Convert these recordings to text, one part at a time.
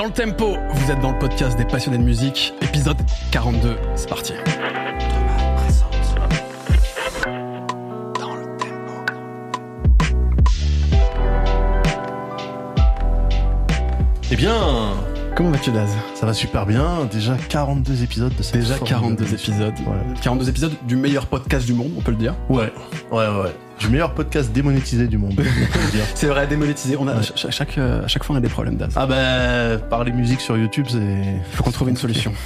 Dans le tempo, vous êtes dans le podcast des passionnés de musique, épisode 42, c'est parti. Eh bien, Comment vas-tu Daz? Ça va super bien. Déjà 42 épisodes de cette Déjà formidable 42 émission. épisodes. 42 épisodes du meilleur podcast du monde, on peut le dire. Ouais, ouais, ouais, ouais. Du meilleur podcast démonétisé du monde. C'est vrai, démonétisé. On a, Ouais. chaque, euh, à chaque fois, on a des problèmes, Daz. Ah bah, parler musique sur YouTube, c'est. Faut qu'on trouve une solution.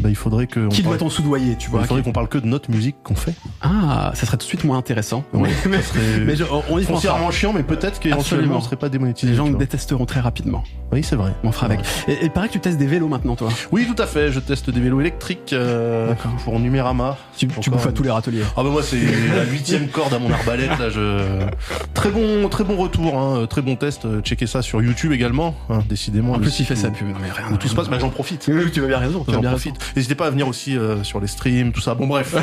Bah, il faudrait que. Qui doit-on soudoyer, tu vois Il faudrait qu'on parle que de notre musique qu'on fait. Ah, ça serait tout de suite moins intéressant. Ouais, mais, ça mais je- on y foncièrement chiant, mais peut-être qu'éventuellement on serait pas démonétisé. Les gens détesteront très rapidement. Oui, c'est vrai. On fera avec. Et, et il paraît que tu testes des vélos maintenant, toi. Oui, tout à fait. Je teste des vélos électriques euh, pour Numérama. Tu, tu bouffes à tous les râteliers. Ah bah moi c'est la huitième corde à mon arbalète là je très bon très bon retour hein, très bon test euh, checkez ça sur YouTube également hein, décidément En plus, il fait sa pub. Non, mais rien. tout se passe bah j'en profite Oui, tu vas bien raison. Tu as j'en profite n'hésitez pas à venir aussi euh, sur les streams tout ça. Bon bref.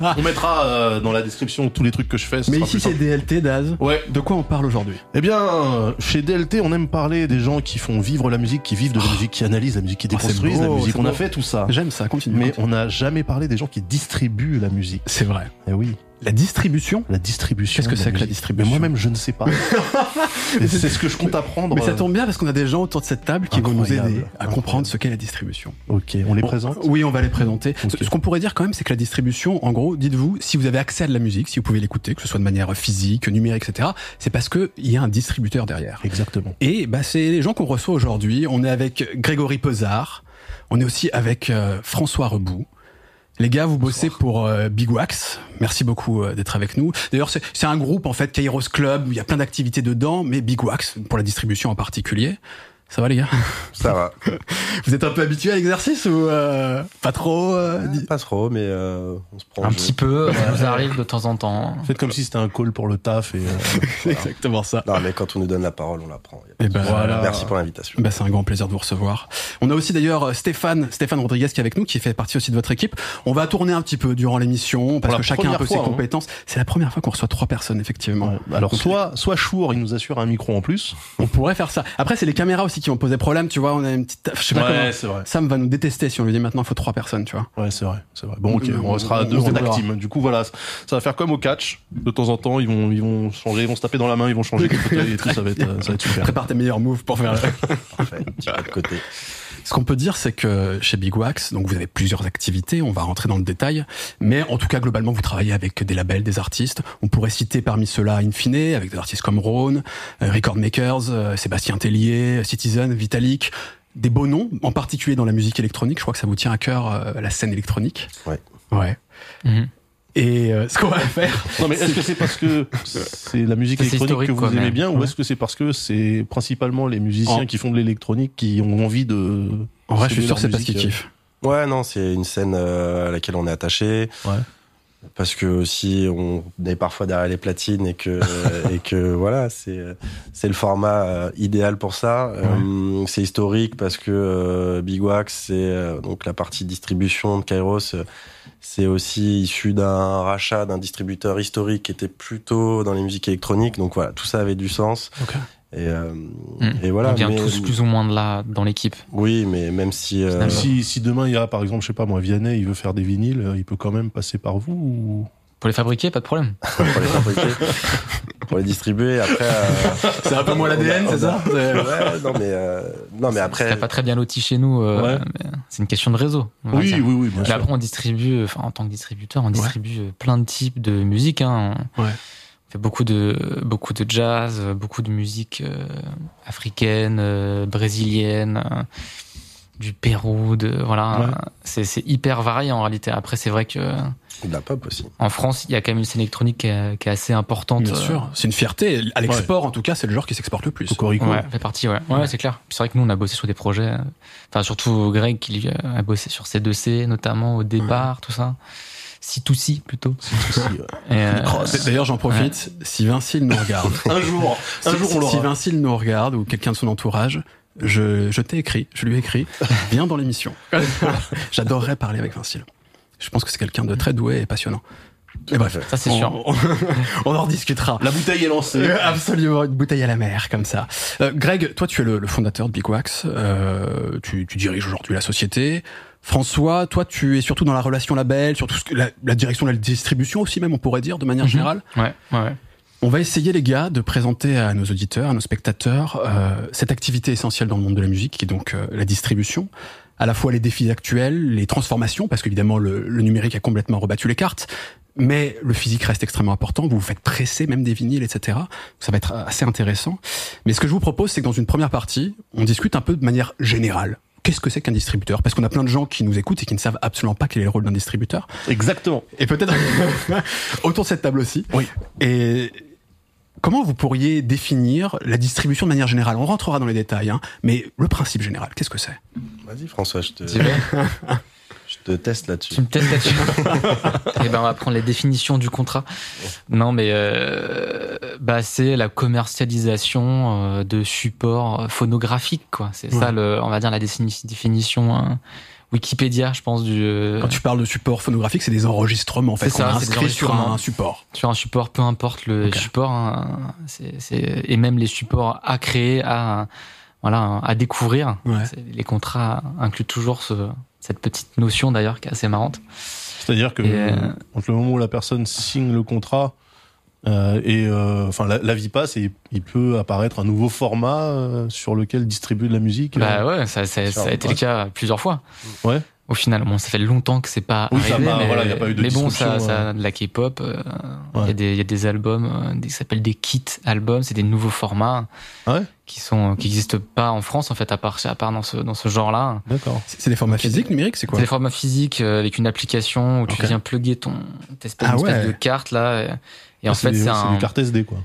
On mettra euh, dans la description tous les trucs que je fais Mais ici, c'est. DLT, Daz. ouais. De quoi on parle aujourd'hui? Eh bien chez DLT on aime parler des gens qui font vivre la musique qui vivent de la musique qui analysent la musique qui Oh, déconstruisent la musique. on a fait tout ça. J'aime ça, continue. mais continue. on n'a jamais parlé des gens qui distribuent la musique. C'est vrai. eh oui La distribution la distribution Qu'est-ce que c'est que la distribution Mais moi-même, je ne sais pas. C'est ce que je compte apprendre. Mais ça euh, tombe bien parce qu'on a des gens autour de cette table qui vont nous aider à comprendre ce qu'est la distribution. Ok, on les présente? Oui, on va les présenter. Ce, ce qu'on pourrait dire quand même, c'est que la distribution, en gros, dites-vous, si vous avez accès à de la musique, si vous pouvez l'écouter, que ce soit de manière physique, numérique, etc., c'est parce que il y a un distributeur derrière. Exactement. Et bah, c'est les gens qu'on reçoit aujourd'hui. On est avec Grégory Pesard. On est aussi avec euh, François Rebout. Les gars, vous bossez pour euh, Big Wax. Merci beaucoup euh, d'être avec nous. D'ailleurs, c'est un groupe en fait, Kairos Club, il y a plein d'activités dedans, mais Big Wax pour la distribution en particulier. Ça va les gars Ça va. Vous êtes un peu habitués à l'exercice ou euh, pas trop euh, Pas trop, mais euh, on se prend. Un petit peu, ça nous arrive de temps en temps. Faites comme si c'était un call pour le taf et euh, C'est exactement ça. Non, mais quand on nous donne la parole, on la prend. Et ben, souci. voilà. Merci pour l'invitation. Bah, c'est un grand plaisir de vous recevoir. On a aussi d'ailleurs euh, Stéphane, Stéphane Rodriguez qui est avec nous, qui fait partie aussi de votre équipe. On va tourner un petit peu durant l'émission parce que chacun a un peu ses hein. compétences. C'est la première fois qu'on reçoit trois personnes effectivement. ouais. alors soit soit Chour, il nous assure un micro en plus. On pourrait faire ça. Après, c'est les caméras aussi qui vont poser problème. Tu vois, on a une petite, je sais pas comment. c'est vrai. Sam va nous détester si on lui dit maintenant il faut trois personnes, tu vois. Ouais, c'est vrai, c'est vrai. Bon, ok, On- on restera à on deux en débrouillera. active. Du coup, voilà, ça va faire comme au catch. De temps en temps, ils vont, ils vont changer, ils vont se taper dans la main, ils vont changer et tout. Ça va être, ça va être super. Prépare tes meilleurs moves pour faire. Parfait. Un petit peu de côté. Ce qu'on peut dire, c'est que chez Big Wax, donc vous avez plusieurs activités, on va rentrer dans le détail, mais en tout cas globalement vous travaillez avec des labels, des artistes. On pourrait citer parmi ceux-là Infine, avec des artistes comme Rhône, euh, Record Makers, euh, Sébastien Tellier, Citizen, Vitalik, des beaux noms, en particulier dans la musique électronique. Je crois que ça vous tient à cœur euh, la scène électronique. Ouais. Ouais. Mhm. Et euh, ce qu'on va faire, Non, mais est-ce que c'est parce que c'est la musique électronique que vous aimez bien, ou est-ce que c'est parce que c'est principalement les musiciens En- qui font de l'électronique qui ont envie de. en vrai, je suis sûr c'est parce qu'ils euh, kiffent. Ouais, non, c'est une scène euh, à laquelle on est attaché. Ouais. Parce que aussi, on est parfois derrière les platines et que, et que voilà, c'est, c'est le format euh, idéal pour ça. Euh, c'est historique parce que euh, Big Wax, c'est euh, donc la partie distribution de Kairos, c'est aussi issu d'un rachat d'un distributeur historique qui était plutôt dans les musiques électroniques. Donc voilà, tout ça avait du sens. Ok. Et, euh, Mm. et voilà. on vient mais- tous plus ou moins de là dans l'équipe. Oui, mais même si. euh. Si, si demain il y a par exemple, je sais pas moi, Vianney, il veut faire des vinyles, euh, il peut quand même passer par vous ou... Pour les fabriquer, pas de problème. pour les fabriquer, pour les distribuer. Après, euh, C'est un peu moins l'ADN, c'est ça? C'est- ouais, non mais euh, non mais après, serait pas très bien loti chez nous. euh, Ouais. C'est une question de réseau. Oui, oui, oui, bien sûr. après, on distribue, enfin, en tant que distributeur, on distribue plein de types de musique. Hein. Ouais. Fait beaucoup de, beaucoup de jazz, beaucoup de musique euh, africaine, euh, brésilienne, euh, du Pérou, de voilà. Ouais. C'est c'est hyper varié en réalité. Après, c'est vrai que de la pop aussi. en France, il y a quand même une scène électronique qui est, qui est assez importante. Bien sûr, c'est une fierté. À l'export, en tout cas, c'est le genre qui s'exporte le plus. Cocorico. Ouais, fait partie, ouais. Ouais, c'est clair. C'est vrai que nous, on a bossé sur des projets. Enfin, surtout Greg qui lui, a bossé sur C2C, notamment au départ, tout ça. C2C plutôt. Si, ouais. Et, euh, D'ailleurs, j'en profite. Si Vinci nous regarde, Un jour, un si, jour on si-. Vinci nous regarde ou quelqu'un de son entourage, je, je t'ai écrit, je lui ai écrit, viens dans l'émission. J'adorerais parler avec Vinci. Je pense que c'est quelqu'un de très doué et passionnant. Et bref, Ça, c'est on, sûr. On, on en rediscutera. La bouteille est lancée. Euh, Absolument, une bouteille à la mer, comme ça. Euh, Greg, toi, tu es le, le fondateur de Big Wax. Euh, tu, tu diriges aujourd'hui la société. François, toi, tu es surtout dans la relation label, surtout la, la direction de la distribution aussi, même, on pourrait dire, de manière Mhm. générale. Ouais, ouais. On va essayer, les gars, de présenter à nos auditeurs, à nos spectateurs, euh, cette activité essentielle dans le monde de la musique, qui est donc euh, la distribution. À la fois les défis actuels, les transformations, parce qu'évidemment, le, le numérique a complètement rebattu les cartes, mais le physique reste extrêmement important. Vous vous faites presser même des vinyles, etc. Ça va être assez intéressant. Mais ce que je vous propose, c'est que dans une première partie, on discute un peu de manière générale. Qu'est-ce que c'est qu'un distributeur? Parce qu'on a plein de gens qui nous écoutent et qui ne savent absolument pas quel est le rôle d'un distributeur. Exactement. Et peut-être autour de cette table aussi. Oui. Et comment vous pourriez définir la distribution de manière générale? On rentrera dans les détails, hein, mais le principe général, qu'est-ce que c'est? Vas-y, François, je te, te teste là-dessus. Tu me testes là-dessus Eh ben, on va prendre les définitions du contrat. Non, mais euh, bah, c'est la commercialisation euh, de supports phonographiques, quoi. C'est Ouais. ça, le, on va dire la défini- définition hein, Wikipédia, je pense, du Quand tu parles de support phonographique, c'est des enregistrements en fait, C'est ça, inscrit sur un support. sur un support, peu importe le support, hein, et même les supports à créer, à voilà, à découvrir. Ouais. Les contrats incluent toujours ce, cette petite notion d'ailleurs qui est assez marrante. C'est-à-dire que Et, euh, entre le moment où la personne signe le contrat euh, et euh, enfin la, la vie passe et il peut apparaître un nouveau format euh, sur lequel distribuer de la musique. Bah ouais, ça, ça, ça a été le cas plusieurs fois. Ouais. Au final, bon, ça fait longtemps que c'est pas Oui, ça arrivé, va, mais, voilà, y a pas eu de mais bon, ça, ça, de la K-pop, euh, il Ouais. y, a des- il y a des albums euh, qui s'appellent des kits albums, c'est des nouveaux formats Ah ouais qui sont qui n'existent pas en France en fait à part à part dans ce dans ce genre-là. D'accord. C'est des formats physiques, numériques, c'est quoi C'est des formats physiques euh, avec une application où tu viens plugger ton Ah espèce ouais. de carte là et, et en Ah, fait c'est un du carte SD quoi.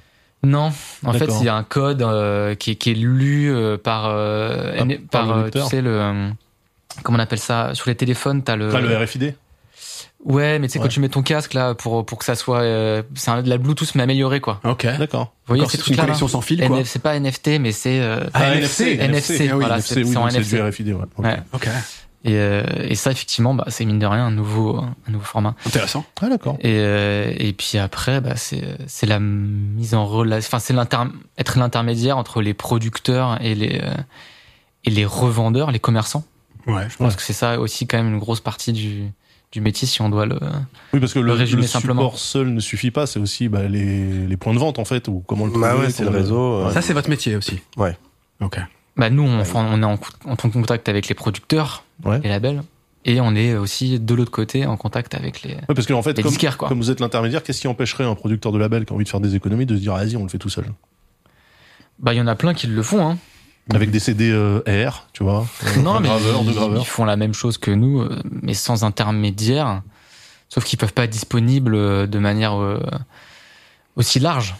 non en fait il y a un code euh, qui, est, qui est lu euh, par euh, Ah, N- par par, le euh, tu sais le euh, comment on appelle ça? Sur les téléphones t'as le Ah, le RFID. ouais mais tu sais Ouais. quand tu mets ton casque là pour pour que ça soit euh, c'est un- de la Bluetooth mais améliorée quoi Ok. D'accord. vous voyez ces c'est une trucs là connexion sans fil, quoi. c'est pas NFT mais c'est euh, Ah, NFC, NFC, ah oui, voilà, NFC, c'est oui, NFC. du RFID. Ouais. Ok. Ouais. Ok. Et, euh, et ça, effectivement, bah, c'est mine de rien un nouveau, un nouveau format. Intéressant. Ah d'accord. Et, euh, et puis après, bah, c'est c'est la mise en relation, enfin c'est l'inter, être l'intermédiaire entre les producteurs et les euh, et les revendeurs, les commerçants. Ouais. Je pense que c'est ça aussi quand même une grosse partie du du métier si on doit le. Oui, parce que le, Le résumer le simplement. support seul ne suffit pas, c'est aussi bah, les, les points de vente en fait, ou comment le Bah ouais, c'est le réseau. euh, Ça, c'est votre métier aussi. Ouais. Ok. Bah nous, on, Ouais. enfin, on est en, contact avec les producteurs, Ouais. les labels, et on est aussi de l'autre côté en contact avec les. Ouais, parce que en fait, comme, disquaires, quoi. comme vous êtes l'intermédiaire, qu'est-ce qui empêcherait un producteur de label qui a envie de faire des économies de se dire, vas-y, on le fait tout seul? Bah il y en a plein qui le font. Hein. Avec des CD euh, AR, tu vois Non, mais graveur, ils, graveurs. ils font la même chose que nous, euh, mais sans intermédiaire. Sauf qu'ils peuvent pas être disponibles euh, de manière euh, aussi large.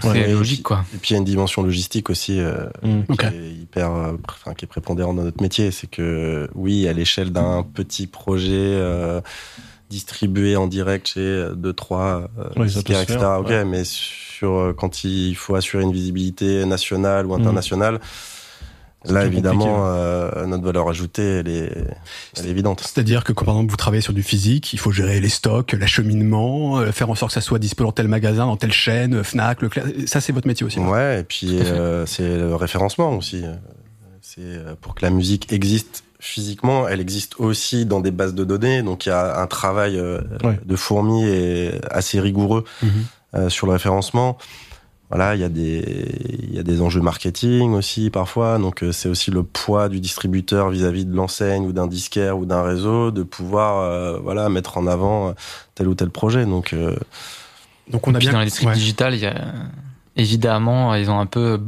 C'est Ouais, et logique, puis- quoi. Et puis il y a une dimension logistique aussi euh, Mm. Qui est hyper, enfin, qui est prépondérante dans notre métier. C'est que oui, à l'échelle d'un petit projet euh, distribué en direct chez euh, deux trois euh, Oui, ça disquaires, peut se etc. faire, ok, ouais. mais sur quand il faut assurer une visibilité nationale ou internationale. C'est Là, évidemment, euh, notre valeur ajoutée, elle est, elle est évidente. C'est-à-dire que quand par exemple vous travaillez sur du physique, il faut gérer les stocks, l'acheminement, euh, faire en sorte que ça soit dispo dans tel magasin, dans telle chaîne, euh, Fnac, Leclerc. Ça, c'est votre métier aussi. Ouais, et puis euh, c'est le référencement aussi. C'est euh, pour que la musique existe physiquement, elle existe aussi dans des bases de données. Donc il y a un travail euh, Ouais. de fourmi et assez rigoureux Mhm. euh, sur le référencement. Voilà, il y a des il y a des enjeux marketing aussi parfois. Donc euh, c'est aussi le poids du distributeur vis-à-vis de l'enseigne ou d'un disquaire ou d'un réseau de pouvoir euh, voilà mettre en avant euh, tel ou tel projet. Donc euh, Donc on a Puis bien. dans les districts ouais. digitales, il y a évidemment, ils ont un peu.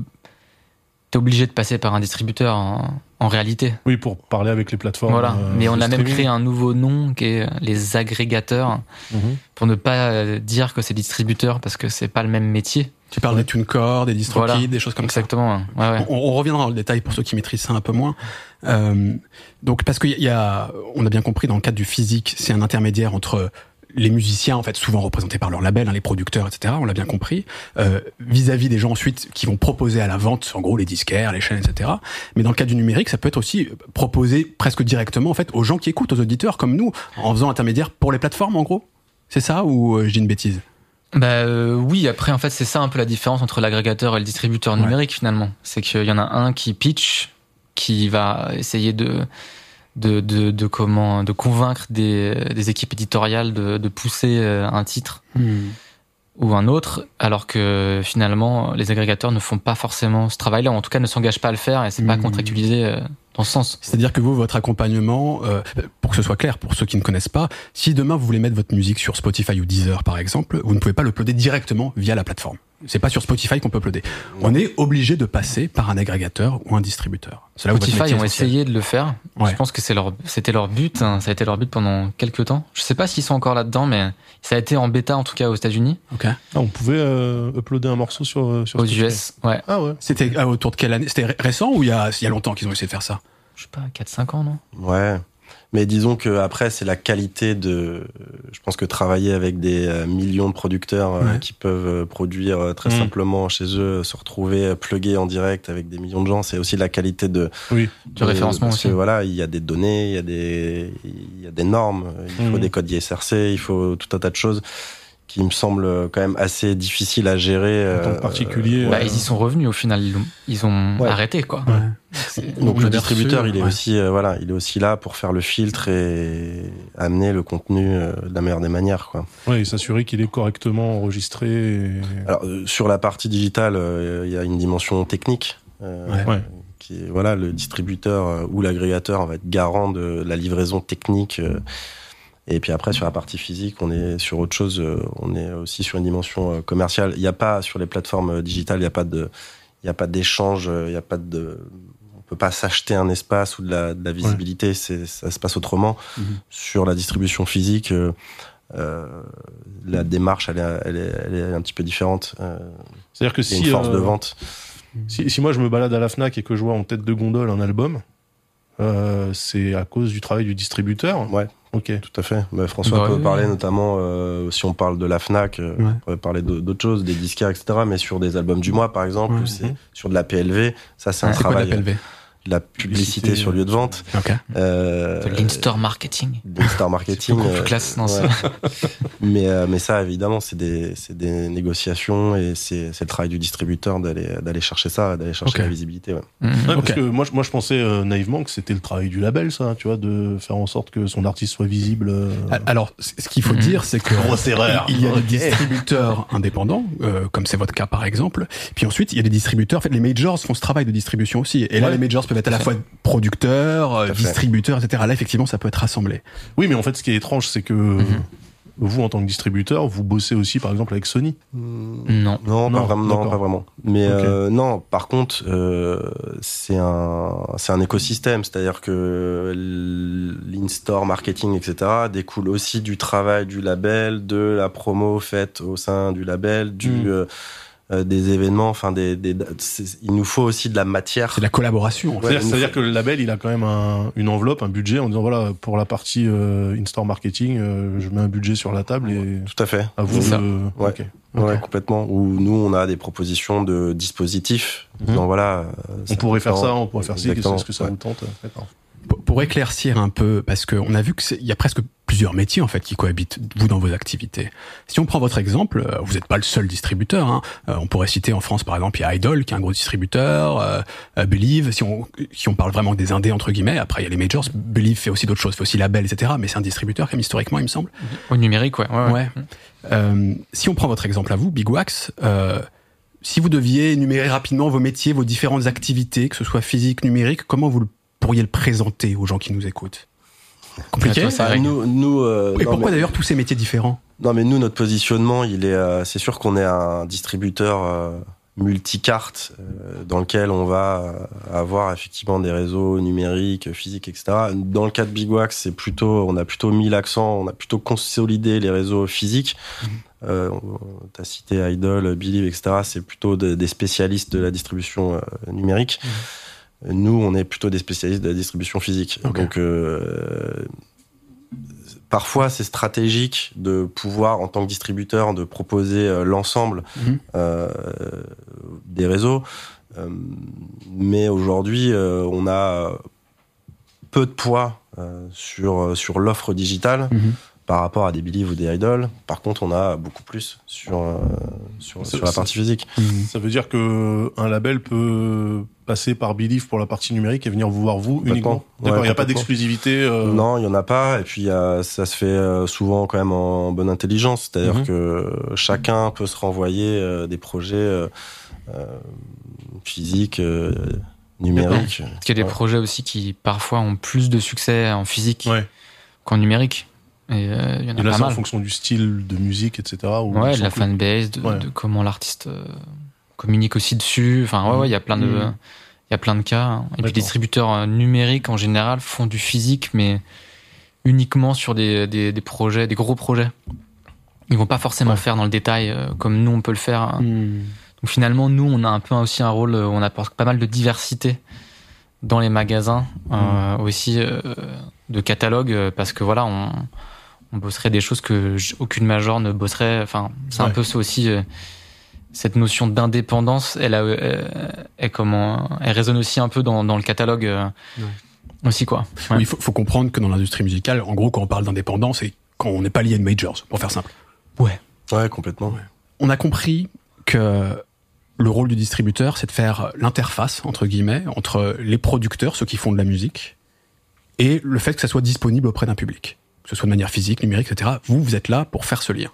T'es obligé de passer par un distributeur en, en réalité. Oui, pour parler avec les plateformes. voilà. euh, Mais on a même créé un nouveau nom qui est les agrégateurs Mhm. pour ne pas euh, dire que c'est distributeur parce que c'est pas le même métier. Tu parles des TuneCore, des DistroKid, Voilà. des choses comme ça. Exactement. Ouais, ouais. On, on reviendra dans le détail pour ceux qui maîtrisent ça un peu moins. Euh, donc parce qu'il y a, on a bien compris dans le cadre du physique, c'est un intermédiaire entre les musiciens, en fait, souvent représentés par leur label, hein, les producteurs, etc. On l'a bien compris. euh, Vis-à-vis des gens ensuite qui vont proposer à la vente, en gros les disquaires, les chaînes, etc. Mais dans le cas du numérique, ça peut être aussi proposé presque directement, en fait, aux gens qui écoutent, aux auditeurs comme nous, en faisant intermédiaire pour les plateformes, en gros. C'est ça ou euh, je dis une bêtise? Bah euh, oui, après en fait c'est ça un peu la différence entre l'agrégateur et le distributeur Ouais. numérique finalement. C'est qu'il y en a un qui pitch, qui va essayer de de, de, de comment de convaincre des, des équipes éditoriales de, de pousser euh, un titre ou un autre, alors que finalement les agrégateurs ne font pas forcément ce travail-là, ou en tout cas ne s'engagent pas à le faire et c'est pas Mhm. contractualisé euh, dans ce sens. C'est-à-dire que vous, votre accompagnement, euh, pour que ce soit clair, pour ceux qui ne connaissent pas, si demain vous voulez mettre votre musique sur Spotify ou Deezer par exemple, vous ne pouvez pas l'uploader directement via la plateforme. C'est pas sur Spotify qu'on peut uploader. On est obligé de passer par un agrégateur ou un distributeur. C'est là Spotify ont essayé de le faire. Ouais. Je pense que c'est leur, c'était leur but. hein. Ça a été leur but pendant quelques temps. Je sais pas s'ils sont encore là-dedans, mais ça a été en bêta en tout cas aux États-Unis, Ok. Ah, on pouvait euh, uploader un morceau sur, euh, sur aux Spotify. US. Ouais. Ah ouais. C'était ah, autour de quelle année? C'était ré- récent ou il y a, il y a longtemps qu'ils ont essayé de faire ça? Je sais pas, 4-5 ans, non? Ouais. Mais disons que après c'est la qualité de. Je pense que travailler avec des euh, millions de producteurs euh, Ouais. qui peuvent euh, produire très Mm. simplement chez eux, se retrouver plugués en direct avec des millions de gens, c'est aussi la qualité de. Oui. Du de- référencement parce aussi. que voilà, il y a des données, il y a des, il y a des normes, il faut Mm. des codes ISRC, il faut tout un tas de choses qui me semblent quand même assez difficiles à gérer. En tant que euh, particulier. Bah, ils y sont revenus au final. Ils ont, ils ont Ouais. arrêté, quoi. Donc On le distributeur, reçu, il est ouais. aussi euh, voilà, il est aussi là pour faire le filtre et amener le contenu euh, de la meilleure des manières quoi. Ouais, et s'assurer qu'il est correctement enregistré. et- Alors euh, sur la partie digitale, euh, il y a une dimension technique. euh, Ouais. Ouais. Qui est, voilà, le distributeur euh, ou l'agrégateur va être garant de la livraison technique. euh, et puis après, sur la partie physique, on est sur autre chose. euh, on est aussi sur une dimension euh, commerciale. Il n'y a pas sur les plateformes euh, digitales, il n'y a pas de, il n'y a pas d'échange, il n'y a pas de, on peut pas s'acheter un espace ou de la, de la visibilité. C'est, ça se passe autrement. Mhm. Sur la distribution physique, euh, la démarche, elle est, elle est, elle est un petit peu différente. C'est-à-dire que il y a si, une force euh, de vente. si, si moi je me balade à la Fnac et que je vois en tête de gondole un album, euh, c'est à cause du travail du distributeur. Ouais. Ok. Tout à fait. Bah, François Bah peut oui. parler notamment, euh, si on parle de la FNAC, euh, Ouais. on pourrait parler d'au- d'autres choses, des disquaires, etc. Mais sur des albums du mois, par exemple, Ouais. ou c'est sur de la PLV, ça c'est un quoi la travail. PLV la publicité Publicité, sur lieu de vente. Ok. Euh, l'in-store marketing. d'in-store marketing. Beaucoup plus euh, classe, non, ouais. mais, euh, mais ça, évidemment, c'est des, c'est des négociations et c'est c'est le travail du distributeur d'aller d'aller chercher ça, d'aller chercher la visibilité. Ouais. Ouais, Ok. Parce que moi, je- moi je pensais euh, naïvement que c'était le travail du label, ça, tu vois, de faire en sorte que son artiste soit visible. euh. Alors, ce qu'il faut Mhm. dire, c'est que Grosse erreur. il y a des distributeurs indépendants, euh, comme c'est votre cas par exemple. Puis ensuite, il y a des distributeurs. En fait, les majors font ce travail de distribution aussi. Et là, les majors peuvent être à la fois producteurs, euh, distributeurs, etc. Là, effectivement, ça peut être rassemblé. Oui, mais en fait, ce qui est étrange, c'est que Mhm. vous, en tant que distributeur, vous bossez aussi, par exemple, avec Sony. Non. Non, Non, pas vraiment. Non, d'accord. pas vraiment. Mais euh, non, par contre, euh, c'est un c'est un écosystème, c'est-à-dire que l'in-store marketing, etc., découle aussi du travail du label, de la promo faite au sein du label, du Mm. euh, euh, des événements. Enfin, des, des il nous faut aussi de la matière. C'est de la collaboration. en fait. Ouais, C'est-à-dire faut- que le label, il a quand même un- une enveloppe, un budget, en disant voilà, pour la partie euh, in-store marketing, euh, je mets un budget sur la table et Tout à fait. à vous ça. de. Ouais. Ok. Ouais, complètement. Où nous, on a des propositions de dispositifs. Mhm. disant, voilà. euh, On pourrait faire ça, on pourrait faire ci, Exactement. est-ce que ça Ouais. vous tente D'accord. Pour- éclaircir un peu, parce qu'on a vu qu'il y a presque plusieurs métiers en fait qui cohabitent vous dans vos activités. Si on prend votre exemple, euh, vous n'êtes pas le seul distributeur. Hein. Euh, on pourrait citer en France par exemple, il y a Idol qui est un gros distributeur, euh, euh, Believe. Si on si on parle vraiment des indés entre guillemets, après il y a les majors. Believe fait aussi d'autres choses, fait aussi label, etc. Mais c'est un distributeur quand même historiquement, il me semble. Au numérique, ouais. ouais, ouais. Ouais. Euh, si on prend votre exemple à vous, Big Wax, euh, si vous deviez énumérer rapidement vos métiers, vos différentes activités, que ce soit physique, numérique, comment vous le- pourriez le présenter aux gens qui nous écoutent Compliqué toi, ça- nous, nous, euh, Et non, pourquoi mais- d'ailleurs tous ces métiers différents? Non, mais nous, notre positionnement, il est, euh, c'est sûr qu'on est un distributeur euh, multicarte euh, dans lequel on va avoir effectivement des réseaux numériques, physiques, etc. Dans le cas de Big Wax, c'est plutôt, on a plutôt mis l'accent, on a plutôt consolidé les réseaux physiques. Mhm. Euh, tu as cité Idol, Believe, etc. C'est plutôt de- des spécialistes de la distribution euh, numérique. Nous, on est plutôt des spécialistes de la distribution physique. Donc, euh, parfois, c'est stratégique de pouvoir, en tant que distributeur, de proposer euh, l'ensemble Mhm. euh, des réseaux. Euh, mais aujourd'hui, on a peu de poids sur, sur l'offre digitale. Mhm. Par rapport à des Believe ou des Idol. Par contre, on a beaucoup plus sur, euh, sur, Ça- sur la ça- partie physique. Ça veut dire que un label peut passer par Believe pour la partie numérique et venir vous voir vous uniquement. D'accord, il Ouais, n'y a pas d'exclusivité. euh, Non, il y en a pas. Et puis a- ça se fait euh, souvent quand même en bonne intelligence, c'est-à-dire Mhm. que chacun peut se renvoyer des projets physiques, numériques. Parce qu'il y a des Ouais. projets aussi qui parfois ont plus de succès en physique Ouais. qu'en numérique. Et euh, il y en a Et là, pas c'est en mal. fonction du style de musique, etc. ou Ouais, de la fanbase, de, Ouais. de comment l'artiste euh, communique aussi dessus. Enfin, ouais, ouais, il y a plein de, il y a plein de cas. hein. Et puis, les distributeurs euh, numériques en général font du physique, mais uniquement sur des, des, des projets, des gros projets. Ils vont pas forcément Ouais. faire dans le détail euh, comme nous on peut le faire. hein. Hmm. Donc finalement, nous, on a un peu aussi un rôle, on apporte pas mal de diversité dans les magasins, euh, aussi euh, de catalogue, parce que voilà, on, on bosserait des choses que aucune major ne bosserait. Enfin, c'est un Ouais. peu ça aussi. euh, cette notion d'indépendance, elle, a, euh, elle, comment, elle résonne aussi un peu dans, dans le catalogue euh, Ouais. aussi, quoi. Ouais. Oui, il faut, faut comprendre que dans l'industrie musicale, en gros, quand on parle d'indépendance, c'est quand on n'est pas lié à une majors, pour faire simple. Ouais, complètement. On a compris que le rôle du distributeur, c'est de faire l'interface, entre guillemets, entre les producteurs, ceux qui font de la musique, et le fait que ça soit disponible auprès d'un public. Que ce soit de manière physique, numérique, etc. Vous, vous êtes là pour faire ce lien.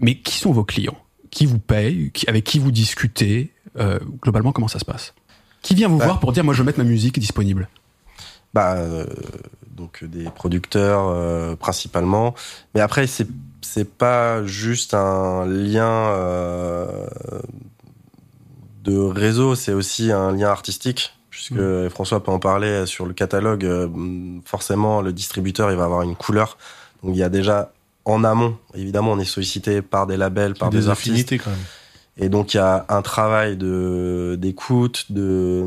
Mais qui sont vos clients? Qui vous paye? Qui- Avec qui vous discutez? Euh, Globalement, comment ça se passe? Qui vient vous Bah. voir pour dire, moi, je veux mettre ma musique disponible? Bah, euh, donc des producteurs euh, principalement. Mais après, c'est c'est pas juste un lien de réseau, c'est aussi un lien artistique. Puisque. François peut en parler sur le catalogue, euh, forcément le distributeur il va avoir une couleur. Donc il y a déjà en amont, évidemment, on est sollicité par des labels, par des, des, artistes. affinités quand même. Et donc il y a un travail de d'écoute, de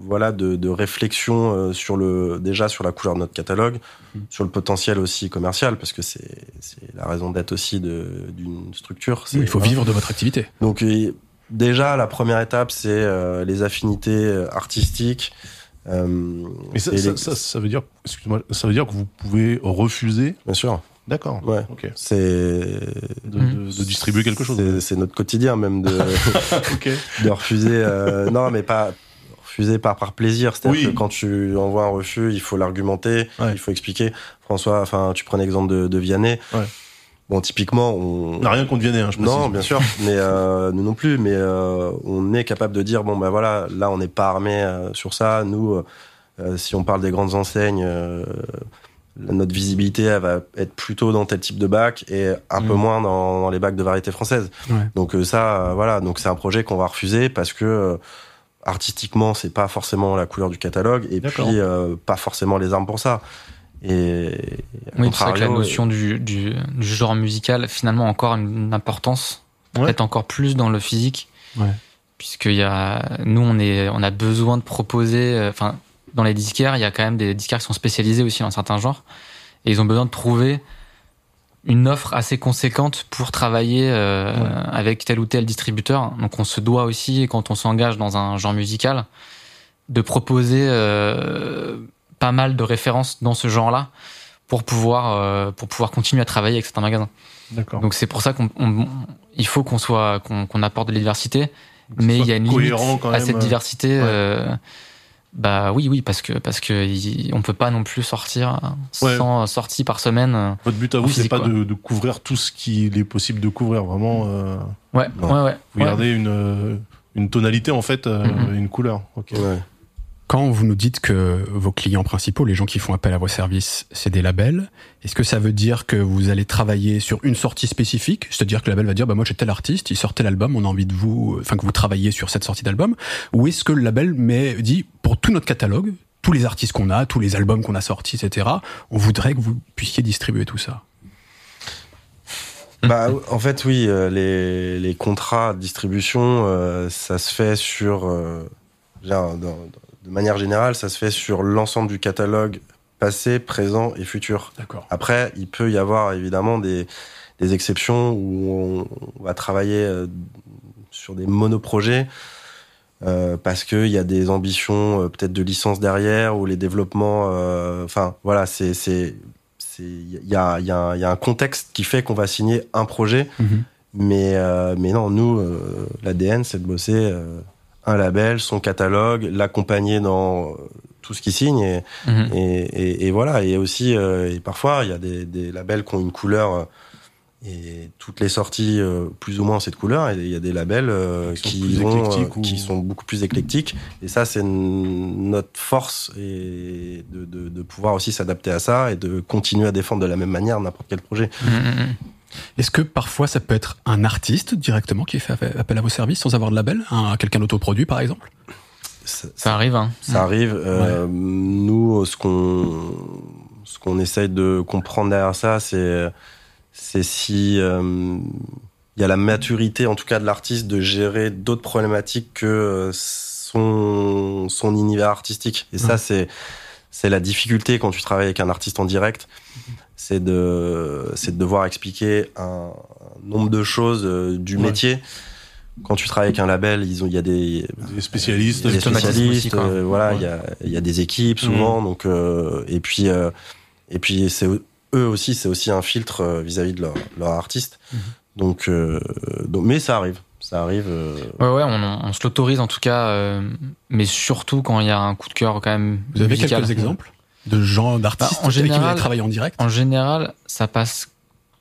voilà, de, de réflexion euh, sur le déjà sur la couleur de notre catalogue, Mhm. sur le potentiel aussi commercial parce que c'est c'est la raison d'être aussi d'une structure. C'est- Il faut voilà. vivre de votre activité. Donc euh, déjà la première étape c'est euh, les affinités euh, artistiques. euh, ça, et ça, les- ça, ça veut dire, excuse-moi, ça veut dire que vous pouvez refuser. bien sûr, D'accord. ouais. Ok. C'est De, de- de distribuer quelque chose. c'est- C'est notre quotidien même de de refuser. euh, non, mais pas refuser par par plaisir. C'est-à-dire Oui. que quand tu envoies un refus, il faut l'argumenter, Ouais. il faut expliquer. François, enfin, tu prends l'exemple de, de Vianney. Ouais. Bon, typiquement, on. On n'a rien contre Vianney, hein, je précise. Non, bien sûr, mais euh, nous non plus, mais euh, on est capable de dire bon ben voilà, là on n'est pas armé euh, sur ça. Nous, euh, euh, si on parle des grandes enseignes, euh, notre visibilité elle va être plutôt dans tel type de bac et un peu Mm. moins dans, dans les bacs de variété française. Ouais. Donc euh, ça, voilà, donc c'est un projet qu'on va refuser parce que euh, artistiquement c'est pas forcément la couleur du catalogue et puis euh, pas forcément les armes pour ça. Et Oui, c'est vrai que la notion du, du, du genre musical, finalement, encore une importance, Ouais. peut-être encore plus dans le physique. Ouais. Puisque y a, nous, on, est, on a besoin de proposer, euh, enfin, dans les disquaires, il y a quand même des disquaires qui sont spécialisés aussi dans certains genres. Et ils ont besoin de trouver une offre assez conséquente pour travailler euh, Ouais. avec tel ou tel distributeur. Donc on se doit aussi, quand on s'engage dans un genre musical, de proposer euh, pas mal de références dans ce genre-là pour pouvoir euh, pour pouvoir continuer à travailler avec certains magasins. D'accord. Donc c'est pour ça qu'on on- il faut qu'on soit qu'on qu'on apporte de la diversité, mais il y a une limite à cette diversité. ouais. euh, bah oui oui parce que parce que il- on peut pas non plus sortir Ouais. 100 sorties par semaine. Votre but à vous, c'est pas de, de couvrir tout ce qu'il est possible de couvrir. Vraiment, euh, Ouais ouais ouais. vous ouais. gardez une, euh, une tonalité, en fait, euh, Mhm. une couleur. Ok. ouais. Quand vous nous dites que vos clients principaux, les gens qui font appel à vos services, c'est des labels, est-ce que ça veut dire que vous allez travailler sur une sortie spécifique? C'est-à-dire que le label va dire, bah moi j'ai tel artiste, il sort tel album, on a envie de vous, enfin que vous travaillez sur cette sortie d'album Ou est-ce que le label met, dit, pour tout notre catalogue, tous les artistes qu'on a, tous les albums qu'on a sortis, etc., on voudrait que vous puissiez distribuer tout ça? Bah, en fait, oui, euh, les, contrats de distribution, euh, ça se fait sur, euh, de manière générale, ça se fait sur l'ensemble du catalogue passé, présent et futur. D'accord. Après, il peut y avoir évidemment des, des exceptions où on, on va travailler euh, sur des monoprojets euh, parce qu'il y a des ambitions euh, peut-être de licence derrière ou les développements. euh, Enfin, voilà, c'est c'est il y a, y, a, y a un contexte qui fait qu'on va signer un projet. Mhm. Mais, mais non, nous, l'ADN, c'est de bosser un label, son catalogue, l'accompagner dans tout ce qu'il signe. Et, Mhm. et, et, et voilà. Et aussi, euh, et parfois, il y a des, des labels qui ont une couleur. euh, et toutes les sorties, euh, plus ou moins, cette couleur. Et il y a des labels euh, Qui sont euh, ou- qui beaucoup plus éclectiques. Et ça, c'est notre force et de, de, de pouvoir aussi s'adapter à ça et de continuer à défendre de la même manière n'importe quel projet. Mhm, mhm. Est-ce que parfois ça peut être un artiste directement qui fait appel à vos services sans avoir de label, un, quelqu'un d'autoproduit par exemple? Ça, Ça arrive, hein. Ça arrive. Euh, Nous, ce qu'on ce qu'on essaye de comprendre derrière ça, c'est c'est si euh, il y a la maturité, en tout cas de l'artiste, de gérer d'autres problématiques que euh, son son univers artistique. Et ça, c'est c'est la difficulté quand tu travailles avec un artiste en direct, c'est de c'est de devoir expliquer un, nombre de choses euh, du Ouais. métier. Quand tu travailles avec un label, ils ont il y a des Des spécialistes. des spécialistes, aussi, euh, voilà, il Ouais. y, a, il y a des équipes souvent, donc euh, et puis euh, et puis c'est eux aussi, c'est aussi un filtre euh, vis-à-vis de leur, leur artiste. Mhm. Donc, euh, donc, mais ça arrive, ça arrive. euh, Ouais, ouais, on, on se l'autorise en tout cas, euh, mais surtout quand il y a un coup de cœur quand même. Vous avez musical. quelques exemples de gens, d'artistes Bah, en avec qui vous général- avez travaillé en direct? En général, ça passe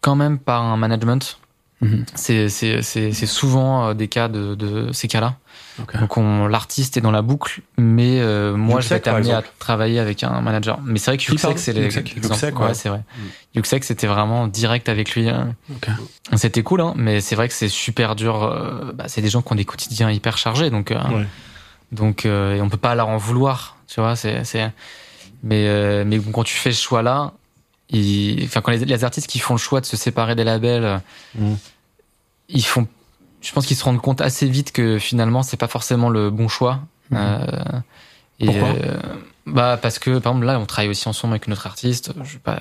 quand même par un management. Mhm. C'est c'est- c'est- c'est souvent euh, des cas de, de ces cas-là. Ok. Donc on- l'artiste est dans la boucle, mais euh, moi je vais Yuxek, être par amené à travailler avec un manager. Mais c'est vrai que Yuxek, c'est les Yuxek. ouais, c'est vrai. Mm. Yuxek, c'était vraiment direct avec lui. hein. Ok. C'était cool, hein, mais c'est vrai que c'est super dur. euh, bah, c'est des gens qui ont des quotidiens hyper chargés, donc euh, Ouais. donc euh, et on peut pas leur en vouloir, tu vois. C'est c'est mais euh, mais quand tu fais ce choix-là, ils- enfin quand les, les artistes qui font le choix de se séparer des labels, Mhm. ils font, je pense qu'ils se rendent compte assez vite que finalement c'est pas forcément le bon choix. Mhm. Euh, et Pourquoi? euh, bah parce que par exemple là on travaille aussi ensemble avec notre artiste. Je vais pas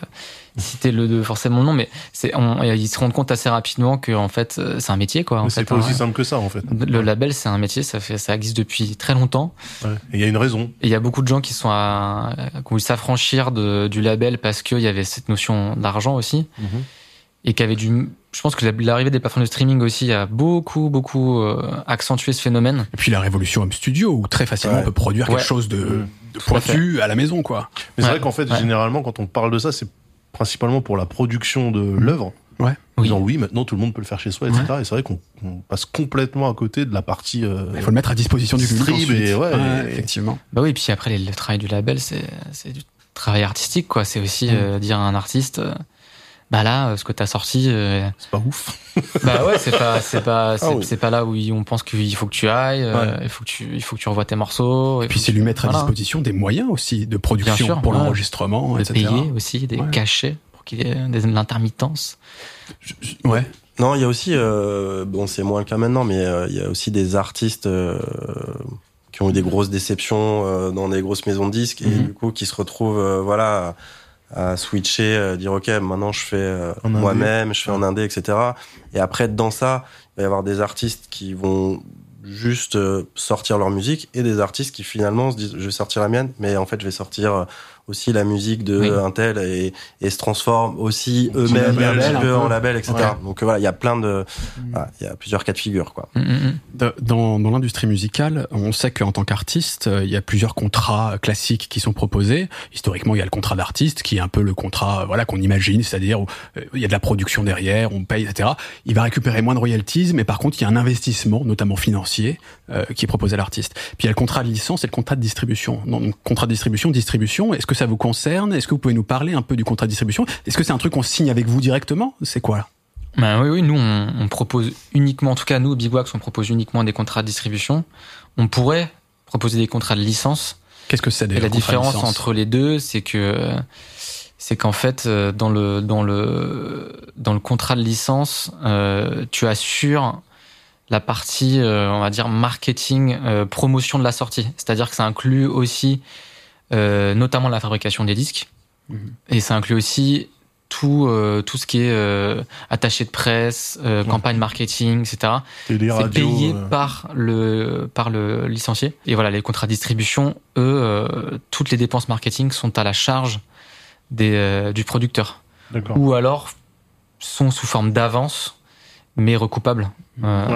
citer le de forcément le nom, mais c'est on- ils se rendent compte assez rapidement que en fait euh, c'est un métier quoi. C'est pas hein. aussi simple que ça, en fait. Le label, c'est un métier, ça fait, ça existe depuis très longtemps. Ouais. Et il y a une raison. Et il y a beaucoup de gens qui sont à, qui ont voulu s'affranchir de, du label parce qu'il y avait cette notion d'argent aussi. Et qui avait du, je pense que l'arrivée des plateformes de streaming aussi a beaucoup, beaucoup euh, accentué ce phénomène. Et puis la révolution Home Studio, où très facilement Ouais. on peut produire quelque chose de, Mhm. de pointu à la maison, quoi. Mais c'est vrai qu'en fait, Ouais. généralement, quand on parle de ça, c'est principalement pour la production de l'œuvre. Ouais. En Oui. disant oui, maintenant tout le monde peut le faire chez soi, etc. Et c'est vrai qu'on on passe complètement à côté de la partie. euh, Il faut le mettre à disposition du public et ouais, et- effectivement. Bah oui, puis après, les- le travail du label, c'est, du travail artistique, quoi. C'est aussi Mm. euh, dire à un artiste, euh, bah là, euh, ce que t'as sorti, euh, c'est pas ouf. Bah ouais, c'est pas, c'est pas, c'est, Ah oui. c'est pas là où on pense qu'il faut que tu ailles. euh, Ouais. il faut que tu, il faut que tu revoies tes morceaux. Et puis c'est lui mettre à Voilà. disposition des moyens aussi de production sûr, pour ouais. l'enregistrement, de etc. payer aussi des Ouais. cachets pour qu'il y ait des, de l'intermittence. Ouais. Non, il y a aussi, euh, bon, c'est moins le cas maintenant, mais euh, il y a aussi des artistes euh, qui ont eu des grosses déceptions euh, dans des grosses maisons de disques et Mhm. du coup qui se retrouvent, euh, voilà, à, switcher, euh, dire ok, maintenant je fais euh, moi-même, je fais en indé, etc. Et après, dans ça, il va y avoir des artistes qui vont juste euh, sortir leur musique et des artistes qui finalement se disent je vais sortir la mienne mais en fait je vais sortir aussi la musique de Oui. un tel et, et se transforment aussi eux-mêmes label, un petit peu en label etc Ouais. donc euh, voilà il y a plein de voilà, il y a plusieurs cas de figure quoi Mm, mm, mm. Dans, dans l'industrie musicale, on sait qu'en tant qu'artiste, euh, il y a plusieurs contrats classiques qui sont proposés. Historiquement, il y a le contrat d'artiste, qui est un peu le contrat euh, voilà qu'on imagine, c'est-à-dire où il y a de la production derrière, on paye, etc. Il va récupérer moins de royalties, mais par contre, il y a un investissement, notamment financier, euh, qui est proposé à l'artiste. Puis il y a le contrat de licence et le contrat de distribution. Donc, contrat de distribution, distribution, est-ce que ça vous concerne? Est-ce que vous pouvez nous parler un peu du contrat de distribution? Est-ce que c'est un truc qu'on signe avec vous directement? C'est quoi là? Ben oui, oui, nous, on, on propose uniquement, en tout cas, nous, au Big Wax, on propose uniquement des contrats de distribution. On pourrait proposer des contrats de licence. Qu'est-ce que c'est Et la différence entre les deux, c'est que c'est qu'en fait euh, dans le dans le dans le contrat de licence, euh, tu assures la partie euh, on va dire marketing euh, promotion de la sortie. C'est-à-dire que ça inclut aussi notamment la fabrication des disques Mhm. et ça inclut aussi tout euh, tout ce qui est euh, attaché de presse, euh, Ouais. campagne marketing, etc. C'est payé euh, par le par le licencié. Et voilà, les contrats de distribution, eux, euh, toutes les dépenses marketing sont à la charge des, euh, du producteur. Ou alors sont sous forme d'avance, mais recoupables euh,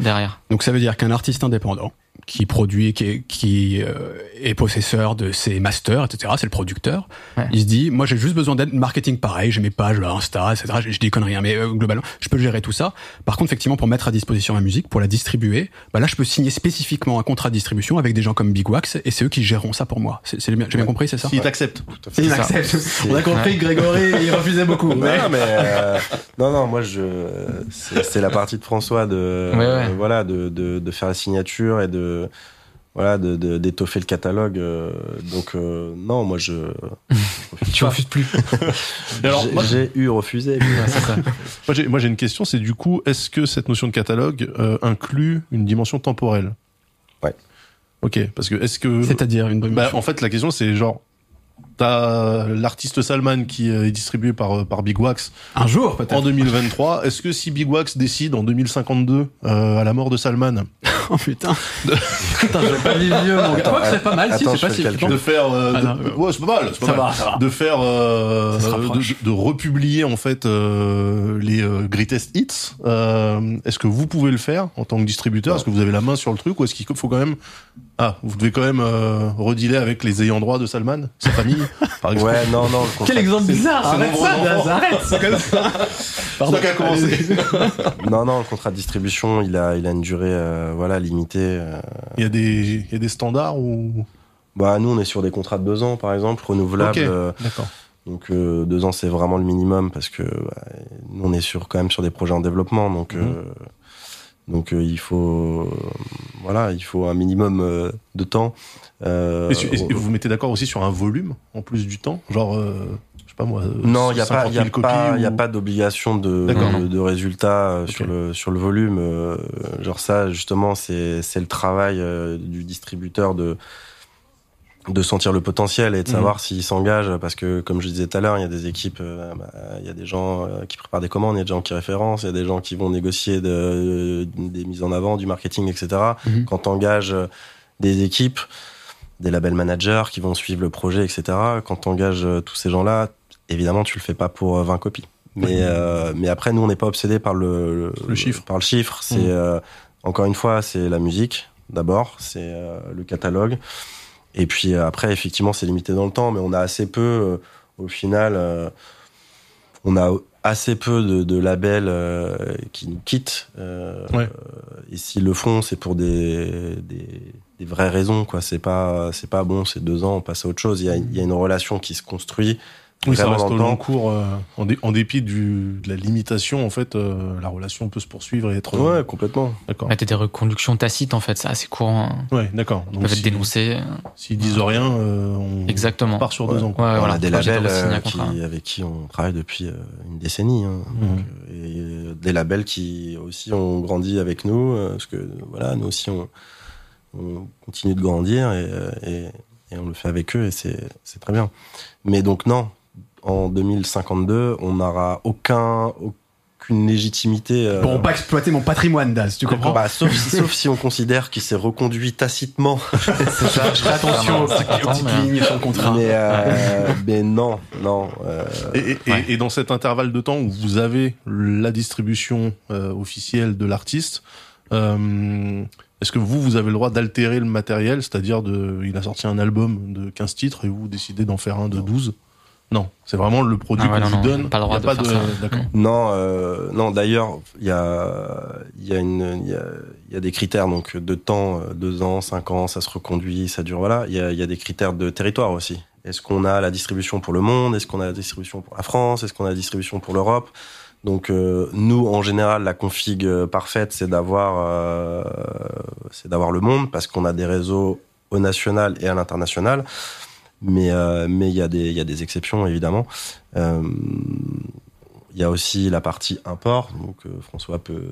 derrière. Donc ça veut dire qu'un artiste indépendant qui produit, qui est, qui euh, est possesseur de ses masters, etc. C'est le producteur. Ouais. Il se dit, moi j'ai juste besoin d'aide marketing pareil, j'ai mes pages là, Insta, etc. Je, je dis conneries, hein, mais euh, globalement, je peux gérer tout ça. Par contre, effectivement, pour mettre à disposition la musique, pour la distribuer, bah là, je peux signer spécifiquement un contrat de distribution avec des gens comme Big Wax, et c'est eux qui géreront ça pour moi. C'est, c'est bien, j'ai bien compris, c'est ça? S'il t'accepte. Il C'est ça. accepte. C'est- On a compris que Grégory, il refusait beaucoup. Non, mais euh, non, non, moi je, c'est c'est la partie de François de, Ouais, ouais. euh, voilà, de, de, de faire la signature et de, voilà, de de- d'étoffer le catalogue. euh, donc euh, non, moi je, Tu refuses plus. J'ai- moi- j'ai eu refusé. mais- c'est ça. Moi, j'ai, moi, j'ai une question, c'est du coup, est-ce que cette notion de catalogue euh, inclut une dimension temporelle? Ouais. Ok, parce que est-ce que... C'est-à-dire une Bah, en fait, la question, c'est genre, t'as l'artiste Salman qui euh, est distribué par, euh, par Big Wax un jour peut-être. en 2023. Est-ce que si Big Wax décide en 2052, euh, à la mort de Salman, Oh putain. putain, je vais pas vivre vieux, mon gars. C'est pas mal, si, c'est pas si de faire... euh, Ah de- de- ouais, c'est pas mal, c'est pas Ça mal. va, ça va. de faire euh, de, de republier en fait euh, les euh, greatest hits euh, est-ce que vous pouvez le faire en tant que distributeur? Est-ce que vous avez la main sur le truc ou est-ce qu'il faut quand même ah vous devez quand même euh, redealer avec les ayants droit de Salman sa famille? Par exemple Ouais, non, non. Quel exemple bizarre c'est Arrête ça. Daz, arrête C'est comme ça c'est toi qui as commencé Non, non, le contrat de distribution, il a, il a une durée, euh, voilà, limitée. euh. il y a des il y a des standards ou? Bah, nous, on est sur des contrats de deux ans, par exemple, renouvelables. Ok. euh, d'accord Donc euh, deux ans c'est vraiment le minimum parce que bah, nous on est sur quand même sur des projets en développement donc Mhm. euh, donc euh, il faut euh, voilà il faut un minimum euh, de temps. Euh, et, su- et vous vous mettez d'accord aussi sur un volume en plus du temps? Genre euh, je sais pas moi non il y a pas 50 il y a 000 pas ou- d'obligation de, de de résultats Ok. sur le sur le volume genre ça justement c'est c'est le travail du distributeur de de sentir le potentiel et de Mhm. savoir s'il s'engage parce que comme je disais tout à l'heure il y a des équipes euh, bah, il y a des gens euh, qui préparent des commandes il y a des gens qui référencent il y a des gens qui vont négocier de, des mises en avant du marketing etc Mhm. quand t'engages euh, des équipes des labels managers qui vont suivre le projet etc quand t'engages euh, tous ces gens là évidemment tu le fais pas pour euh, 20 copies mais euh, mais après nous on n'est pas obsédé par le, Le chiffre. par le chiffre c'est Mhm. euh, encore une fois c'est la musique d'abord c'est euh, le catalogue et puis euh, après, effectivement, c'est limité dans le temps, mais on a assez peu, euh, au final, euh, on a assez peu de, de labels euh, qui nous quittent. euh, Ouais. et s'ils le font, c'est pour des, des, des vraies raisons, quoi. C'est pas, c'est pas bon, c'est deux ans, on passe à autre chose. Il y a, il y a une relation qui se construit. Oui, ça reste au long cours. euh, en, dé- en dépit du, de la limitation, en fait, euh, la relation peut se poursuivre et être. Ouais, complètement. D'accord. Mettre des reconductions tacites, en fait, c'est assez courant. Ouais, d'accord. Ils peuvent être dénoncés. S'ils disent rien, euh, on Exactement. part sur Ouais. deux ans. Ouais, quoi. on voilà. a des labels euh, qui, avec qui on travaille depuis euh, une décennie. hein. Mhm. Donc, euh, et euh, des labels qui aussi ont grandi avec nous, euh, parce que voilà, nous aussi on, on continue de grandir et, euh, et, et on le fait avec eux et c'est c'est très bien. Mais donc non, en 2052, on n'aura aucun aucune légitimité. euh, Pour pas exploiter mon patrimoine, Daz, tu comprends bah, sauf, sauf si on considère qu'il s'est reconduit tacitement. ça. Je attention aux Ah, petites, aux petites mais- lignes sur le contrat. Mais, euh, mais non, non. euh, Et, et- et- Ouais. et dans cet intervalle de temps où vous avez la distribution euh, officielle de l'artiste, euh, est-ce que vous, vous avez le droit d'altérer le matériel, c'est-à-dire de, il a sorti un album de 15 titres et vous décidez d'en faire un de 12 Non, c'est vraiment le produit Ah ouais, qu'on vous non, donne. pas le droit Il y a de faire ça. D'accord. Non, euh, non. D'ailleurs, il y a, il y a une, il y a, il y a des critères donc de temps, euh, deux ans, cinq ans, ça se reconduit, ça dure. Voilà. Il y a, il y a des critères de territoire aussi. Est-ce qu'on a la distribution pour le monde? Est-ce qu'on a la distribution pour la France? Est-ce qu'on a la distribution pour l'Europe? Donc euh, nous, en général, la config parfaite, c'est d'avoir, euh, c'est d'avoir le monde parce qu'on a des réseaux au national et à l'international. Mais euh, mais y a des il y a des exceptions évidemment. Il y a aussi la partie import, donc euh, François peut,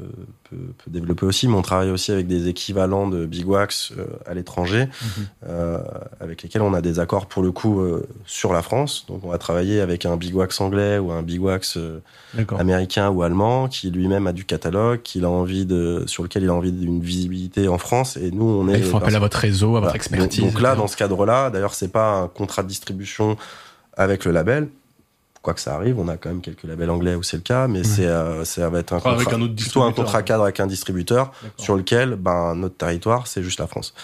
peut, peut développer aussi, mais on travaille aussi avec des équivalents de Big Wax euh, à l'étranger, Mhm. euh, avec lesquels on a des accords pour le coup sur la France. Donc on va travailler avec un Big Wax anglais ou un Big Wax américain ou allemand qui lui-même a du catalogue, qu'il a envie de, sur lequel il a envie d'une visibilité en France. Et nous, on est. Ils font appel à votre réseau, à votre expertise. Donc, donc là, dans ce cadre-là, d'ailleurs, c'est pas un contrat de distribution avec le label. Quoi que ça arrive, on a quand même quelques labels anglais où c'est le cas, mais c'est euh, ça va être un Enfin, contrat, avec un autre plutôt un contrat cadre avec un distributeur sur lequel ben notre territoire c'est juste la France.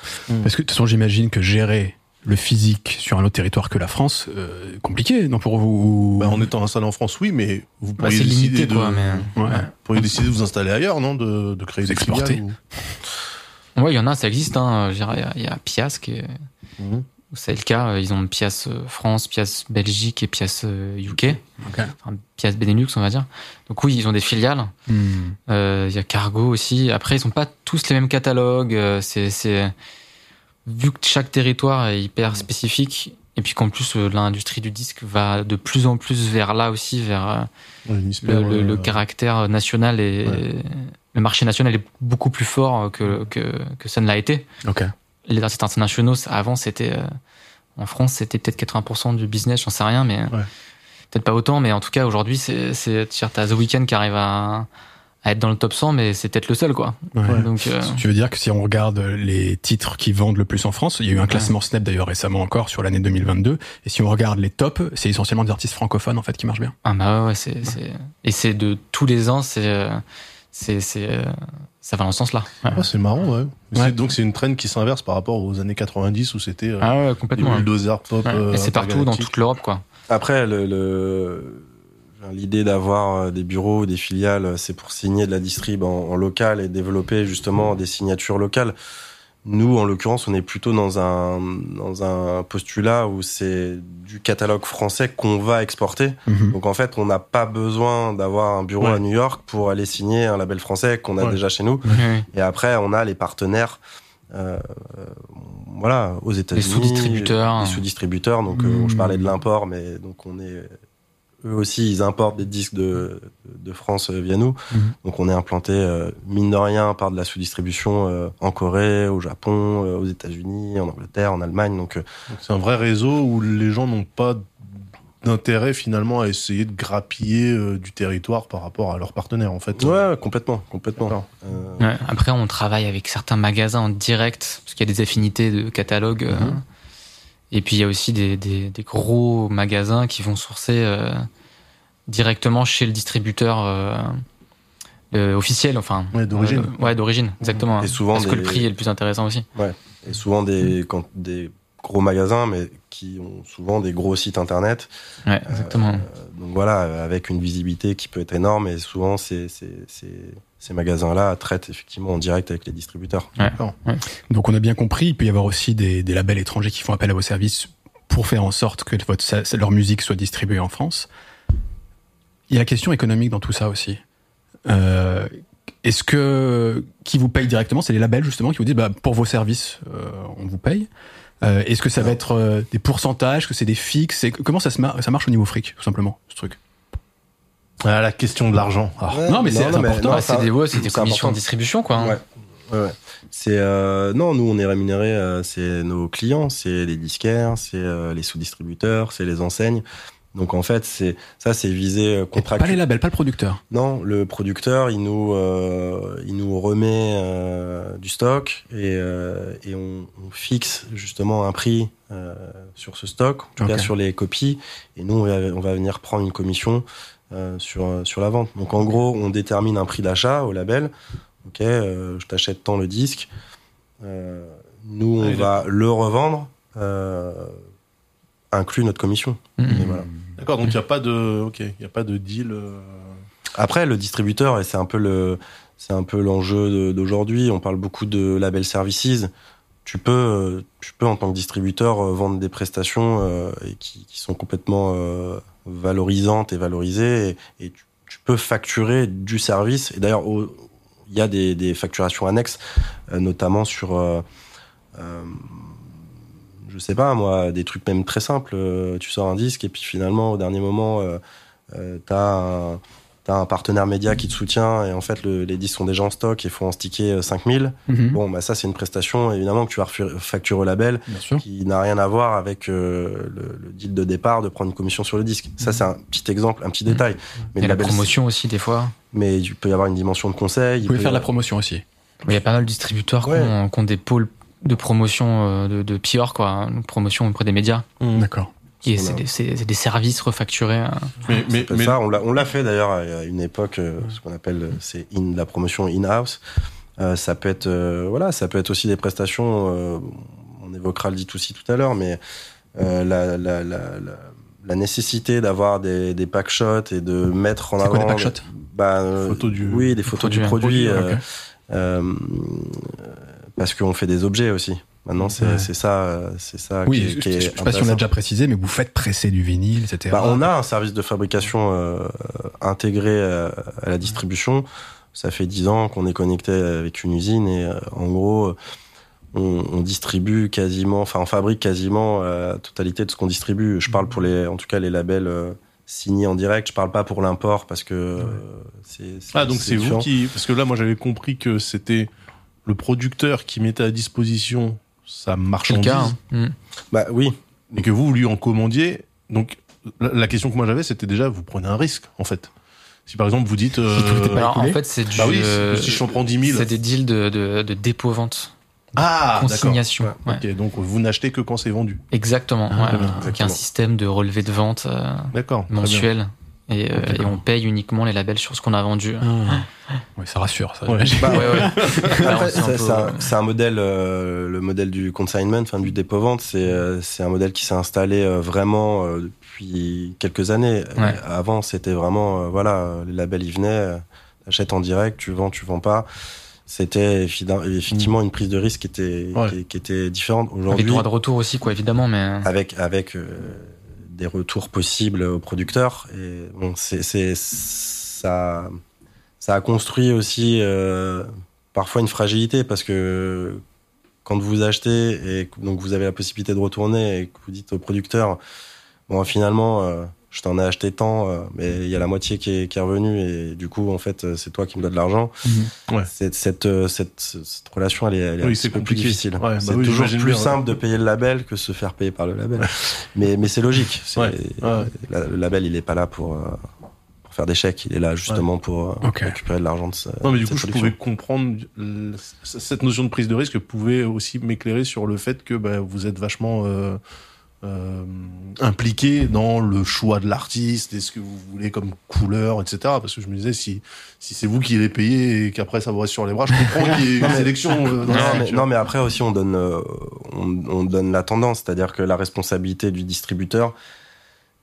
Parce que de toute façon, j'imagine que gérer le physique sur un autre territoire que la France, euh, compliqué, non pour vous Bah, en étant installé en France, oui, mais vous Bah, pourriez c'est décider limité, de, quoi, mais. Ouais. vous pourriez décider de vous installer ailleurs, non, de, de créer Vous des exporter. filiales Ouais, il y en a, ça existe. Hein. Il y a Pias, qui est- ou-. C'est le cas. Ils ont Pias euh, France, Pias Belgique et euh, UK. Ok. Enfin, Pias Benelux, on va dire. Donc oui, ils ont des filiales. Hmm. Euh, Il y a Cargo aussi. Après, ils ont pas tous les mêmes catalogues. Euh, C'est, c'est vu que chaque territoire est hyper spécifique. Et puis qu'en plus euh, l'industrie du disque va de plus en plus vers là aussi, vers euh, Ouais, une le, espère, le- euh, le caractère national et Ouais. le marché national est beaucoup plus fort que, que, que ça ne l'a été. Ok. Les artistes internationaux, ça, avant, c'était euh, en France, c'était peut-être 80% du business, j'en sais rien, mais peut-être pas autant. Mais en tout cas, aujourd'hui, c'est c'est tu as The Weeknd qui arrive à, à être dans le top 100, mais c'est peut-être le seul, quoi. Ouais. Donc, euh, Tu veux dire que si on regarde les titres qui vendent le plus en France, il y a eu un classement Snap d'ailleurs récemment encore sur l'année 2022, et si on regarde les tops, c'est essentiellement des artistes francophones en fait qui marchent bien. ah bah ouais, ouais, c'est c'est- et c'est de tous les ans, c'est euh, c'est c'est euh, ça va dans ce sens-là. Ouais. Ah, c'est marrant, ouais. Donc c'est une trend qui s'inverse par rapport aux années 90 où c'était euh, Ah ouais, complètement. pop. Ouais. euh, et c'est partout dans toute l'Europe, quoi. Après, le, l'idée d'avoir euh, des bureaux des filiales, c'est pour signer de la distrib en, en local et développer justement des signatures locales. Nous, en l'occurrence, on est plutôt dans un, dans un postulat où c'est du catalogue français qu'on va exporter. Mhm. Donc en fait, on n'a pas besoin d'avoir un bureau Ouais. à New York pour aller signer un label français qu'on a Ouais. déjà chez nous. Et après, on a les partenaires, euh, euh, voilà, aux États-Unis, sous-distributeurs. les sous-distributeurs. Donc, euh, Mmh. je parlais de l'import, mais donc on est, eux aussi, ils importent des disques de, de France euh, via nous. Mhm. Donc, on est implanté euh, mine de rien par de la sous-distribution euh, en Corée, au Japon, euh, aux États-Unis, en Angleterre, en Allemagne. Donc, euh, C'est un vrai réseau où les gens n'ont pas d'intérêt finalement à essayer de grappiller euh, du territoire par rapport à leurs partenaires en fait. ouais, complètement, complètement. Euh, Ouais. Après, on travaille avec certains magasins en direct, parce qu'il y a des affinités de catalogue. euh, Mhm. Et puis, il y a aussi des, des, des gros magasins qui vont sourcer euh, directement chez le distributeur euh, euh, officiel, enfin. Ouais, d'origine. Euh, ouais, d'origine, exactement. Et souvent Parce que le prix est le plus intéressant aussi. Et souvent des, quand, des gros magasins, mais qui ont souvent des gros sites internet. Ouais, exactement. Euh, donc voilà, avec une visibilité qui peut être énorme. Et souvent, ces, ces, magasins-là traitent effectivement en direct avec les distributeurs. Donc on a bien compris, il peut y avoir aussi des, des labels étrangers qui font appel à vos services pour faire en sorte que votre, leur musique soit distribuée en France. Il y a la question économique dans tout ça aussi. Euh, Est-ce que qui vous paye directement, c'est les labels justement qui vous disent bah, pour vos services, euh, on vous paye. Euh, Est-ce que ça va être euh, des pourcentages, que c'est des fixes Comment ça, se mar- ça marche au niveau fric, tout simplement, ce truc? Ah, la question de l'argent. Ah. Ouais, Non, mais c'est mais- important. Ouais, c'est des, ouais, c'est des commissions de distribution, quoi. hein. Ouais. Ouais, ouais. C'est euh, non, nous on est rémunérés, euh, c'est nos clients, c'est les disquaires, c'est euh, les sous-distributeurs, c'est les enseignes. Donc en fait, c'est ça, c'est visé euh, Et Pas les labels, pas le producteur. Non, le producteur, il nous, euh, il nous remet euh, du stock et, euh, et on, on fixe justement un prix euh, sur ce stock, en tout cas sur les copies. Et nous, on va, on va venir prendre une commission euh, sur sur la vente. Donc en gros, on détermine un prix d'achat au label. Ok, euh, je t'achète tant le disque. Euh, nous, on Ah, va le revendre, euh, inclus notre commission. Voilà. D'accord, donc il n'y a pas de, ok, il y a pas de deal. euh, Après, le distributeur, et c'est un peu le, c'est un peu l'enjeu d'aujourd'hui. On parle beaucoup de label services. Tu peux, euh, tu peux en tant que distributeur euh, vendre des prestations euh, et qui, qui sont complètement valorisantes et valorisées, et, tu, tu peux facturer du service. Et d'ailleurs, il y a des, facturations annexes, euh, notamment sur, euh, euh, je sais pas moi, des trucs même très simples. Euh, tu sors un disque et puis finalement, au dernier moment, euh, t'as un T'as un partenaire média qui te soutient et en fait le- les disques sont déjà en stock et il faut en sticker euh, 5000. Mhm. Bon, bah ça c'est une prestation évidemment que tu vas facturer au label qui n'a rien à voir avec euh, le, le deal de départ de prendre une commission sur le disque. Ça c'est un petit exemple, un petit détail. Mais Il y le a la label, promotion aussi, des fois. mais il peut y avoir une dimension de conseil. Vous il pouvez faire de la promotion aussi. Il y a pas mal de distributeurs Ouais. qui, ont, qui ont des pôles de promotion euh, de, de PR, quoi. Une promotion auprès des médias. D'accord. A- c'est des, des services refacturés. hein. Mais, mais, mais- ça, on l'a, on l'a fait d'ailleurs à une époque, euh, ce qu'on appelle, euh, c'est in, la promotion in-house. Euh, ça peut être, euh, voilà, ça peut être aussi des prestations. euh, on évoquera le D2C tout à l'heure, mais euh, la, la, la, la, la nécessité d'avoir des, des pack shots et de mettre en avant. quoi des pack shots bah, euh, Photos du- Oui, des photos du du produit. produit, euh, ok. euh, parce qu'on fait des objets aussi. Maintenant, c'est, Ouais. c'est ça, euh, c'est ça. Oui, qui est- je, qui est je sais pas si on l'a déjà précisé, mais vous faites presser du vinyle, etc. Bah, on a un service de fabrication euh, intégré euh, à la distribution. Ça fait 10 ans qu'on est connecté avec une usine et euh, en gros, on, on distribue quasiment, enfin on fabrique quasiment euh, la totalité de ce qu'on distribue. Je parle pour les, en tout cas les labels euh, signés en direct. Je parle pas pour l'import parce que euh, c'est, c'est- Ah, donc c'est vous qui. Parce que là, moi, j'avais compris que c'était le producteur qui mettait à disposition sa marchandise cas. hein. Mm. Bah oui, et que vous, vous lui en commandiez. Donc, la, la question que moi j'avais, c'était déjà, vous prenez un risque, en fait. Si par exemple, vous dites. euh, Alors, en fait, c'est du. bah oui, euh, si je prends 10 000. C'est des deals de, de, de dépôt-vente. Ah, d'accord. consignation. ouais. Ok, donc vous n'achetez que quand c'est vendu. Exactement. Ah, ouais. bien, Avec un exactement. système de relevé de vente euh, mensuel. Et, euh, et on paye uniquement les labels sur ce qu'on a vendu. Ah. Ouais, ça rassure. Ça, Ouais. j'imagine. Bah, Ouais, ouais. Alors, Après, c'est un peu- modèle, euh, le modèle du consignment, enfin du dépôt-vente, c'est euh, c'est un modèle qui s'est installé euh, vraiment euh, depuis quelques années. Ouais. Avant, c'était vraiment, euh, voilà, les labels ils venaient, euh, achètes en direct, tu vends, tu vends pas. C'était effectivement une prise de risque qui était, Ouais. qui, qui était différente. Avec Aujourd'hui, droit de retour aussi, quoi, évidemment, mais. avec avec euh, des retours possibles aux producteurs. Et bon c'est ça ça a construit aussi euh, parfois une fragilité parce que quand vous achetez et donc vous avez la possibilité de retourner et que vous dites au producteur bon finalement euh, je t'en ai acheté tant euh, mais il y a la moitié qui est, qui est revenue et du coup en fait euh, c'est toi qui me donnes de l'argent Mhm. Ouais. cette, cette, euh, cette, cette relation elle est, elle est Oui, un c'est petit peu plus difficile Ouais, bah c'est oui, toujours plus simple de payer le label que se faire payer par le label mais, mais c'est logique. Ouais, la- le label, il est pas là pour, pour faire des chèques. Il est là justement pour euh, Ok. récupérer de l'argent de sa, Non, mais du coup, je production. pouvais comprendre cette notion de prise de risque pouvait aussi m'éclairer sur le fait que bah, vous êtes vachement euh, euh, impliqué dans le choix de l'artiste et ce que vous voulez comme couleur, etc. Parce que je me disais, si, si c'est vous qui les payez et qu'après ça vous reste sur les bras, je comprends qu'il y ait une sélection. euh, dans Non, mais, structure. non, mais après aussi, on donne, euh, on, on donne la tendance, c'est-à-dire que la responsabilité du distributeur,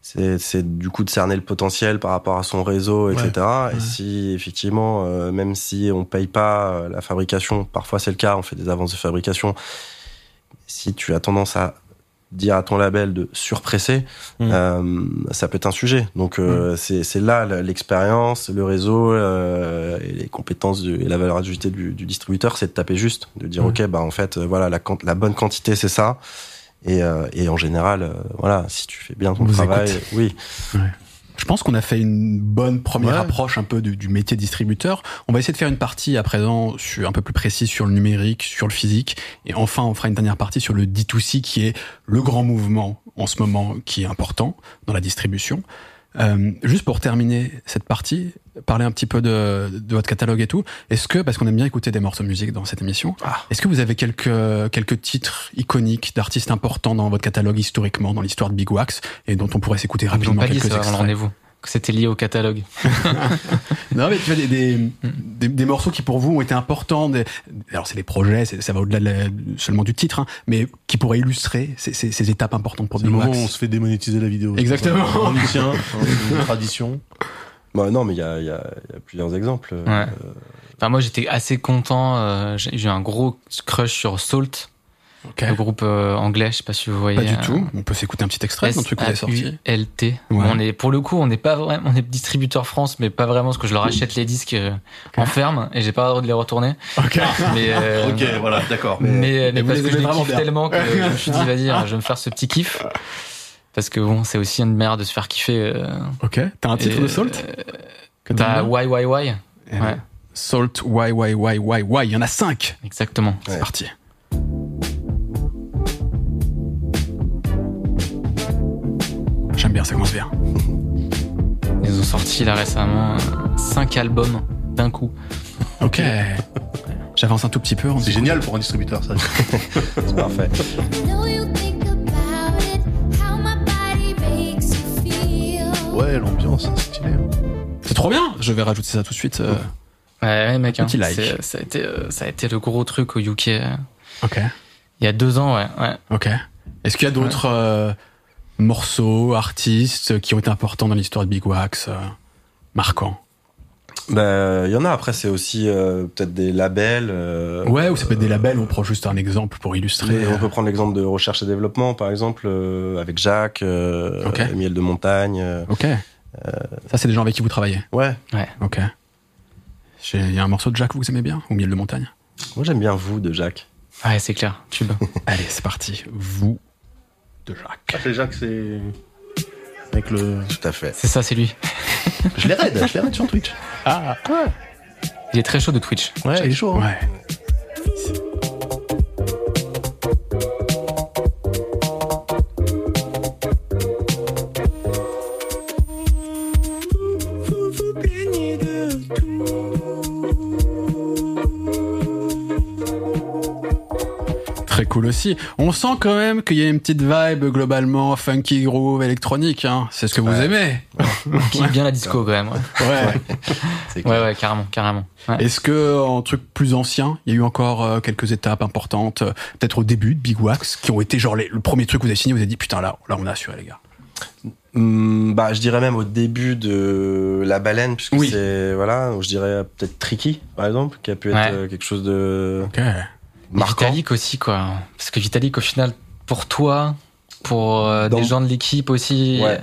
c'est du coup de cerner le potentiel par rapport à son réseau, etc. ouais. Et si effectivement, euh, même si on paye pas euh, la fabrication, parfois c'est le cas, on fait des avances de fabrication. Si tu as tendance à dire à ton label de surpresser, Mm. euh, ça peut être un sujet. Donc euh, c'est c'est là l'expérience, le réseau euh, et les compétences du- et la valeur ajoutée du, du distributeur, c'est de taper juste, de dire Mm. ok bah en fait voilà la, la bonne quantité c'est ça. Et, euh, et en général, euh, voilà, si tu fais bien ton vous travail, oui. Je pense qu'on a fait une bonne première Ouais. approche un peu du, du métier distributeur. On va essayer de faire une partie à présent sur, un peu plus précise sur le numérique, sur le physique. Et enfin, on fera une dernière partie sur le D2C qui est le grand mouvement en ce moment qui est important dans la distribution. Euh, juste pour terminer cette partie, parler un petit peu de, de votre catalogue et tout. Est-ce que, parce qu'on aime bien écouter des morceaux de musique dans cette émission, Ah. est-ce que vous avez quelques, quelques titres iconiques d'artistes importants dans votre catalogue historiquement, dans l'histoire de Big Wax, et dont on pourrait s'écouter rapidement quelques extraits rendez-vous. Que c'était lié au catalogue. Non, mais tu vois, des, des, des, des morceaux qui pour vous ont été importants. Des, alors, c'est des projets, c'est- ça va au-delà de seulement du titre, hein, mais qui pourraient illustrer ces, ces, ces étapes importantes pour Big où on se fait démonétiser la vidéo. Exactement. On y tient, hein, une tradition. Bah, non, mais il y y, y a plusieurs exemples. Ouais. Euh, Enfin, moi, j'étais assez content. euh, j'ai j'ai eu un gros crush sur Salt, Le groupe euh, anglais. Je sais pas si vous voyez. Pas du euh, tout. On peut s'écouter un petit extrait d'un truc qu'on est sorti. S-A-U-L-T. Ouais. On est, pour le coup, on n'est pas vraiment, on est distributeur France, mais pas vraiment, parce que je leur achète les disques euh, en ferme et j'ai pas le droit de les retourner. Ok. Mais, euh, Ok, voilà, d'accord. mais, mais, mais vous parce que je les vraiment kiffe tellement que je me suis dit, vas-y, je vais me faire ce petit kiff. Parce que bon, c'est aussi une merde de se faire kiffer. euh, Ok. T'as un titre et, de Salt euh, T'as Why Why Why Eh ouais. Salt, why, why, why, why, why. Il y en a cinq. Exactement. C'est parti. J'aime bien, ça commence bien. Ils ont sorti là récemment 5 albums d'un coup. Ok. J'avance un tout petit peu. C'est génial pour un distributeur, ça. c'est parfait. Ouais, l'ambiance, c'est stylé. C'est trop bien. Je vais rajouter ça tout de suite. euh. Ouais, ouais, mec. hein. Petit like. Ça a, été, euh, ça a été le gros truc au UK euh, Ok. il y a deux ans, ouais. ouais. Ok. Est-ce qu'il y a d'autres euh, morceaux, artistes qui ont été importants dans l'histoire de Big Wax, euh, marquants Bah, il y en a. Après, c'est aussi euh, peut-être des labels. euh, Ouais, ou ça peut être des labels. On prend juste un exemple pour illustrer. On peut prendre l'exemple de recherche et développement, par exemple, euh, avec Jacques, euh, Ok. Miel de Montagne. euh, Ok. Ça, c'est des gens avec qui vous travaillez? ouais, Ok. J'ai- Il y a un morceau de Jacques que vous aimez bien, ou Miel de montagne? Moi j'aime bien vous de Jacques. Ouais, c'est clair. Tube. Allez, c'est parti. Vous de Jacques. Ah, c'est Jacques, c'est. Avec le. Tout à fait. c'est ça, c'est lui. Je les raid, je les raid sur Twitch. Ah, Il est très chaud de Twitch. Ouais, il est chaud. hein. ouais. Aussi. On sent quand même qu'il y a une petite vibe globalement funky groove électronique. Hein. C'est ce que vous Ouais. aimez. On kiffe bien la disco quand même. Ouais, Ouais. Ouais, ouais, carrément, carrément. Ouais. Est-ce que en truc plus ancien, il y a eu encore euh, quelques étapes importantes, euh, peut-être au début de Big Wax, qui ont été genre les- le premier truc que vous avez signé, vous avez dit putain là, là on a assuré les gars. Hum, bah, je dirais même au début de La Baleine, puisque Oui. c'est, voilà, je dirais peut-être Tricky, par exemple, qui a pu être Ouais. euh, quelque chose de Ok. Marquant. Vitalik aussi, quoi. Parce que Vitalik, au final, pour toi, pour euh, Dans- des gens de l'équipe aussi, Ouais.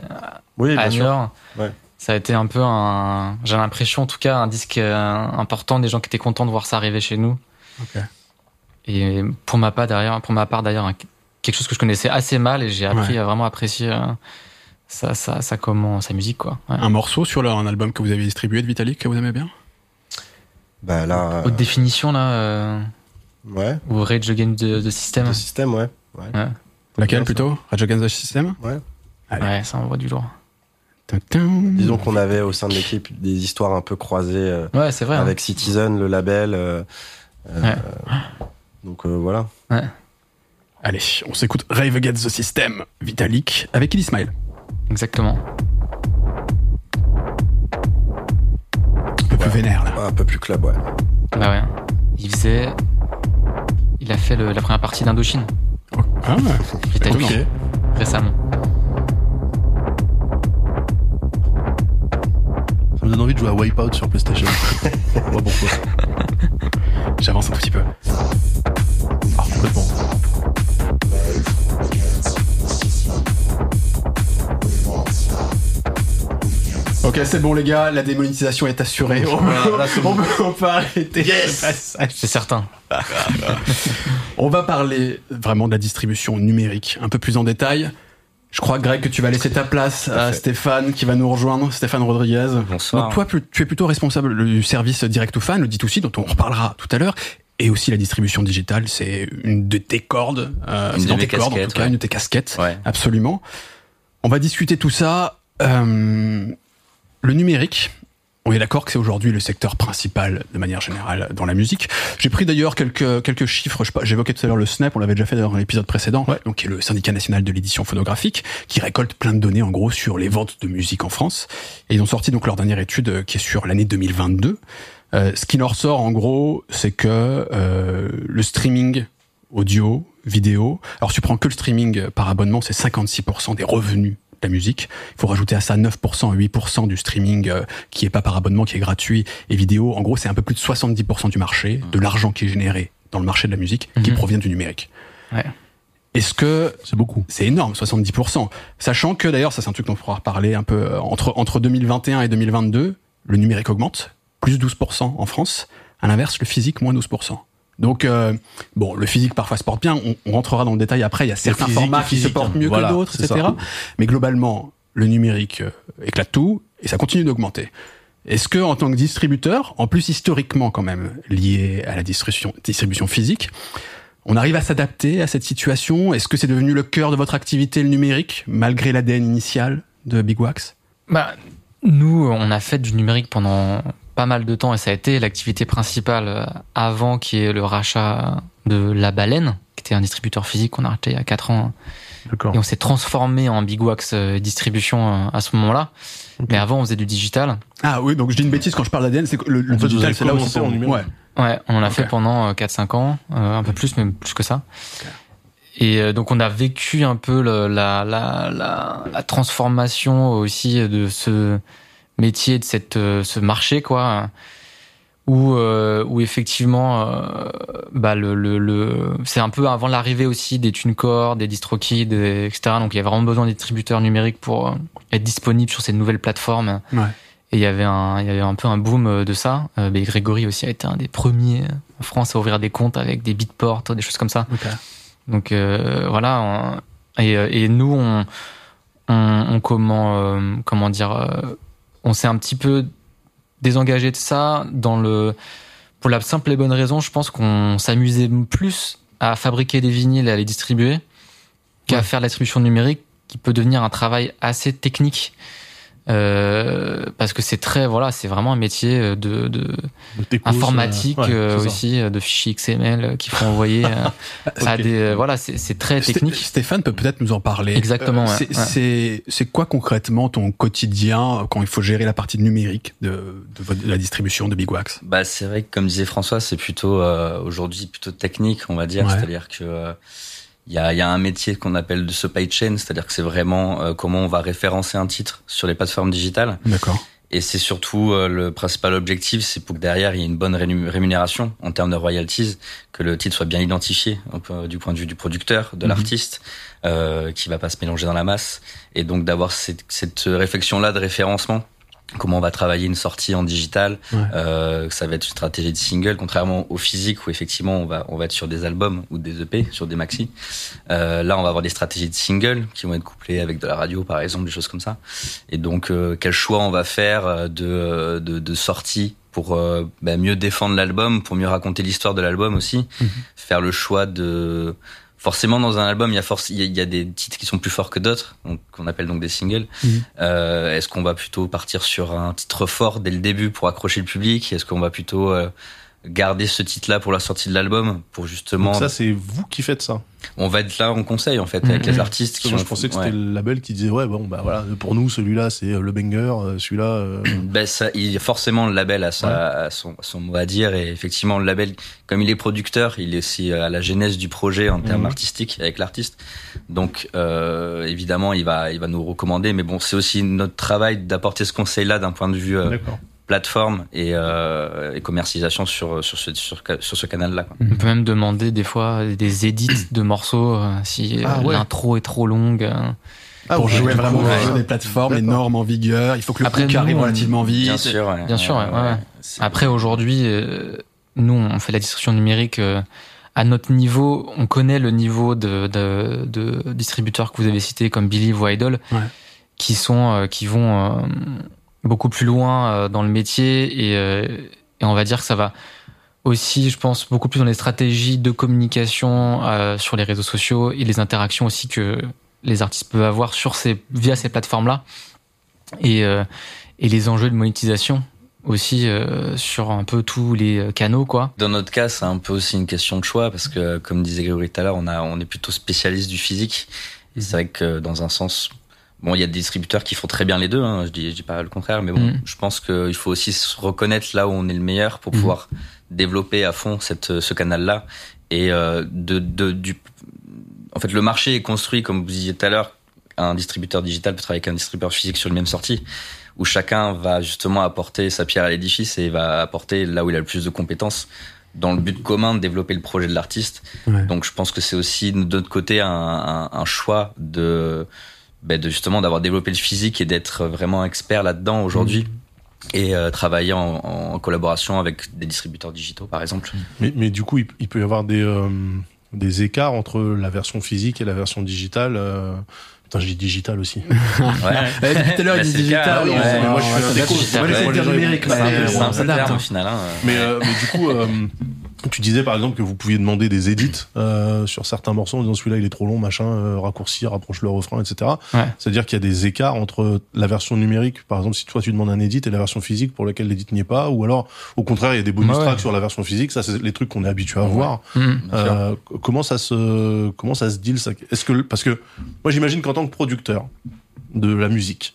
Oui, à bien New sûr. York, Ouais. ça a été un peu un, j'ai l'impression en tout cas, un disque euh, important des gens qui étaient contents de voir ça arriver chez nous. Et pour ma part d'ailleurs, pour ma part d'ailleurs, quelque chose que je connaissais assez mal et j'ai appris Ouais. à vraiment apprécier euh, sa, sa, sa, comment, sa musique, quoi. Ouais. Un morceau sur leur, un album que vous avez distribué de Vitalik que vous aimez bien? Bah là, Haute définition là, ouais, ou Rage Against the, the System. le système, ouais. ouais. Ouais, Laquelle Bien, plutôt? Rage Against the System? Ouais. Allez. ouais, ça envoie du lourd. Disons qu'on avait au sein de l'équipe des histoires un peu croisées euh, Ouais, c'est vrai. hein. avec Citizen, le label. euh, euh, Ouais. Donc euh, voilà. Allez, on s'écoute Rave Against the System, Vitalik, avec Illy Smile. Exactement. Un peu plus vénère là. Un peu plus club, ouais. Bah ouais. Il faisait. Il a fait le- la première partie d'Indochine, Ah, Vitalik, ok. récemment. Ça me donne envie de jouer à Wipeout sur PlayStation. Pas pourquoi. J'avance un tout petit peu. Ah, complètement. Ok, c'est bon les gars, la démonétisation est assurée. On, on peut, on peut arrêter passage. C'est certain. On va parler vraiment de la distribution numérique un peu plus en détail. Je crois, Greg, que tu vas laisser ta place à. Stéphane qui va nous rejoindre, Stéphane Rodriguez. Bonsoir. Donc toi, tu es plutôt responsable du service Direct to Fan, le D2C, dont on reparlera tout à l'heure, et aussi la distribution digitale. C'est une de tes cordes, euh, Une c'est de dans tes cordes, en casquettes, tout cas, ouais. une de tes casquettes. Ouais. Absolument. On va discuter tout ça. Euh, le numérique. On est d'accord que c'est aujourd'hui le secteur principal de manière générale dans la musique. J'ai pris d'ailleurs quelques quelques chiffres. J'évoquais tout à l'heure le SNAP, on l'avait déjà fait dans l'épisode précédent, donc qui est le syndicat national de l'édition phonographique, qui récolte plein de données en gros sur les ventes de musique en France. Et ils ont sorti donc leur dernière étude euh, qui est sur l'année 2022. Euh, ce qui leur sort en gros, c'est que euh, le streaming audio, vidéo. Alors, si tu prends que le streaming par abonnement, c'est 56% des revenus la musique. Il faut rajouter à ça 9% à 8% du streaming euh, qui est pas par abonnement, qui est gratuit et vidéo. En gros, c'est un peu plus de 70% du marché, de l'argent qui est généré dans le marché de la musique, qui Mhm. provient du numérique. Ouais. Est-ce que C'est beaucoup. c'est énorme, 70%. Sachant que d'ailleurs, ça c'est un truc dont on pourra reparler un peu euh, entre entre 2021 et 2022, le numérique augmente, plus 12% en France. À l'inverse, le physique moins 12%. Donc euh, bon, le physique parfois se porte bien. On, on rentrera dans le détail après. Il y a certains physique formats qui se portent hein. mieux Voilà, que d'autres, etc. ça. Mais globalement, le numérique euh, éclate tout et ça continue d'augmenter. Est-ce que, en tant que distributeur, en plus historiquement quand même lié à la distribution, distribution physique, on arrive à s'adapter à cette situation? Est-ce que c'est devenu le cœur de votre activité, le numérique, malgré l'ADN initial de Big Wax? Bah, nous, on a fait du numérique pendant pas mal de temps et ça a été l'activité principale euh, avant qui est le rachat de La Baleine, qui était un distributeur physique qu'on a racheté il y a 4 ans D'accord. et on s'est transformé en Big Wax euh, distribution euh, à ce moment-là. Mais avant, on faisait du digital. Ah oui, donc je dis une bêtise quand je parle d'ADN, c'est que le, le digital, c'est là où c'est en numérique. Ouais. Ouais, on en a Ok. fait pendant euh, 4-5 ans, euh, un peu plus, mais plus que ça. Et euh, donc on a vécu un peu le- la, la, la, la transformation aussi de ce métier, de cette, euh, ce marché, quoi, où, euh, où effectivement, euh, bah le, le, le, c'est un peu avant l'arrivée aussi des TuneCore, des DistroKid, et etc. Donc il y a vraiment besoin des distributeurs numériques pour être disponibles sur ces nouvelles plateformes. Ouais. Et il y avait un, il y avait un peu un boom de ça. Mais Grégory aussi a été un des premiers en France à ouvrir des comptes avec des bitports, des choses comme ça. Donc euh, voilà. on- et, et nous, on, on, on comment, euh, comment dire, euh, on s'est un petit peu désengagé de ça dans le, pour la simple et bonne raison, je pense qu'on s'amusait plus à fabriquer des vinyles et à les distribuer qu'à Ouais. faire de la distribution numérique, qui peut devenir un travail assez technique. Euh, parce que c'est très voilà c'est vraiment un métier de, de De informatique euh, ouais, euh, aussi euh, de fichiers XML euh, qu'il faut envoyer euh, à des euh, voilà c'est c'est très technique Stéphane peut peut-être nous en parler. Exactement, ouais, c'est, ouais. c'est c'est quoi concrètement ton quotidien quand il faut gérer la partie numérique de, de, votre- de la distribution de Big Wax? Bah, c'est vrai que comme disait François, c'est plutôt euh, aujourd'hui plutôt technique, on va dire. Ouais. C'est-à-dire que euh, il y, a, y a un métier qu'on appelle de supply chain, c'est-à-dire que c'est vraiment euh, comment on va référencer un titre sur les plateformes digitales. D'accord. Et c'est surtout euh, le principal objectif, c'est pour que derrière il y ait une bonne rému- rémunération en termes de royalties, que le titre soit bien identifié du point de vue du producteur, de Mhm. l'artiste, euh, qui va pas se mélanger dans la masse, et donc d'avoir cette, cette réflexion-là de référencement. Comment on va travailler une sortie en digital Ouais. euh, Ça va être une stratégie de single, contrairement au physique où effectivement on va on va être sur des albums ou des EP, sur des maxi. Euh, là, on va avoir des stratégies de single qui vont être couplées avec de la radio, par exemple, des choses comme ça. Et donc, euh, quel choix on va faire euh, de, euh, de, de sortie pour euh, bah, mieux défendre l'album, pour mieux raconter l'histoire de l'album aussi. Mhm. Faire le choix de... Forcément, dans un album, il y a, force, il y a, il y a des titres qui sont plus forts que d'autres, qu'on appelle donc des singles. Mhm. Euh, Est-ce qu'on va plutôt partir sur un titre fort dès le début pour accrocher le public? Est-ce qu'on va plutôt euh, garder ce titre-là pour la sortie de l'album pour justement Donc ça, c'est vous qui faites ça. on va être là en conseil en fait avec Mhm. les artistes Parce qui que moi, ont je pensais que ouais. c'était le label qui disait ouais bon bah voilà pour nous celui-là c'est euh, le banger, euh, celui-là. euh, Ben, ça, il y a forcément le label à, sa, à son, mot à dire et effectivement le label, comme il est producteur, il est aussi à la genèse du projet en termes Mhm. artistiques avec l'artiste. Donc euh, évidemment il va, il va nous recommander, mais bon c'est aussi notre travail d'apporter ce conseil-là d'un point de vue euh, D'accord. Plateforme et, euh, et commercialisation sur sur ce sur, sur ce canal-là. quoi. on peut même demander des fois des édits de morceaux euh, si euh, Ah ouais. l'intro est trop longue euh. Ah, pour jouer vraiment ouais. des plateformes, les normes en vigueur, il faut que le nous, arrive relativement vite. Bien sûr, ouais. Bien sûr, ouais, ouais. C'est- Après aujourd'hui, euh, nous on fait la distribution numérique euh, à notre niveau. On connaît le niveau de, de, de distributeurs que vous avez cités comme Believe ou Idol, Ouais. qui sont euh, qui vont euh, beaucoup plus loin euh, dans le métier et, euh, et on va dire que ça va aussi, je pense, beaucoup plus dans les stratégies de communication euh, sur les réseaux sociaux et les interactions aussi que les artistes peuvent avoir sur ces via ces plateformes là et et les enjeux de monétisation aussi euh, sur un peu tous les canaux quoi. Dans notre cas, c'est un peu aussi une question de choix parce que, comme disait Grégory tout à l'heure, on a, on est plutôt spécialiste du physique. C'est vrai que dans un sens, bon, il y a des distributeurs qui font très bien les deux. Hein, je dis, je dis pas le contraire, mais bon, Mhm. je pense qu'il faut aussi se reconnaître là où on est le meilleur pour Mhm. pouvoir développer à fond cette, ce canal-là et euh, de, de, du. En fait, le marché est construit, comme vous disiez tout à l'heure, un distributeur digital peut travailler avec un distributeur physique sur une même sortie où chacun va justement apporter sa pierre à l'édifice et va apporter là où il a le plus de compétences dans le but commun de développer le projet de l'artiste. Ouais. Donc je pense que c'est aussi de notre côté un, un, un choix de, ben, de justement d'avoir développé le physique et d'être vraiment expert là-dedans aujourd'hui. Et euh, travailler en, en collaboration avec des distributeurs digitaux, par exemple. Mais, mais du coup, il, il peut y avoir des, euh, des écarts entre la version physique et la version digitale. Euh... Putain, je dis digital aussi. Ouais. Eh, depuis tout à l'heure, Bah, il dit digital. Moi, je suis un déco. Moi, gens, numérique, ils- mais C'est un peu- on c'est un peu le s'adapte, tu disais par exemple que vous pouviez demander des edits euh, sur certains morceaux en disant celui-là il est trop long, machin, euh, raccourci, rapproche le refrain, etc. Ouais. C'est-à-dire qu'il y a des écarts entre la version numérique, par exemple, si toi tu demandes un edit et la version physique pour laquelle l'edit n'y est pas, ou alors au contraire il y a des bonus Ouais, ouais. tracks sur la version physique. Ça, c'est les trucs qu'on est habitué à voir. Mhm. Euh, comment ça se comment ça se deal ça? Est-ce que parce que moi j'imagine qu'en tant que producteur de la musique,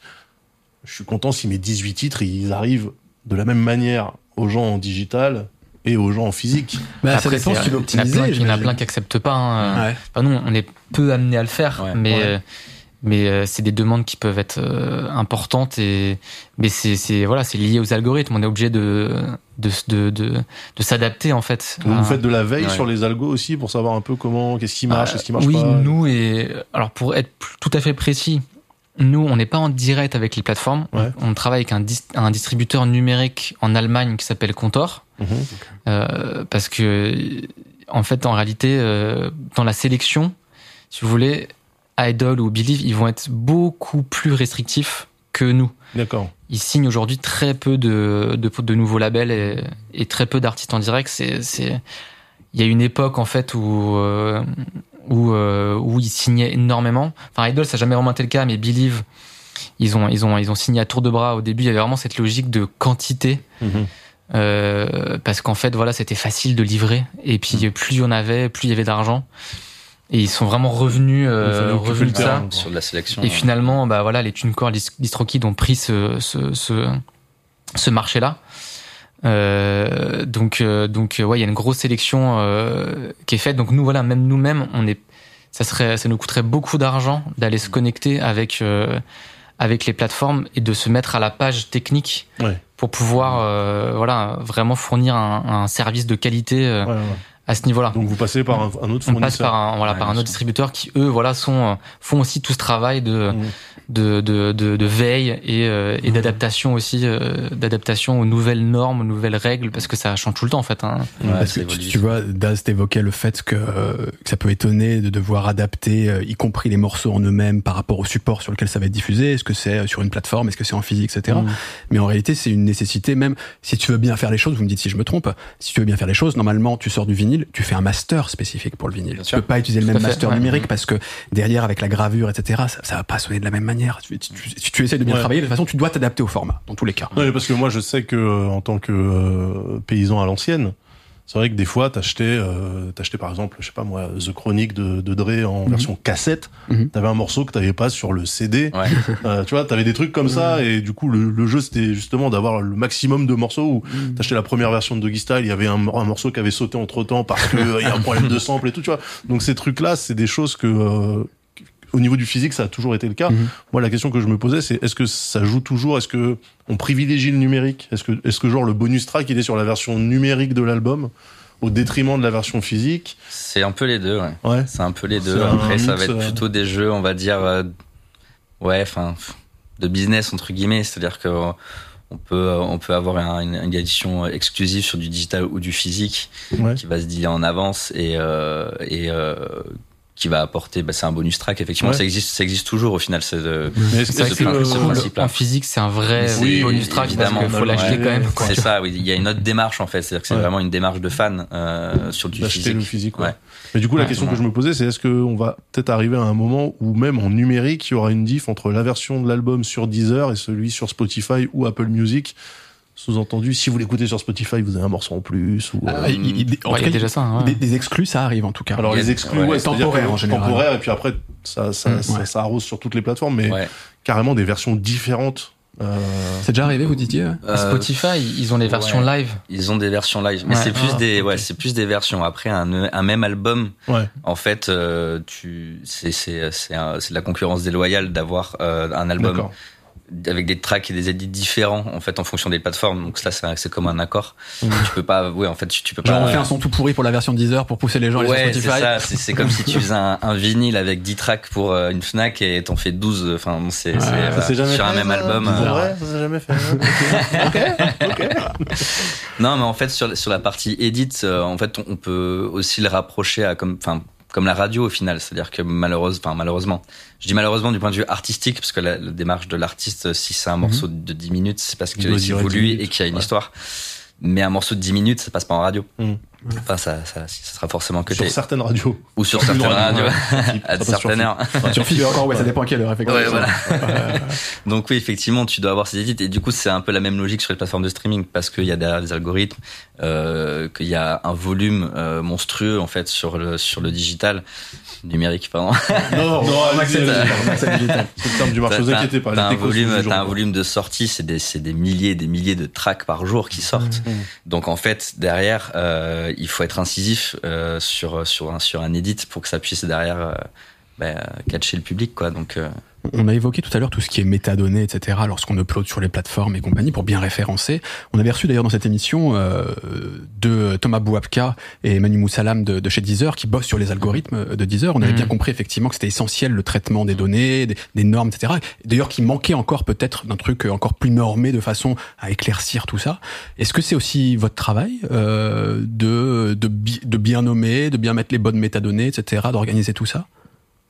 je suis content si mes 18 titres, ils arrivent de la même manière aux gens en digital et aux gens en physique. Bah, ça Après, dépend c'est- si tu il y en a l'optimises. plein- Il y en a plein qui acceptent pas. hein. Ouais. Enfin, nous, on est peu amené à le faire, Ouais. mais Ouais. euh, mais euh, c'est des demandes qui peuvent être euh, importantes et mais c'est c'est voilà, c'est lié aux algorithmes. On est obligé de de de de, de s'adapter en fait. Vous, à- vous faites de la veille Ouais. sur les algos aussi pour savoir un peu comment, qu'est-ce qui marche, Euh, qu'est-ce qui marche oui, pas. nous et alors pour être tout à fait précis, nous on n'est pas en direct avec les plateformes. Ouais. On travaille avec un, dis- un distributeur numérique en Allemagne qui s'appelle Contor. Euh, parce que en fait en réalité euh, dans la sélection si vous voulez Idol ou Believe ils vont être beaucoup plus restrictifs que nous. D'accord. ils signent aujourd'hui très peu de, de, de nouveaux labels et, et très peu d'artistes en direct. C'est il y a une époque en fait où euh, où euh, où ils signaient énormément. Enfin Idol ça n'a jamais vraiment été le cas mais Believe ils ont ils ont ils ont signé à tour de bras au début. Il y avait vraiment cette logique de quantité. Mhm. Euh, parce qu'en fait voilà c'était facile de livrer. Et puis Mm. plus il y en avait plus il y avait d'argent. Et ils sont vraiment revenus euh, revenus le de ça. sur de la sélection. et finalement bah voilà les TuneCore Dis- DistroKid ont pris ce ce ce, ce marché là euh, donc euh, donc ouais il y a une grosse sélection euh, qui est faite. Donc nous voilà même nous-mêmes on est ça serait ça nous coûterait beaucoup d'argent d'aller se connecter avec euh, avec les plateformes et de se mettre à la page technique Ouais. Pour pouvoir euh, voilà vraiment fournir un, un service de qualité euh, Ouais, ouais. à ce niveau-là. Donc vous passez par un, un autre On fournisseur. passe par un voilà Ouais, par un autre distributeur qui eux voilà sont euh, font aussi tout ce travail de Mhm. De, de, de, de veille et, euh, et Mhm. d'adaptation aussi euh, d'adaptation aux nouvelles normes aux nouvelles règles parce que ça change tout le temps en fait hein. Ouais, Parce ça que tu, vois, Daz t'évoquait le fait que, euh, que ça peut étonner de devoir adapter, euh, y compris les morceaux en eux-mêmes par rapport au support sur lequel ça va être diffusé. Est-ce que c'est euh, sur une plateforme, est-ce que c'est en physique, etc. Mhm. Mais en réalité, c'est une nécessité même. Si tu veux bien faire les choses, vous me dites si je me trompe. Si tu veux bien faire les choses, normalement, tu sors du vinyle, tu fais un master spécifique pour le vinyle. Bien tu sûr. peux pas utiliser le même fait, master ouais. numérique parce que derrière, avec la gravure, etc., ça, ça va pas sonner de la même manière. Tu- tu- tu- Si tu essaies de bien Ouais. travailler, de toute façon, tu dois t'adapter au format, dans tous les cas. Non, mais parce que moi, je sais que euh, en tant que euh, paysan à l'ancienne, c'est vrai que des fois, t'achetais, euh, t'achetais par exemple, je sais pas moi, The Chronic de, de Dre en Mhm. version cassette. Mhm. T'avais un morceau que t'avais pas sur le CD. Ouais. Euh, tu vois, t'avais des trucs comme ça, et du coup, le, le jeu, c'était justement d'avoir le maximum de morceaux où Mhm. t'achetais la première version de Doggy Style, il y avait un, un morceau qui avait sauté entre temps parce que euh, il y a un problème de sample et tout, tu vois. Donc ces trucs-là, c'est des choses que, euh, au niveau du physique, ça a toujours été le cas. Mhm. Moi, la question que je me posais, c'est est-ce que ça joue toujours? Est-ce que on privilégie le numérique? Est-ce que, est-ce que genre le bonus track, il est sur la version numérique de l'album au détriment de la version physique? C'est un peu les deux, ouais. Ouais. C'est un peu les deux. Après, ça va être euh, plutôt des jeux, on va dire, euh, ouais, enfin, de business entre guillemets. C'est-à-dire que on peut, on peut avoir un- une, une édition exclusive sur du digital ou du physique Ouais. qui va se dealer en avance et euh, et euh, qui va apporter, bah, c'est un bonus track. Effectivement, Ouais. ça existe, ça existe toujours au final. C'est de, en physique c'est un vrai Oui, bonus track parce évidemment. faut l'acheter Ouais. quand même quoi. c'est ça. Oui, il y a une autre démarche en fait. C'est-à-dire que c'est Ouais. vraiment une démarche de fan euh, sur du d'acheter physique. le physique ouais. Ouais. Mais du coup, la question ouais. que je me posais, c'est est-ce qu'on va peut-être arriver à un moment où même en numérique, il y aura une diff entre la version de l'album sur Deezer et celui sur Spotify ou Apple Music Sous-entendu, si vous l'écoutez sur Spotify, vous avez un morceau en plus. Ou, euh, Ah, il- il- en Ouais, tout il y a cas, déjà ça. hein, Des, ouais. des exclus, ça arrive en tout cas. Alors les exclus, ouais, ouais, c'est-à-dire temporaire, que en général. temporaire, et puis après ça ça, ça, ouais. ça arrose sur toutes les plateformes, mais Ouais. carrément des versions différentes. Euh, C'est déjà arrivé, vous disiez Euh, Spotify, ils ont les versions ouais. live. Ils ont des versions live, mais Ouais. c'est plus Ah, des, ouais, c'est plus des versions. Après un, un même album, ouais. en fait, euh, tu, c'est, c'est, c'est, de la concurrence déloyale d'avoir euh, un album D'accord. Avec des tracks et des edits différents en fait en fonction des plateformes. Donc là, c'est, comme un accord. Mhm. Tu peux pas, ouais, en fait, tu, tu peux Genre pas. on fait un son tout pourri pour la version Deezer pour pousser les gens à aller Ouais, sur c'est Spotify. ça. C'est, c'est comme si tu faisais un, un vinyle avec 10 tracks pour euh, une Fnac et t'en fais 12. Enfin, bon, c'est, jamais sur un même ça album. C'est euh, vrai, ça s'est jamais fait. ok, ok. Non, mais en fait, sur, sur la partie edit, euh, en fait, on, on peut aussi le rapprocher à comme, enfin, comme la radio au final. C'est-à-dire que malheureusement, enfin, malheureusement, je dis malheureusement du point de vue artistique, parce que la, la démarche de l'artiste, si c'est un morceau de 10 minutes, c'est parce que c'est durer 10 voulu et qu'il y a une ouais. histoire. Mais un morceau de 10 minutes, ça passe pas en radio. Mm. Enfin, ça, ça, ça sera forcément que Sur certaines radios. ou sur Sur certaines radios, ouais. à certaines heures. Sur Fibre encore, ouais, ça dépend à quelle heure, effectivement. Ouais, voilà. Euh, Donc oui, effectivement, tu dois avoir ces edits et du coup, c'est un peu la même logique sur les plateformes de streaming parce qu'il y a derrière des algorithmes, euh, qu'il y a un volume euh, monstrueux en fait sur le sur le digital numérique, pardon. Non, non, accès digital. C'est le terme du marché. Vous inquiétez pas. T'as un volume, t'as un volume de sorties, c'est des, c'est des milliers, des milliers de tracks par jour qui sortent. Mmh. Donc en fait, derrière, euh, il faut être incisif euh, sur sur un sur un edit pour que ça puisse derrière euh, bah, catcher le public, quoi. Donc euh, On a évoqué tout à l'heure tout ce qui est métadonnées, etc. Lorsqu'on upload sur les plateformes et compagnie pour bien référencer. On avait reçu d'ailleurs dans cette émission euh, de Thomas Bouapka et Manu Moussalam de, de chez Deezer qui bossent sur les algorithmes de Deezer. On avait Mhm. bien compris effectivement que c'était essentiel le traitement des données, des, des normes, etc. D'ailleurs, qui manquait encore peut-être d'un truc encore plus normé de façon à éclaircir tout ça. Est-ce que c'est aussi votre travail euh, de, de, bi- de bien nommer, de bien mettre les bonnes métadonnées, etc., d'organiser tout ça?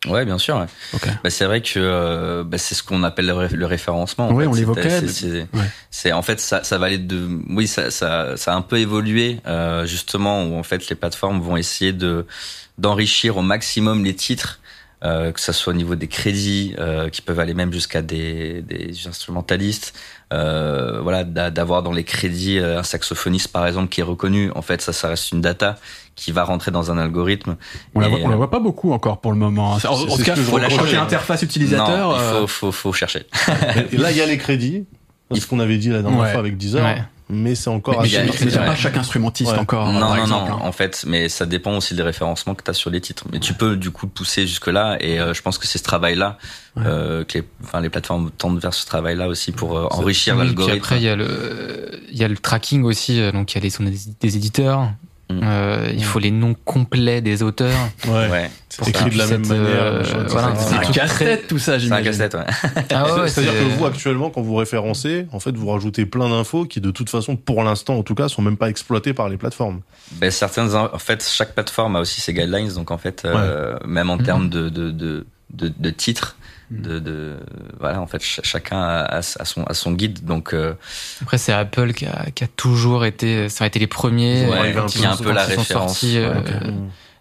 Ouais, bien sûr. ouais. Ok. Bah, c'est vrai que euh, bah, c'est ce qu'on appelle le, ré- le référencement. en Oui, on l'évoquait, c'est- Ouais. en fait ça, ça va aller de oui ça, ça, ça a un peu évolué euh, justement où en fait les plateformes vont essayer de d'enrichir au maximum les titres. Euh, que ça soit au niveau des crédits euh, qui peuvent aller même jusqu'à des, des instrumentalistes euh, voilà d'a- d'avoir dans les crédits euh, un saxophoniste par exemple qui est reconnu en fait ça ça reste une data qui va rentrer dans un algorithme On la, voit, on la euh, voit pas beaucoup encore pour le moment. En, en c'est tout cas, que je quand reproche. il y a interface utilisateur. non, il euh, faut, faut, faut chercher Et là, il y a les crédits. C'est ce qu'on avait dit la dernière Ouais. fois avec Deezer. Ouais. Mais c'est encore mais mais ouais. pas chaque instrumentiste Ouais. encore, non, par non, exemple. non, hein. en fait, mais ça dépend aussi des référencements que tu as sur les titres. Mais tu peux du coup pousser jusque-là, et euh, je pense que c'est ce travail-là Ouais. euh, que les, enfin, les plateformes tendent vers ce travail-là aussi pour euh, enrichir l'algorithme. après, il y a le, il y a le tracking aussi. Donc, il y a les sons des, des éditeurs. Mm. Euh, il faut les noms complets des auteurs. Ouais. C'est écrit de la même manière. euh, voilà. C'est un tout casse-tête tout ça, c'est un j'imagine. casse-tête, ouais. Ah ouais, C'est-à-dire c'est- que vous, actuellement, quand vous référencez, en fait, vous rajoutez plein d'infos qui, de toute façon, pour l'instant, en tout cas, sont même pas exploitées par les plateformes. Ben, certaines, en fait, chaque plateforme a aussi ses guidelines, donc en fait, euh, même en Mhm. termes de, de, de, de, de titres, de, de, voilà, en fait, ch- chacun a, a son, a son guide, donc, euh, Après, c'est Apple qui a, qui a toujours été, ça a été les premiers. Ouais, euh, y a un quand peu- la référence. sortis, euh, Ouais, ok.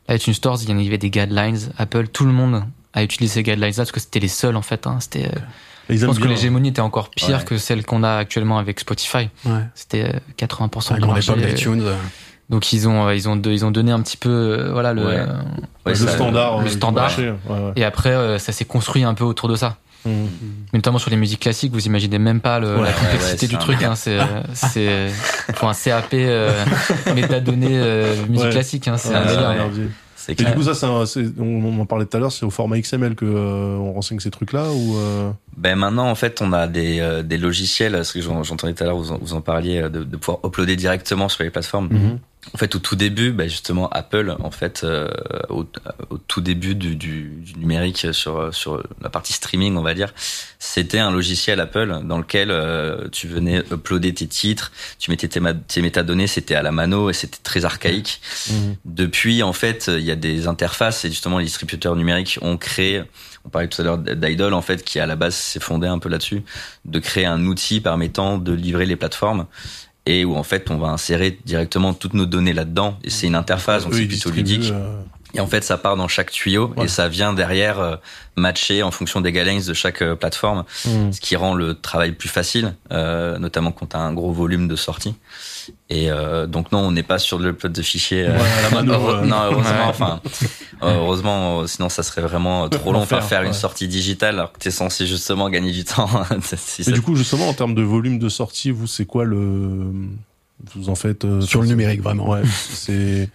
Là, iTunes Stores, il y avait des guidelines. Apple, tout le monde a utilisé ces guidelines-là parce que c'était les seuls en fait. Hein. C'était, euh, Et ils je pense que l'hégémonie était encore pire Ouais. que celle qu'on a actuellement avec Spotify. Ouais. C'était euh, 80% À la marché. époque d'iTunes. euh, Donc ils ont, euh, ils ont, de- ils ont donné un petit peu, euh, voilà le. Ouais. euh, ouais, le ça- standard. le du standard. marché. Ouais, ouais. Et après, ça s'est construit un peu autour de ça. Mais notamment sur les musiques classiques, vous imaginez même pas le, Ouais, la complexité du un truc. Hein, c'est, c'est, pour un CAP euh, métadonnées euh, musique Ouais. classique. Hein, c'est Ouais, un c'est délire. Et du coup, ça, c'est un- on, on en parlait tout à l'heure, c'est au format XML que euh, on renseigne ces trucs-là ou euh, Ben maintenant, en fait, on a des, euh, des logiciels, parce que j'en- j'entendais tout à l'heure, vous en, vous en parliez, de, de pouvoir uploader directement sur les plateformes. Mhm. En fait, au tout début, ben justement, Apple, en fait, euh, au, au tout début du, du, du numérique sur sur la partie streaming, on va dire, c'était un logiciel Apple dans lequel euh, tu venais uploader tes titres, tu mettais tes, tes métadonnées, c'était à la mano et c'était très archaïque. Mhm. Depuis, en fait, il y a des interfaces et justement les distributeurs numériques ont créé. On parlait tout à l'heure d'Idol, en fait, qui à la base s'est fondé un peu là-dessus, de créer un outil permettant de livrer les plateformes et où en fait on va insérer directement toutes nos données là-dedans. Et c'est une interface donc c'est plutôt ludique. euh, et en fait ça part dans chaque tuyau Ouais. et ça vient derrière euh, matcher en fonction des guidelines de chaque euh, plateforme mhm. ce qui rend le travail plus facile, euh, notamment quand tu as un gros volume de sortie. Et euh, donc non, on n'est pas sur le plot de fichiers. euh, Ouais, heureux- euh. non, heureusement, Ouais. enfin, heureusement, sinon ça serait vraiment trop long. Enfin, L'enfer, faire une ouais. sortie digitale alors que t'es censé justement gagner du temps. si Et du coup, justement, en termes de volume de sortie, vous, c'est quoi le vous en faites euh, Sur le numérique, vraiment. Ouais, c'est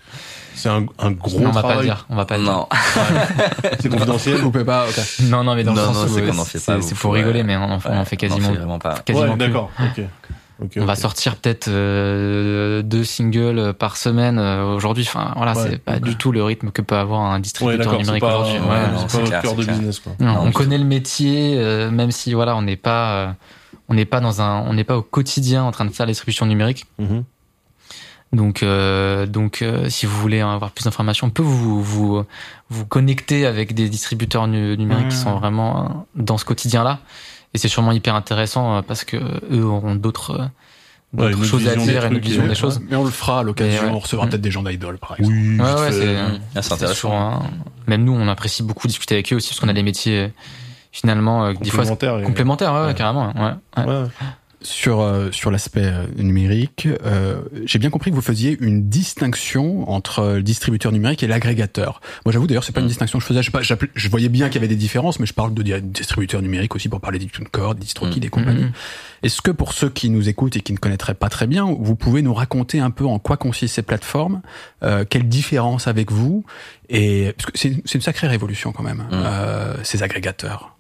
c'est un, un gros Non, on va pas le dire. On va pas le dire. non, C'est confidentiel. Vous pouvez pas. Non, non, mais dans Non, le sens c'est où c'est- pour rigoler, mais on en, on en fait quasiment, on fait vraiment pas. quasiment d'accord. Ok. On va sortir peut-être euh, deux singles par semaine euh, aujourd'hui. Enfin, voilà, Ouais, c'est pas du tout le rythme que peut avoir un Ouais, distributeur numérique pas, aujourd'hui. ouais, Ouais, non, c'est c'est pas cœur c'est de clair. business, quoi. Non, Non, on connaît le métier, euh, même si voilà, on n'est pas, euh, on n'est pas dans un, on n'est pas au quotidien en train de faire la distribution numérique. Mhm. Donc, euh, donc, euh, si vous voulez avoir plus d'informations, on peut vous vous vous connecter avec des distributeurs nu- numériques qui Ouais. sont vraiment euh, dans ce quotidien-là. Et c'est sûrement hyper intéressant euh, parce que eux auront d'autres euh, Ouais, choses à dire et une vision des choses. Mais on le fera à l'occasion. Ouais. On recevra Mm. peut-être des gens d'Idol, par exemple. Oui. Ouais, c'est Ah, c'est c'est intéressant. toujours un- Même nous, on apprécie beaucoup discuter avec eux aussi parce qu'on a des métiers euh, finalement euh, des fois complémentaires, ouais, ouais, Ouais. carrément. Ouais, ouais. Ouais. Sur euh, sur l'aspect euh, numérique, euh, j'ai bien compris que vous faisiez une distinction entre le distributeur numérique et l'agrégateur. Moi, j'avoue d'ailleurs, c'est pas une Mm. distinction que je faisais. Je, pas, je voyais bien qu'il y avait des différences, mais je parle de di- distributeur numérique aussi pour parler des TuneCore, des DistroKid Mm. et compagnie. Mhm. Est-ce que pour ceux qui nous écoutent et qui ne connaîtraient pas très bien, vous pouvez nous raconter un peu en quoi consistent ces plateformes, euh, quelle différence avec vous et parce que c'est une sacrée révolution quand même, euh, ces agrégateurs.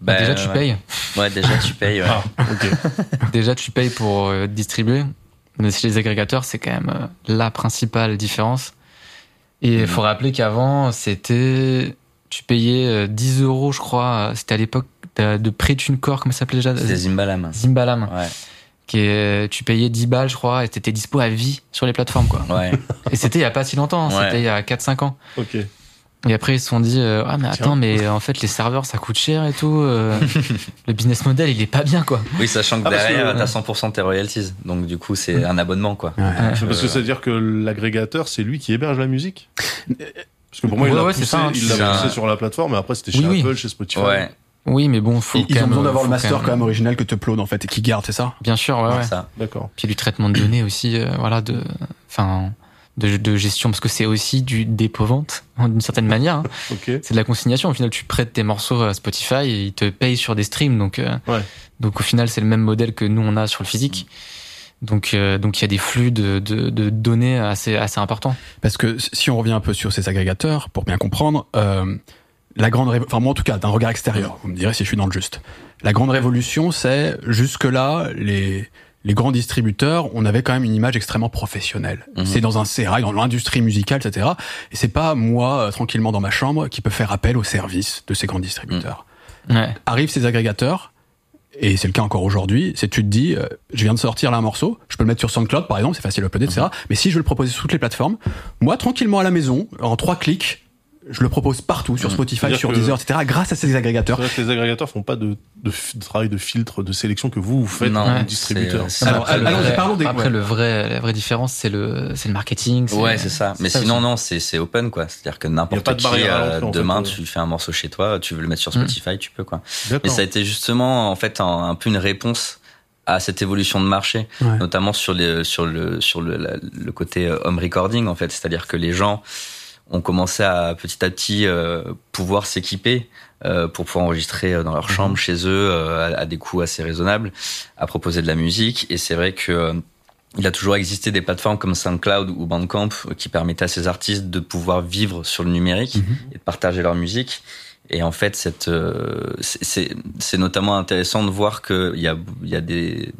Bah, déjà, tu ouais. payes. Ouais, déjà, tu payes. ouais. Ah. Déjà, tu payes pour euh, distribuer. Mais chez les agrégateurs, c'est quand même euh, la principale différence. Et il Mhm. faut rappeler qu'avant, c'était. Tu payais euh, 10 euros, je crois. C'était à l'époque de, de pré-TuneCore, comment ça s'appelait déjà? C'était Zimbalam. Zimbalam. Ouais, Qui est, tu payais 10 balles, je crois, et t'étais dispo à vie sur les plateformes, quoi. ouais. Et c'était il y a pas si longtemps, Ouais. c'était il y a 4-5 ans. Ok. Et après, ils se sont dit, euh, ah, mais attends, Tiens. mais en fait, les serveurs, ça coûte cher et tout. euh, le business model, il est pas bien, quoi. Oui, sachant que Ah, derrière, t'as 100% de tes royalties. Donc, du coup, c'est un abonnement, quoi. Ouais. Parce que ça veut dire que l'agrégateur, c'est lui qui héberge la musique Parce que pour moi, il Ouais, l'a ouais, c'est poussé, ça, hein. il l'a un- poussé sur la plateforme, mais après, c'était chez Oui, oui. Apple, chez Spotify. Ouais, Oui, mais bon, faut Ils, ont besoin d'avoir le master quand même original que te upload en fait et qui garde, c'est ça? Bien sûr, ouais, ouais. ça. D'accord. Puis du traitement de données aussi, euh, voilà, de, enfin, de, de gestion, parce que c'est aussi du dépôt-vente, hein, d'une certaine manière. hein. C'est de la consignation. Au final, tu prêtes tes morceaux à Spotify et ils te payent sur des streams. Donc, euh, Ouais. donc au final, c'est le même modèle que nous, on a sur le physique. Donc, euh, donc il y a des flux de, de, de données assez, assez importants. Parce que si on revient un peu sur ces agrégateurs, pour bien comprendre, euh, la grande, révo- enfin moi en tout cas d'un regard extérieur, vous me direz si je suis dans le juste. La grande révolution, c'est jusque là les les grands distributeurs, on avait quand même une image extrêmement professionnelle. Mhm. C'est dans un sérail, dans l'industrie musicale, etc. Et c'est pas moi euh, tranquillement dans ma chambre qui peut faire appel au service de ces grands distributeurs. Ouais. Arrivent ces agrégateurs. Et c'est le cas encore aujourd'hui, c'est tu te dis, euh, je viens de sortir là un morceau, je peux le mettre sur SoundCloud par exemple, c'est facile à uploader, etc. Mais si je veux le proposer sur toutes les plateformes, moi tranquillement à la maison, en trois clics, je le propose partout, sur Mhm. Spotify, sur Deezer, etc. Grâce à ces C'est agrégateurs. vrai que les agrégateurs font pas de, de, de travail de filtre, de sélection que vous, vous faites Non, en Ouais. distributeur. c'est- Alors, Après, le allons-y, vrai- parlons des- après ouais. le vrai, la vraie différence, c'est le, c'est le marketing. Ouais, c'est ça. Mais ça sinon, aussi. non, c'est c'est open, quoi. C'est-à-dire que n'importe qui, euh, l'entrée, en demain, fait, euh. tu fais un morceau chez toi, tu veux le mettre sur Mm. Spotify, tu peux, quoi. Mais D'accord. ça a été justement, en fait, un, un peu une réponse à cette évolution de marché, Ouais. notamment sur les, sur le, sur le, la- le côté euh, home recording, en fait. C'est-à-dire que les gens ont commencé à petit à petit euh, pouvoir s'équiper euh, pour pouvoir enregistrer euh, dans leur chambre, chez eux, euh, à, à des coûts assez raisonnables, à proposer de la musique. Et c'est vrai que euh, il a toujours existé des plateformes comme SoundCloud ou Bandcamp euh, qui permettaient à ces artistes de pouvoir vivre sur le numérique Mhm. et de partager leur musique. Et en fait, cette, euh, c'est- notamment intéressant de voir qu'il y a, il y a des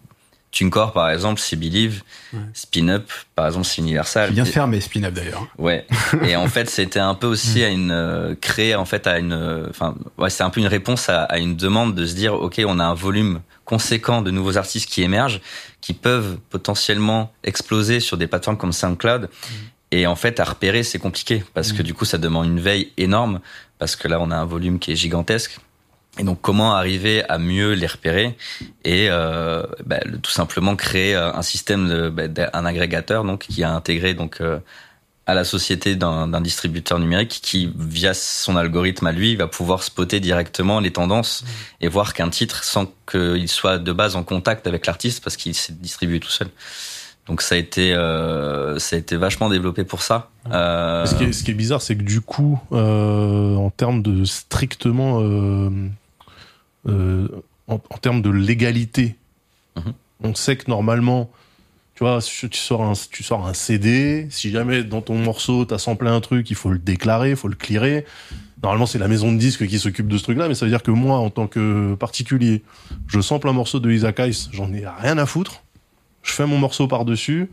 TuneCore, par exemple, c'est Believe, Ouais. Spin Up, par exemple, c'est Universal. Qui vient de mes spin-up d'ailleurs. Ouais. Et en fait, c'était un peu aussi à une euh, créer en fait à une, euh, enfin, ouais, c'est un peu une réponse à, à une demande de se dire, ok, on a un volume conséquent de nouveaux artistes qui émergent, qui peuvent potentiellement exploser sur des plateformes comme SoundCloud. Et en fait, à repérer, c'est compliqué parce que du coup, ça demande une veille énorme parce que là, on a un volume qui est gigantesque. Et donc, comment arriver à mieux les repérer et euh, bah, tout simplement créer euh, un système, de, bah, d'un agrégateur donc qui a intégré donc euh, à la société d'un distributeur numérique qui, via son algorithme à lui, va pouvoir spotter directement les tendances et voir qu'un titre sans qu'il soit de base en contact avec l'artiste parce qu'il s'est distribué tout seul. Donc ça a été euh, ça a été vachement développé pour ça. Euh, Ce qui, est, ce qui est bizarre, c'est que du coup, euh, en termes de strictement, euh, en, en termes de légalité, Mhm. on sait que normalement, tu vois, si tu sors un, tu sors un CD, si jamais dans ton morceau t'as samplé un truc, il faut le déclarer, il faut le clearer. Normalement, c'est la maison de disques qui s'occupe de ce truc-là, mais ça veut dire que moi, en tant que particulier, je sample un morceau de Isaac Hayes, j'en ai rien à foutre. Je fais mon morceau par-dessus,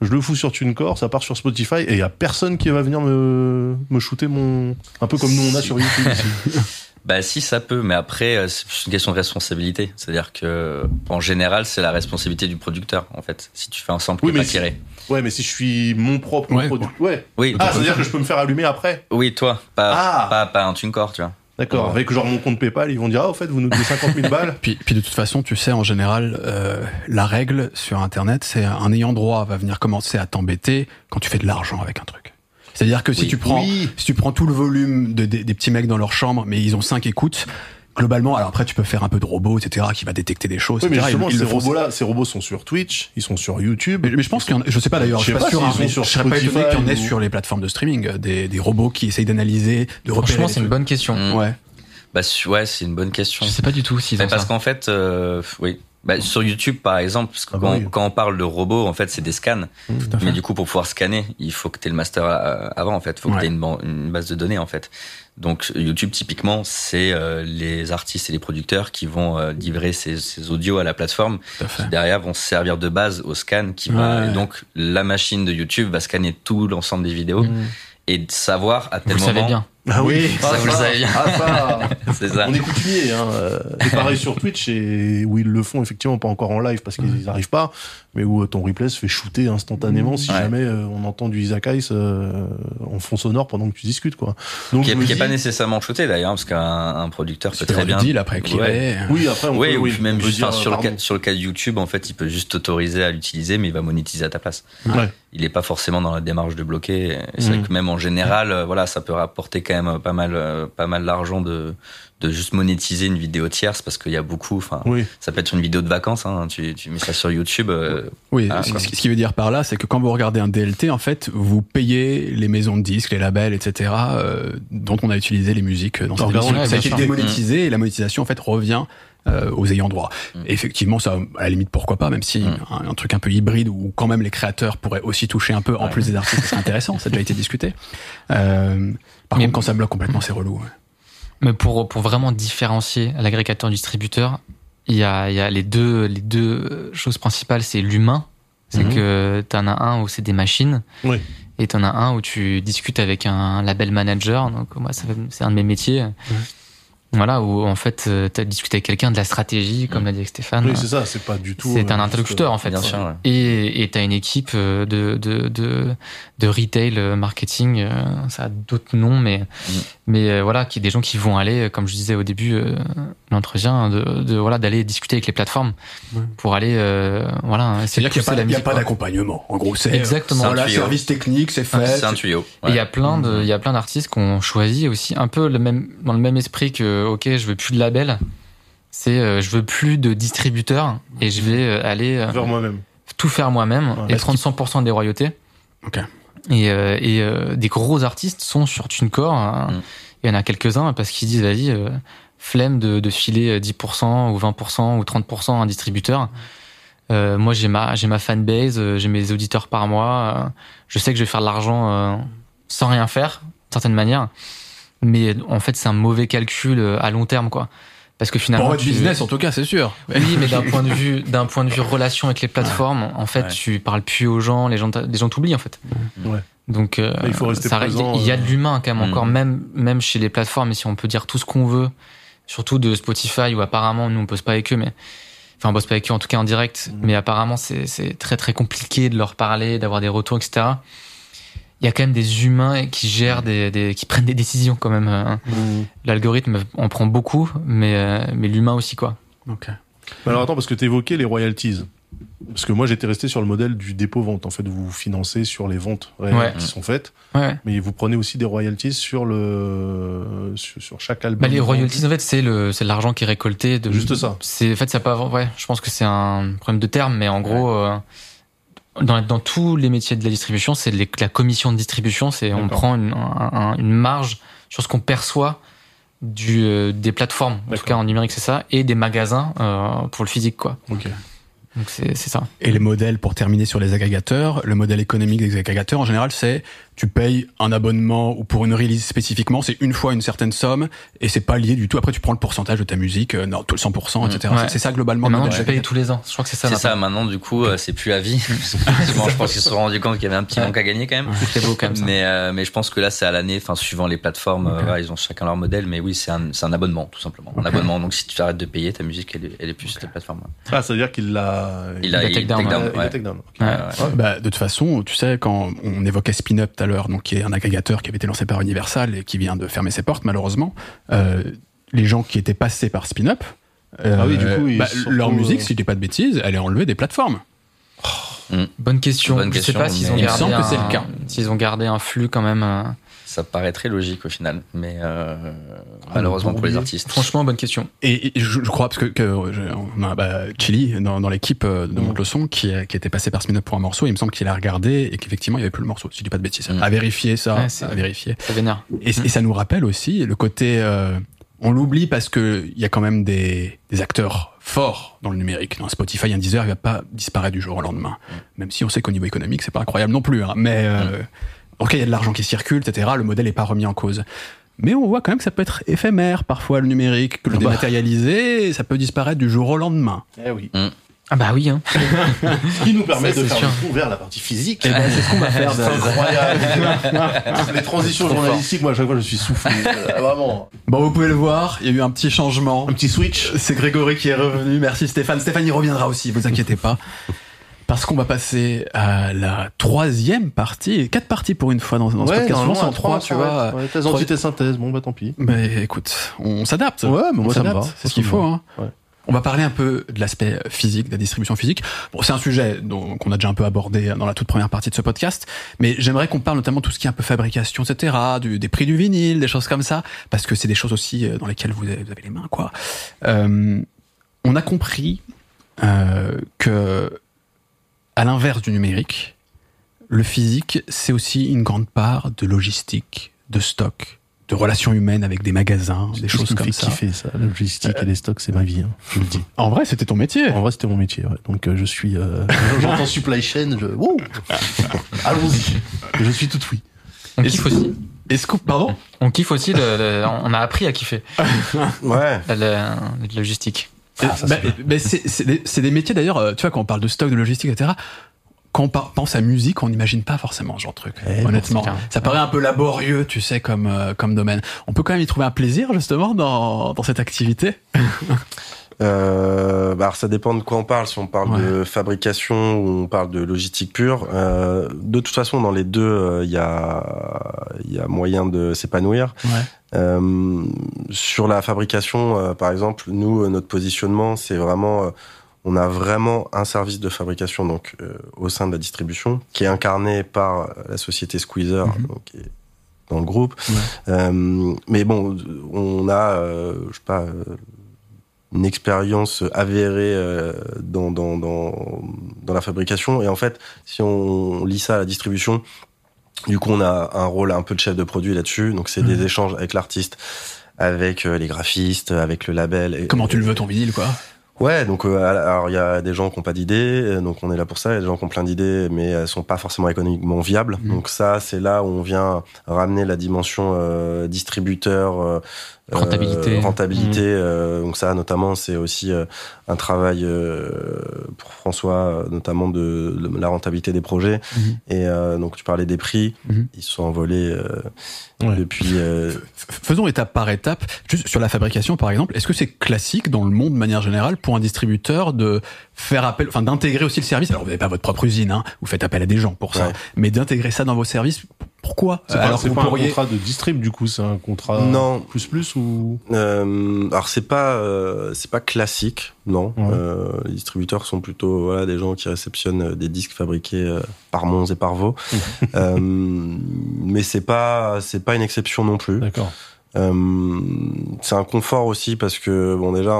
je le fous sur TuneCore, ça part sur Spotify, et il y a personne qui va venir me, me shooter mon... Un peu comme nous on a sur YouTube ici. Bah si ça peut, mais après euh, c'est une question de responsabilité. C'est-à-dire que en général c'est la responsabilité du producteur en fait. Si tu fais un sample Oui, qui est mais pas si- tiré. Ouais, mais si je suis mon propre Ouais. producteur... Ouais. Oui, Ah, c'est-à-dire que je peux me faire allumer après oui toi, pas Ah. pas pas un TuneCore, tu vois. D'accord, avec genre mon compte PayPal, ils vont dire, ah, au fait, vous nous devez 50 000 balles Puis, puis de toute façon, tu sais, en général, euh, la règle sur Internet, c'est un ayant droit va venir commencer à t'embêter quand tu fais de l'argent avec un truc. C'est-à-dire que si tu prends, Oui. si tu prends tout le volume de, des- des petits mecs dans leur chambre, mais ils ont cinq écoutes, globalement, alors après, tu peux faire un peu de robot, etc., qui va détecter des choses. Oui, mais etc. justement, Ils- ils ces robots-là, ces robots sont sur Twitch, ils sont sur YouTube. Mais, mais je pense qu'il y en a, je sais pas d'ailleurs, Je je sais suis pas pas sûr, s'ils hein, sur je serais pas étonné qu'il y en ait ou- sur les plateformes de streaming, des, des robots qui essayent d'analyser, de repérer. Franchement, c'est une bonne question. Ouais. Bah, ouais, c'est une bonne question. Je sais pas du tout ont parce ça. qu'en fait, euh, oui. Bah, sur YouTube, par exemple, parce que Ah bah quand, oui. quand on parle de robots, en fait, c'est des scans. Tout à fait. Mais du coup, pour pouvoir scanner, il faut que tu aies le master euh, avant, en fait. Il faut que tu aies une, base de données, en fait. Donc, YouTube, typiquement, c'est euh, les artistes et les producteurs qui vont euh, livrer ces, ces audios à la plateforme, Tout à fait. qui derrière vont se servir de base au scan, qui va, Ouais. donc la machine de YouTube va scanner tout l'ensemble des vidéos Mm. et savoir à Vous tel le moment. savez bien. Ah oui, ça, vous le savez bien. Ah, ça. C'est ça. On est coutumier, hein. euh, Et pareil sur Twitch, et où ils le font effectivement pas encore en live parce qu'ils n'arrivent pas, mais où euh, ton replay se fait shooter instantanément si Ouais. jamais euh, on entend du Isaac Ice euh, en fond sonore pendant que tu discutes, quoi. Donc, Qui je est, me qui est dis- pas nécessairement shooté d'ailleurs, parce qu'un un producteur peut très bien. le deal après. Ouais. Oui, après, on Oui, peut, ou oui, même on peut juste, dire, sur, le cas, sur le cas de YouTube, en fait, il peut juste t'autoriser à l'utiliser, mais il va monétiser à ta place. Ouais. Il est pas forcément dans la démarche de bloquer. C'est vrai Mhm. que même en général, euh, voilà, ça peut rapporter quand même pas mal, euh, pas mal d'argent de, de juste monétiser une vidéo tierce parce qu'il y a beaucoup, enfin, Oui. ça peut être une vidéo de vacances, hein, tu, tu mets ça sur YouTube. euh, Oui, Ah, ce, qui veut dire par là, c'est que quand vous regardez un DLT, en fait, vous payez les maisons de disques, les labels, etc., euh, dont on a utilisé les musiques dans cette émission. Ça a été démonétisé et la monétisation, en fait, revient euh, aux ayants droit. Mm. Effectivement, ça, à la limite, pourquoi pas, même si Mm. un, un truc un peu hybride où quand même les créateurs pourraient aussi toucher un peu, en plus des artistes, c'est intéressant, ça a déjà été discuté. Euh, par Mais- contre, quand ça bloque complètement, c'est relou. ouais. Mais pour, pour vraiment différencier l'agrégateur du distributeur, il y a, il y a les, deux, les deux choses principales, c'est l'humain. C'est Mhm. que t'en as un où c'est des machines. Oui. Et t'en as un où tu discutes avec un label manager. Donc, moi, c'est un de mes métiers. Voilà, où en fait, tu as discuté avec quelqu'un de la stratégie, comme l'a dit Stéphane. Oui, c'est ça, c'est pas du tout. C'est euh, un juste, interlocuteur en fait. bien sûr, ouais. Et et t'as une équipe euh, de de de, de retail euh, marketing, euh, ça a d'autres noms, mais Mm. Mais euh, voilà, qui est des gens qui vont aller, comme je disais au début euh, de l'entretien, de, de voilà d'aller discuter avec les plateformes Ouais. pour aller euh, voilà. essayer C'est-à-dire de qu'il pousser n'y la a, pas- d'accompagnement. En gros, c'est Exactement. C'est un voilà, tuyau. service technique, c'est fait. C'est un tuyau. Et il y a plein de, il y a plein d'artistes qui ont choisi aussi un peu le même, dans le même esprit que, ok, je veux plus de label. C'est, euh, je veux plus de distributeur et je vais euh, aller euh, Vers moi-même. tout faire moi-même Ouais. et prendre 100% des royautés. Ok. Et, euh, et euh, des gros artistes sont sur TuneCore. hein. Mm. Il y en a quelques-uns parce qu'ils disent, vas-y, euh, flemme de, de filer 10% ou 20% ou 30% à un distributeur. Euh, moi, j'ai ma, j'ai ma fanbase, euh, j'ai mes auditeurs par mois. euh, je sais que je vais faire de l'argent euh, sans rien faire, d'une certaine manière. Mais en fait, c'est un mauvais calcul à long terme, quoi. Parce que finalement, Pour tu- business, en tout cas, c'est sûr. oui, mais d'un point de vue, d'un point de vue relation avec les plateformes, en fait, Ouais. tu parles plus aux gens, les gens, les gens t'oublient en fait. Ouais. Donc, euh, il faut rester ça- présent, Il y a euh. de l'humain quand même Mm. encore, même même chez les plateformes. Et si on peut dire tout ce qu'on veut, surtout de Spotify où apparemment nous on bosse pas avec eux, mais enfin on bosse pas avec eux en tout cas en direct, Mm. mais apparemment c'est c'est très très compliqué de leur parler, d'avoir des retours, etc. Il y a quand même des humains qui gèrent des, des qui prennent des décisions quand même. hein. L'algorithme en prend beaucoup, mais euh, mais l'humain aussi quoi. Ok. Mais Alors attends, parce que tu évoquais les royalties. Parce que moi j'étais resté sur le modèle du dépôt-vente. En fait, vous financez sur les ventes réelles Ouais. qui sont faites, Ouais, mais vous prenez aussi des royalties sur le sur, sur chaque album. Bah, les royalties, en fait, c'est le, c'est l'argent qui est récolté. De, Juste ça. C'est, en fait, ça avoir, ouais, je pense que c'est un problème de terme, mais en gros, euh, dans, dans tous les métiers de la distribution, c'est la commission de distribution, c'est on prend une, un- un- une marge sur ce qu'on perçoit du, euh, des plateformes, en tout cas en numérique, c'est ça, et des magasins euh, pour le physique, quoi. Ok. Donc c'est, c'est ça. Et les modèles, pour terminer sur les agrégateurs, le modèle économique des agrégateurs, en général, c'est tu payes un abonnement ou pour une release spécifiquement, c'est une fois une certaine somme et c'est pas lié du tout. Après, tu prends le pourcentage de ta musique, euh, non, tout le 100%, etc. Ouais. C'est- C'est ça globalement. Maintenant, tu payes tous les ans. Je crois que c'est ça. C'est ça, maintenant, du coup, euh, c'est plus à vie. Je pense qu'ils se sont rendus compte qu'il y avait un petit manque à gagner quand même. beau quand même ça. Mais, euh, mais je pense que là, c'est à l'année, enfin, suivant les plateformes, euh, ils ont chacun leur modèle, mais oui, c'est un, c'est un abonnement, tout simplement. Un abonnement. Donc, si tu arrêtes de payer, ta musique, elle est, elle est plus sur les plateformes. Ah, ça veut dire qu'il l'a. Il down, il a take down. Ouais. Bah, de toute façon, tu sais, quand on évoquait Spin-Up tout à l'heure, donc qui est un agrégateur qui avait été lancé par Universal et qui vient de fermer ses portes, malheureusement, euh, les gens qui étaient passés par Spin-Up, euh, Ah oui, du coup, ils bah, leur musique, euh, si je dis pas de bêtises, elle est enlevée des plateformes. Bonne question. Bonne je sais question, pas s'ils ont Il me gardé semble que c'est un- le cas. S'ils ont gardé un flux quand même. Ça paraît très logique au final, mais euh, malheureusement pour les artistes. Franchement, bonne question. Et, et je, je crois, parce que, que je- on a bah, Chili dans, dans l'équipe euh, de Mm. Monte le Son qui, qui était passé par Smino pour un morceau, il me semble qu'il a regardé et qu'effectivement il y avait plus le morceau, si je dis pas de bêtises. Mm. À vérifier ça, Ouais, c'est- à vérifier. Ça vénère. Et, et ça nous rappelle aussi le côté, euh, on l'oublie parce que il y a quand même des, des acteurs forts dans le numérique. Dans Spotify, un Deezer, il va pas disparaître du jour au lendemain. Même si on sait qu'au niveau économique, c'est pas incroyable non plus. hein. Mais euh, cas, il y a de l'argent qui circule, etc. Le modèle est pas remis en cause. Mais on voit quand même que ça peut être éphémère parfois le numérique, que le Ah bah. dématérialisé, ça peut disparaître du jour au lendemain. Eh oui. Ah bah oui, hein. Ce qui nous permet Ça, de faire sûr. le pont vers la partie physique. Et ben, c'est ce qu'on va faire. C'est incroyable. Les transitions journalistiques, moi, à chaque fois, je suis soufflé. Euh, Vraiment. Bon, vous pouvez le voir, il y a eu un petit changement. Un petit switch. C'est Grégory qui est revenu. Merci Stéphane. Stéphane y reviendra aussi, vous inquiétez pas. Parce qu'on va passer à la troisième partie. Quatre parties pour une fois dans, dans ce podcast. Souvent, c'est en trois, tu vois. Ouais, thèse, antithèse, synthèse. Bon, bah, tant pis. Mais écoute, on s'adapte. Ouais, mais moi, On ça me s'adapte, va. C'est ce qu'il faut. Hein. Ouais. On va parler un peu de l'aspect physique, de la distribution physique. Bon, c'est un sujet qu'on a déjà un peu abordé dans la toute première partie de ce podcast, mais j'aimerais qu'on parle notamment de tout ce qui est un peu fabrication, etc., du, des prix du vinyle, des choses comme ça, parce que c'est des choses aussi euh, dans lesquelles vous avez, vous avez les mains, quoi. Euh, on a compris euh, que, à l'inverse du numérique, le physique, c'est aussi une grande part de logistique, de stock, de relations humaines avec des magasins, des choses comme ça. kiffer, ça. La logistique et les stocks, c'est ma vie, hein, je le dis. En vrai, c'était ton métier. En vrai, c'était mon métier, ouais. Donc, euh, je suis, euh, j'entends supply chain, je, wouh Allons-y. Je suis tout oui. On kiffe aussi. Est-ce que, pardon? On kiffe aussi. Le, le- on a appris à kiffer Ouais. la, la- la logistique. Ah, ça, Bah, c'est bah, des, métiers d'ailleurs, euh, tu vois, quand on parle de stock, de logistique, etc., quand on pense à musique, on n'imagine pas forcément ce genre de truc. Eh honnêtement, ça paraît un peu laborieux, tu sais, comme euh, comme domaine. On peut quand même y trouver un plaisir justement dans dans cette activité? Euh, bah alors ça dépend de quoi on parle. Si on parle de fabrication ou on parle de logistique pure, euh, de toute façon dans les deux, euh, il y a il y a moyen de s'épanouir. Ouais. Euh, sur la fabrication, euh, par exemple, nous euh, notre positionnement, c'est vraiment euh, on a vraiment un service de fabrication donc euh, au sein de la distribution qui est incarné par la société Squeezer, Mhm. donc, dans le groupe. Ouais. Euh, mais bon, on a, euh, je sais pas, euh, une expérience avérée euh, dans, dans, dans, dans la fabrication. Et en fait, si on lit ça à la distribution, du coup, on a un rôle un peu de chef de produit là-dessus. Donc, c'est Mhm. des échanges avec l'artiste, avec euh, les graphistes, avec le label. Et, Comment tu le veux ton vinyle, quoi? Ouais, donc euh, alors il y a des gens qui ont pas d'idées, euh, donc on est là pour ça. Il y a des gens qui ont plein d'idées, mais elles sont pas forcément économiquement viables. Mhm. Donc ça, c'est là où on vient ramener la dimension euh, distributeur, euh, Rentabilité. euh, rentabilité. euh, donc ça, notamment, c'est aussi euh, un travail euh, pour François, notamment de, de la rentabilité des projets. Mhm. Et euh, donc tu parlais des prix, Mhm. ils sont envolés euh, Ouais. depuis. euh, Faisons étape par étape. Juste sur la fabrication, par exemple, est-ce que c'est classique dans le monde de manière générale pour un distributeur de faire appel, enfin d'intégrer aussi le service? Alors vous n'avez pas votre propre usine, hein, vous faites appel à des gens pour ça, Ouais. mais d'intégrer ça dans vos services. Pourquoi C'est pas, Alors c'est un contrat de distrib, du coup, c'est un contrat Non. plus plus ou. Euh, alors c'est pas euh, c'est pas classique, non. Ouais. Euh, les distributeurs sont plutôt voilà des gens qui réceptionnent des disques fabriqués par Mons et par Vaux. mais c'est pas c'est pas une exception non plus. D'accord. C'est un confort aussi parce que bon déjà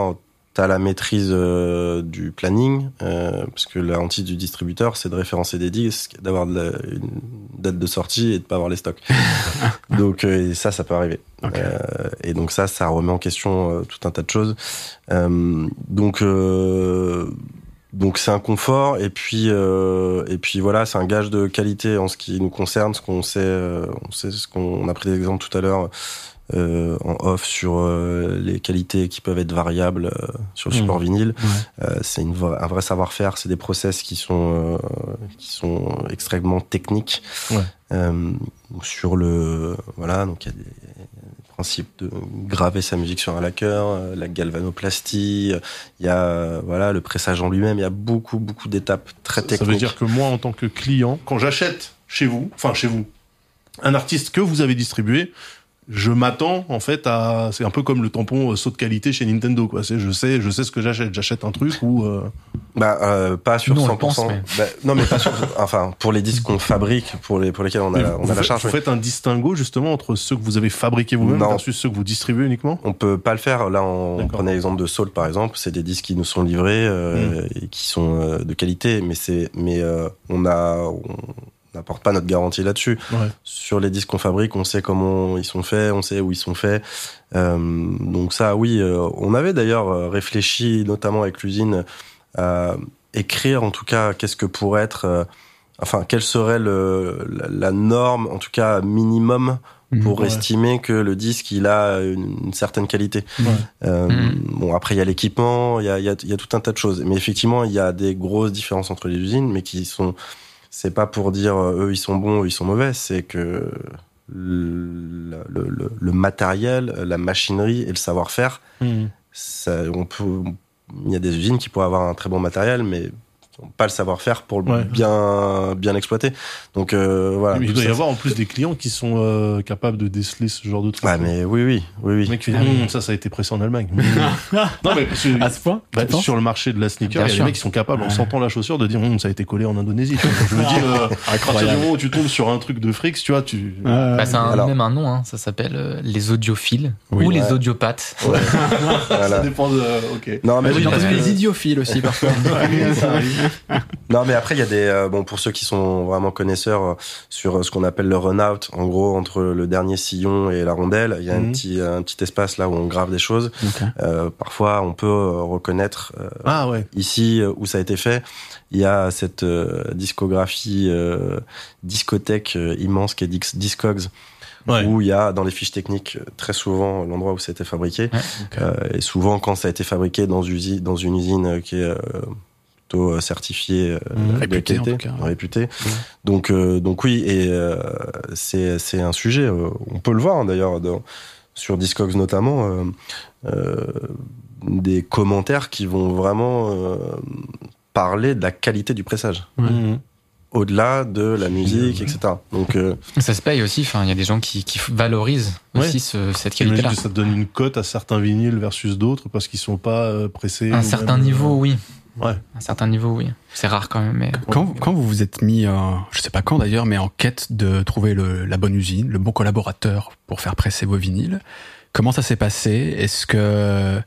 t'as la maîtrise euh, du planning euh, parce que la hantise du distributeur c'est de référencer des disques, d'avoir de une date de sortie et de pas avoir les stocks. donc euh, et ça ça peut arriver. Euh, et donc ça ça remet en question euh, tout un tas de choses. Euh, donc euh, donc c'est un confort et puis euh, et puis voilà c'est un gage de qualité en ce qui nous concerne ce qu'on sait euh, on sait ce qu'on on a pris des exemples tout à l'heure euh, en off sur euh, les qualités qui peuvent être variables euh, sur le Mhm. support vinyle Ouais. Euh, c'est une un vrai savoir-faire c'est des process qui sont euh, qui sont extrêmement techniques Ouais. Euh, sur le voilà donc il y a des principes de graver sa musique sur un lacquer, la galvanoplastie, il y a voilà le pressage en lui-même, il y a beaucoup beaucoup d'étapes très Ça techniques. veut dire que moi, en tant que client, quand j'achète chez vous, enfin chez vous, un artiste que vous avez distribué, je m'attends en fait à, c'est un peu comme le tampon euh, saut de qualité chez Nintendo, quoi. C'est, je sais, je sais ce que j'achète. J'achète un truc où, euh, Bah, euh, pas sur Nous, on 100%. le pense, mais- Bah, non, mais pas sur. enfin, pour les disques qu'on fabrique, pour les pour lesquels on a, la- on a la charge. Vous faites un distinguo justement entre ceux que vous avez fabriqués vous-même Non. versus ceux que vous distribuez uniquement? On peut pas le faire. Là, on, prenait l'exemple de Soul, par exemple. C'est des disques qui nous sont livrés euh, et qui sont euh, de qualité, mais c'est, mais euh, on a, on n'apporte pas notre garantie là-dessus. Ouais. Sur les disques qu'on fabrique, on sait comment ils sont faits, on sait où ils sont faits. Euh, donc ça, oui, euh, on avait d'ailleurs euh, réfléchi, notamment avec l'usine, à écrire en tout cas qu'est-ce que pourrait être, euh, enfin, quelle serait le, la, la norme, en tout cas minimum pour Ouais. estimer que le disque il a une, une certaine qualité. Ouais. Euh, Mhm. Bon après il y a l'équipement, il y a, il y, a, il y a tout un tas de choses, mais effectivement il y a des grosses différences entre les usines, mais qui sont c'est pas pour dire euh, eux ils sont bons, eux ils sont mauvais, c'est que le, le, le- le matériel, la machinerie et le savoir-faire, ça, on peut, il y a des usines qui pourraient avoir un très bon matériel, mais pas le savoir-faire pour le Ouais. bien bien l'exploiter. Donc euh, voilà. Mais il doit y ça, avoir en plus des clients qui sont euh, capables de déceler ce genre de trucs. Ah mais oui oui oui oui. Le mec fait Hum, ça, ça a été pressé en Allemagne. non, mais parce que, À ce point bah, sur le marché de la sneaker, il y a des mecs qui sont capables, en sentant la chaussure, de dire Hum, ça a été collé en Indonésie. tu vois. Je me dis, euh, à partir du moment où tu tombes sur un truc de frics, tu vois, tu. Euh, Bah, c'est alors- même un nom, hein. ça s'appelle euh, les audiophiles Oui. ou les audiopathes. Ouais. Ça Voilà. dépend de. Ok. Non mais mais oui, il y a parce que- des idiophiles aussi parfois. Non, mais après, il y a des. euh, bon, pour ceux qui sont vraiment connaisseurs euh, sur euh, ce qu'on appelle le run-out, en gros, entre le dernier sillon et la rondelle, il y a un, Mhm. petit, un petit espace là où on grave des choses. Parfois, on peut reconnaître Ah ouais. ici où ça a été fait. Il y a cette discographie, discothèque immense qui est Dis- Discogs, Ouais. où il y a dans les fiches techniques très souvent l'endroit où ça a été fabriqué. Ouais, Euh, et souvent, quand ça a été fabriqué dans, une usine qui est euh, plutôt en tout cas, ouais. réputée. Donc, euh, donc oui, et euh, c'est c'est un sujet. euh, on peut le voir hein, d'ailleurs sur Discogs notamment. euh, euh, des commentaires qui vont vraiment euh, parler de la qualité du pressage Mhm. au-delà de la musique, etc. Donc, euh, Ça se paye aussi, enfin, il y a des gens qui, qui valorisent Ouais. aussi ce- cette J'imagine qualité-là. que ça donne une cote à certains vinyles versus d'autres parce qu'ils sont pas pressés. Un certain même, niveau, oui. Ouais. Un certain niveau, oui. C'est rare quand même, mais. Quand, quand vous vous êtes mis, euh, je sais pas quand d'ailleurs, mais en quête de trouver le, la bonne usine, le bon collaborateur pour faire presser vos vinyles, comment ça s'est passé? Est-ce que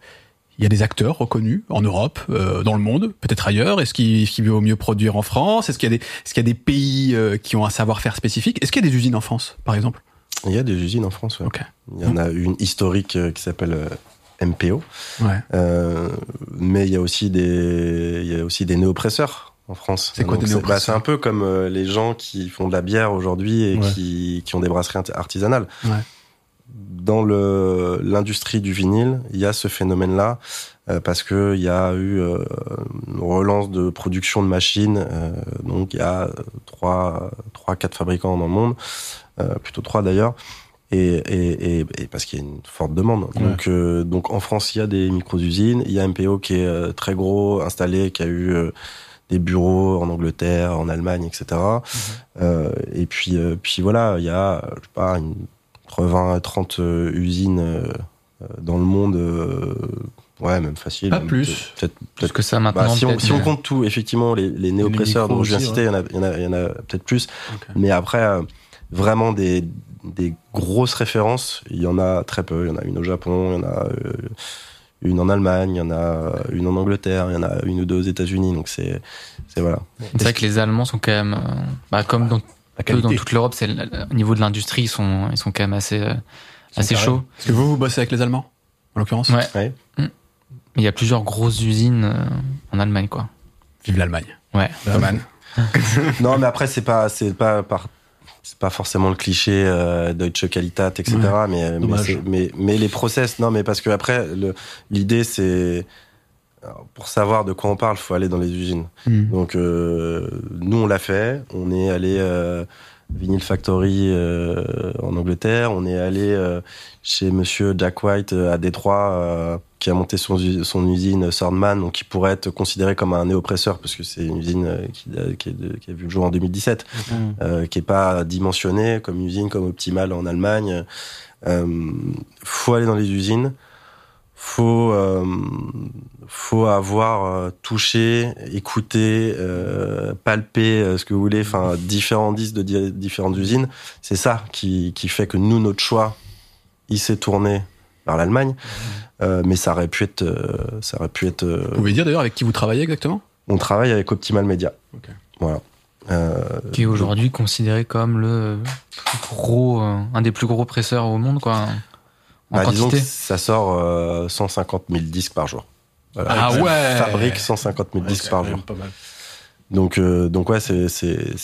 il y a des acteurs reconnus en Europe, euh, dans le monde, peut-être ailleurs? Est-ce qu'il qu'il vaut mieux produire en France? Est-ce qu'il y a des, est-ce qu'il y a des pays euh, qui ont un savoir-faire spécifique? Est-ce qu'il y a des usines en France, par exemple? Il y a des usines en France. ouais. Il y en a une historique euh, qui s'appelle MPO. Ouais. Euh, mais il y a aussi des, il y a aussi des néopresseurs en France. C'est quoi des bah, néopresseurs C'est un peu comme euh, les gens qui font de la bière aujourd'hui et Ouais. qui, qui ont des brasseries art- artisanales. Ouais. Dans le l'industrie du vinyle, il y a ce phénomène-là euh, parce que il y a eu une relance de production de machines. donc il y a trois, trois, quatre fabricants dans le monde, plutôt trois d'ailleurs. Et, et, et, et parce qu'il y a une forte demande. Ouais. Donc, euh, donc en France, il y a des micro-usines. Il y a MPO qui est euh, très gros, installé, qui a eu euh, des bureaux en Angleterre, en Allemagne, etc. Euh, et puis, euh, puis voilà, il y a, je sais pas, une, entre 20 et 30 euh, usines euh, dans le monde. euh, ouais, même facile. Pas Même plus. peut-être- Peut-être Plus que ça bah, maintenant. si, on, si on compte tout, effectivement, les, les néopresseurs dont je viens citer, il y en a, il y en a, il y en a peut-être plus. Mais après, euh, vraiment des, des grosses références, il y en a très peu. Il y en a une au Japon, il y en a euh, une en Allemagne, il y en a une en Angleterre, il y en a une ou deux aux États-Unis. Donc c'est, c'est voilà. C'est vrai que les Allemands sont quand même, euh, bah, comme dans, peu dans toute l'Europe, c'est le- au niveau de l'industrie, ils sont, ils sont quand même assez, euh, assez chauds. Est-ce que vous, vous bossez avec les Allemands, en l'occurrence Ouais. Ouais. Il y a plusieurs grosses usines euh, en Allemagne, quoi. Vive l'Allemagne. Ouais. Roman. non, mais après c'est pas, c'est pas par c'est pas forcément le cliché euh, Deutsche Qualität, etc. Mais, mais, Dommage. c'est- mais, mais les process, non, mais parce que après, l'idée c'est pour savoir de quoi on parle, faut aller dans les usines. Hmm. Donc euh, nous on l'a fait, on est allé euh, Vinyl Factory euh, en Angleterre, on est allé euh, chez Monsieur Jack White euh, à Détroit euh, qui a monté son, son usine Swordman, donc qui pourrait être considéré comme un néopresseur parce que c'est une usine qui, a- qui, est de- qui a vu le jour en 2017, Mhm. euh, qui est pas dimensionnée comme usine comme Optimal en Allemagne. Euh, faut aller dans les usines, faut euh, faut avoir euh, touché, écouté, euh, palpé, euh, ce que vous voulez, enfin différents disques de di- différentes usines. C'est ça qui qui fait que nous notre choix, il s'est tourné vers l'Allemagne, Euh, mais ça aurait pu être euh, ça aurait pu être. euh, Vous pouvez dire d'ailleurs avec qui vous travaillez exactement? On travaille avec Optimal Media. Ok. Voilà. Euh, Qui est aujourd'hui considéré comme le plus gros, euh, un des plus gros presseurs au monde, quoi. En bah, disons que ça sort euh, 150 000 disques par jour. Voilà. Ah Ils ouais Fabrique 150 000 Ouais, disques c'est par quand jour. même pas mal. Donc, euh, donc ouais, c'est,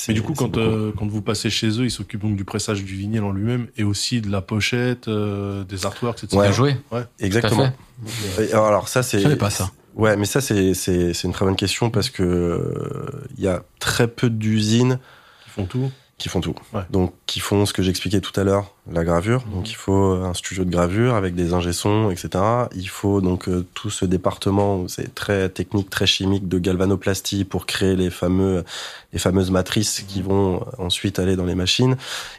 Mais du coup, quand, euh, quand vous passez chez eux, ils s'occupent donc du pressage du vinyle en lui-même et aussi de la pochette, euh, des artworks, etc. Ouais. Bien joué. Exactement. Et alors ça, c'est. Je savais pas ça. Ouais, mais ça, c'est, c'est, c'est une très bonne question parce que euh, il y a très peu d'usines Ils font tout. Qui font tout. Ouais. Donc, qui font ce que j'expliquais tout à l'heure, la gravure. Donc, il faut un studio de gravure avec des ingé-sons, etc. Il faut donc euh, tout ce département c'est très technique, très chimique de galvanoplastie pour créer les fameux, les fameuses matrices qui vont ensuite aller dans les machines.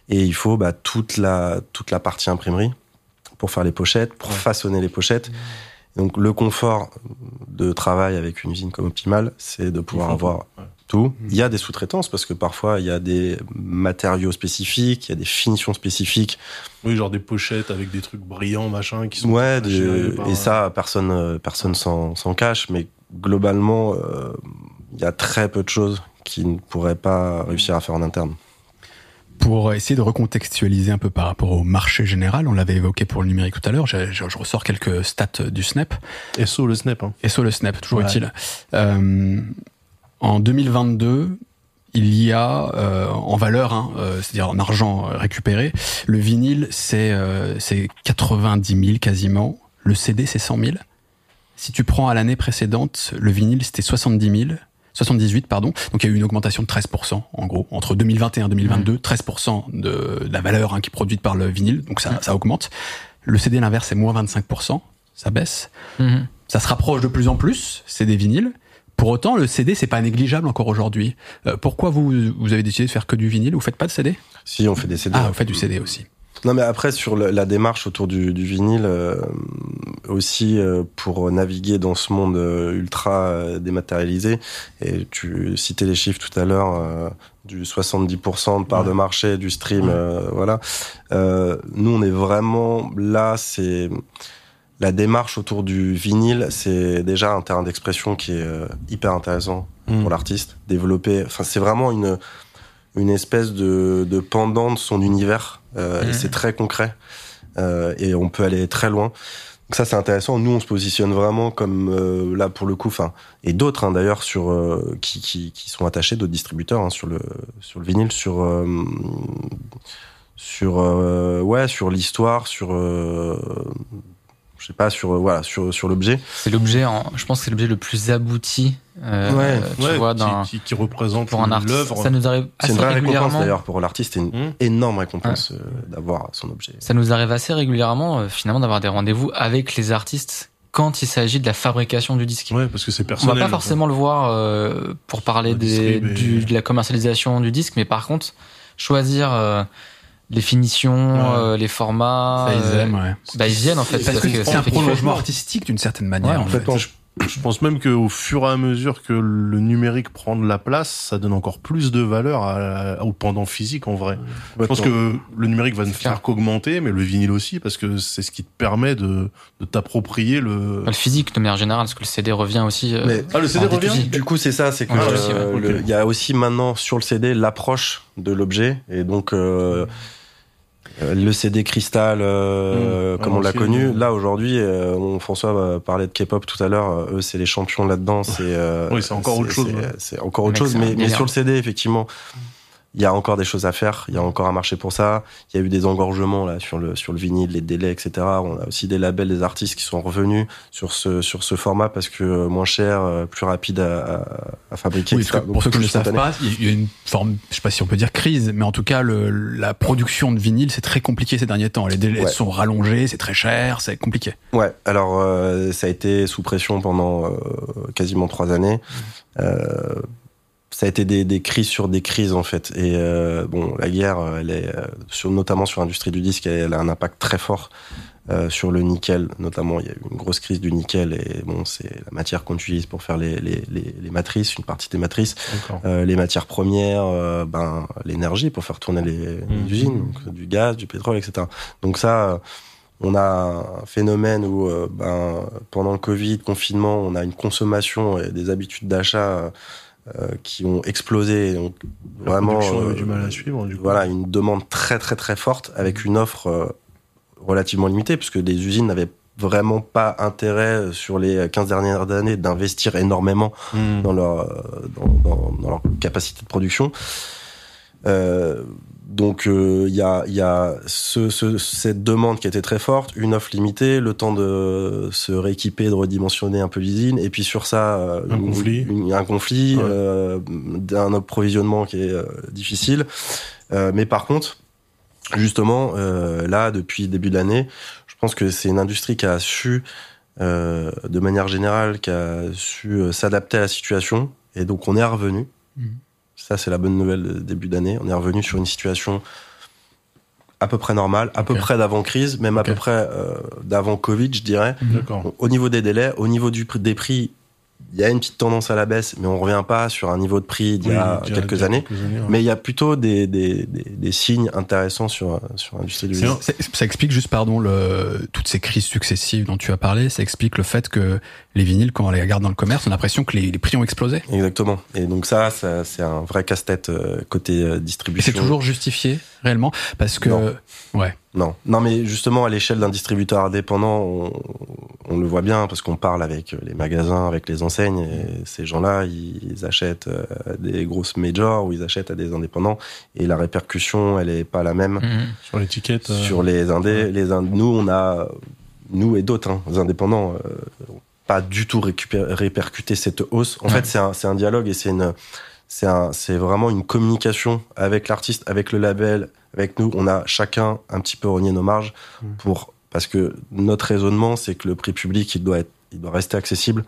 Et il faut bah, toute la toute la partie imprimerie pour faire les pochettes, pour Ouais. façonner les pochettes. Donc, le confort de travail avec une usine comme Optimal, c'est de pouvoir avoir ouais. Tout. Il y a des sous-traitances parce que parfois il y a des matériaux spécifiques, il y a des finitions spécifiques. Oui, genre des pochettes avec des trucs brillants, machin, qui sont. Ouais, par- et ça personne euh, personne s'en cache, mais globalement euh, il y a très peu de choses qui ne pourraient pas réussir à faire en interne. Pour essayer de recontextualiser un peu par rapport au marché général, on l'avait évoqué pour le numérique tout à l'heure, je, je- je ressors quelques stats du SNEP. SO, le snap. Hein. Et sur le Snap, toujours Ouais. utile. Euh, en 2022, il y a euh, en valeur, hein, euh, c'est-à-dire en argent euh, récupéré, le vinyle c'est euh, c'est 90 000 quasiment, le CD c'est 100 000. Si tu prends à l'année précédente, le vinyle c'était 70 000. 78 pardon donc il y a eu une augmentation de 13% en gros entre 2021 et 2022 13% de, de la valeur hein, qui est produite par le vinyle donc ça, ça augmente le CD l'inverse c'est moins 25% ça baisse Mhm. ça se rapproche de plus en plus, c'est des vinyles. Pour autant, le CD, c'est pas négligeable encore aujourd'hui. Euh, pourquoi vous, vous avez décidé de faire que du vinyle Vous faites pas de CD Si on fait des CD. Ah, vous faites du CD aussi. Non, mais après, sur le- la démarche autour du, du vinyle, euh, aussi euh, pour naviguer dans ce monde euh, ultra euh, dématérialisé, et tu citais les chiffres tout à l'heure euh, du 70% de part de marché du stream, Ouais. euh, voilà. Euh, nous, on est vraiment là, c'est la démarche autour du vinyle, c'est déjà un terrain d'expression qui est euh, hyper intéressant pour l'artiste. Développer, enfin, c'est vraiment une une espèce de, de pendant de son univers. Euh, et C'est très concret euh, et on peut aller très loin. Donc ça c'est intéressant. Nous on se positionne vraiment comme euh, là pour le coup, enfin et d'autres hein, d'ailleurs sur euh, qui, qui qui sont attachés d'autres distributeurs hein, sur le sur le vinyle, sur euh, sur euh, ouais sur l'histoire, sur euh, je sais pas sur euh, voilà sur sur l'objet. C'est l'objet, en- je pense que c'est l'objet le plus abouti, euh, Ouais. tu Ouais, vois, qui, d'un- qui, qui représente pour un artiste. l'œuvre. Ça nous arrive C'est assez une vraie récompense régulièrement. d'ailleurs pour l'artiste. C'est une Mmh. énorme récompense euh, d'avoir son objet. Ça nous arrive assez régulièrement, euh, finalement, d'avoir des rendez-vous avec les artistes quand il s'agit de la fabrication du disque. Ouais, parce que c'est On personnel. va pas forcément le voir euh, pour parler Le des, du- de la commercialisation du disque, mais par contre, choisir euh, les finitions, Ouais. euh, les formats, Ça, ils euh, aiment, ouais. bah, ils viennent en fait. Parce que c'est un prolongement artistique d'une certaine manière. Ouais, en fait. Je, je pense même qu'au fur et à mesure que le numérique prend de la place, ça donne encore plus de valeur à- au pendant physique en vrai. Je pense que le numérique va ne faire qu'augmenter, mais le vinyle aussi, parce que c'est ce qui te permet de, de t'approprier le. Le physique de manière générale, parce que le CD revient aussi. euh, Mais- Ah, le CD en revient D2C. Du coup, c'est ça, c'est que Ouais, euh, ouais. il y a aussi maintenant sur le CD l'approche de l'objet et donc euh, euh, le CD cristal euh, Mmh. comme Ah, on l'a connu. Là aujourd'hui, euh, on, François euh, parlait de K-pop tout à l'heure. euh, Eux, c'est les champions là-dedans. C'est euh, Oui, c'est encore autre chose, c'est- encore autre Mec, chose, mais, mais sur le CD, effectivement. Il y a encore des choses à faire, il y a encore un marché pour ça. Il y a eu des engorgements là sur le sur le vinyle, les délais, etc. On a aussi des labels, des artistes qui sont revenus sur ce sur ce format parce que euh, moins cher, euh, plus rapide à, à, à fabriquer. Oui, pour ceux qui ne le savent pas, il y a une forme, je sais pas si on peut dire crise, mais en tout cas, le, la production de vinyle, c'est très compliqué ces derniers temps. Les délais Ouais. sont rallongés, c'est très cher, c'est compliqué. Ouais, alors euh, ça a été sous pression pendant euh, quasiment trois années. Euh, ça a été des, des crises sur des crises en fait. Et euh, bon, la guerre, elle est euh, sur, notamment sur l'industrie du disque, elle a un impact très fort euh, sur le nickel. Notamment, il y a eu une grosse crise du nickel et bon, c'est la matière qu'on utilise pour faire les, les, les, les matrices, une partie des matrices. Euh, les matières premières, euh, ben l'énergie pour faire tourner les, les usines, donc, du gaz, du pétrole, etc. Donc ça. euh, on a un phénomène où, euh, ben, pendant le Covid, confinement, on a une consommation et des habitudes d'achat euh, qui ont explosé. Donc, La vraiment, production euh, du mal à suivre, du coup. voilà, une demande très très très forte avec une offre euh, relativement limitée, puisque les usines n'avaient vraiment pas intérêt sur les 15 dernières années d'investir énormément Hmm. dans leur, dans, dans- dans leur capacité de production. Euh, donc euh, il y a, y a ce, ce- cette demande qui était très forte, une offre limitée, le temps de se rééquiper, de redimensionner un peu l'usine, et puis sur ça euh, Un une- conflit. une- un conflit, Ouais. euh, d'un approvisionnement qui est euh, difficile. Euh, mais par contre, justement, euh, là depuis le début de l'année, je pense que c'est une industrie qui a su euh, de manière générale, qui a su euh, s'adapter à la situation. Et donc, on est revenu. Mhm. Ça, c'est la bonne nouvelle de début d'année. On est revenu sur une situation à peu près normale, à peu près d'avant-crise, même à peu près euh, d'avant Covid, je dirais. D'accord. Au niveau des délais, au niveau du, des prix, il y a une petite tendance à la baisse, mais on revient pas sur un niveau de prix d'il y a Oui, quelques d'il y a années. quelques années, ouais. Mais il y a plutôt des, des, des, des signes intéressants sur, sur l'industrie du C'est- Ça explique juste, pardon, le, toutes ces crises successives dont tu as parlé. Ça explique le fait que les vinyles, quand on les regarde dans le commerce, on a l'impression que les, les prix ont explosé. Exactement. Et donc ça, ça c'est un vrai casse-tête euh, côté euh, distribution. c'est toujours justifié, réellement, parce que, Non. ouais, Non, non, mais justement à l'échelle d'un distributeur indépendant, on, on le voit bien parce qu'on parle avec les magasins, avec les enseignes, et ces gens-là, ils achètent euh, des grosses majors ou ils achètent à des indépendants, et la répercussion, elle est pas la même Mhm. Sur l'étiquette. euh, sur les indés. ouais. Les ind- nous, on a, nous et d'autres hein, les indépendants, euh, pas du tout répercuté cette hausse. En Ouais. fait, c'est un, c'est un dialogue et c'est une, c'est un, c'est vraiment une communication avec l'artiste, avec le label, avec nous. On a chacun un petit peu rogné nos marges Mm. pour, parce que notre raisonnement, c'est que le prix public, il doit être, il doit rester accessible.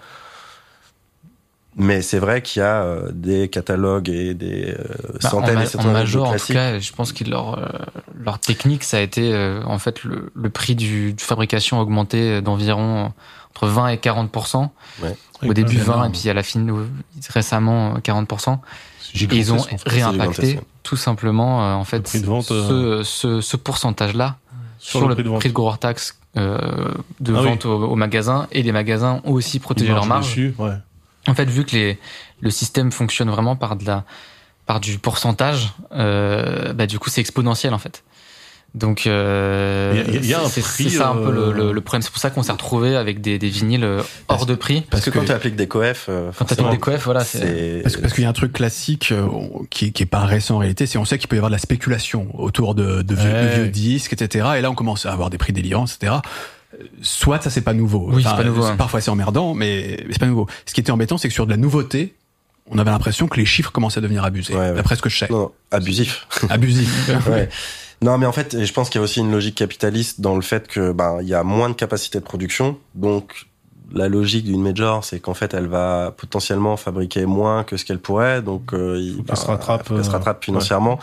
Mais c'est vrai qu'il y a euh, des catalogues et des euh, Bah, en, centaines et en centaines de major, en tout classiques. cas, je pense que leur, euh, leur technique, ça a été euh, en fait le, le prix du, de fabrication a augmenté d'environ entre 20 et 40 Ouais. Au début c'est 20 énorme. et puis à la fin euh, récemment euh, 40 C'est Et ils ont réimpacté tout simplement euh, en fait prix de vente, ce, euh, ce, ce pourcentage-là Sur, sur, le prix de prix de gros hors taxe euh, de Ah oui. vente au, au magasin et les magasins ont aussi protégé leur marge. dessus, ouais. En fait, vu que les, le système fonctionne vraiment par de la, par du pourcentage, euh, bah du coup c'est exponentiel en fait. Donc euh, Il y a- un c'est prix, c'est ça un peu le, euh, le, le problème. C'est pour ça qu'on s'est retrouvé avec des, des vinyles euh, hors de prix. Parce que, que- quand tu appliques des coefs, euh, Quand t'as forcément, des coefs, voilà, c'est Parce, que- parce qu'il y a un truc classique euh, qui, qui est pas récent en réalité, c'est on sait qu'il peut y avoir de la spéculation autour de, de vieux, Ouais. de vieux disques, etc. Et là, on commence à avoir des prix délirants, etc. Soit ça c'est pas nouveau. Oui, c'est pas nouveau, hein. Parfois c'est emmerdant, mais, mais c'est pas nouveau. Ce qui était embêtant, c'est que sur de la nouveauté, on avait l'impression que les chiffres commençaient à devenir abusés. Ouais, ouais. D'après ce que je sais. non, non, abusif. Abusif. Ouais. Non, mais en fait, je pense qu'il y a aussi une logique capitaliste dans le fait que ben il y a moins de capacité de production, donc la logique d'une major, c'est qu'en fait, elle va potentiellement fabriquer moins que ce qu'elle pourrait, donc euh, il- Faut qu'elle se rattrape, se euh, rattrape financièrement.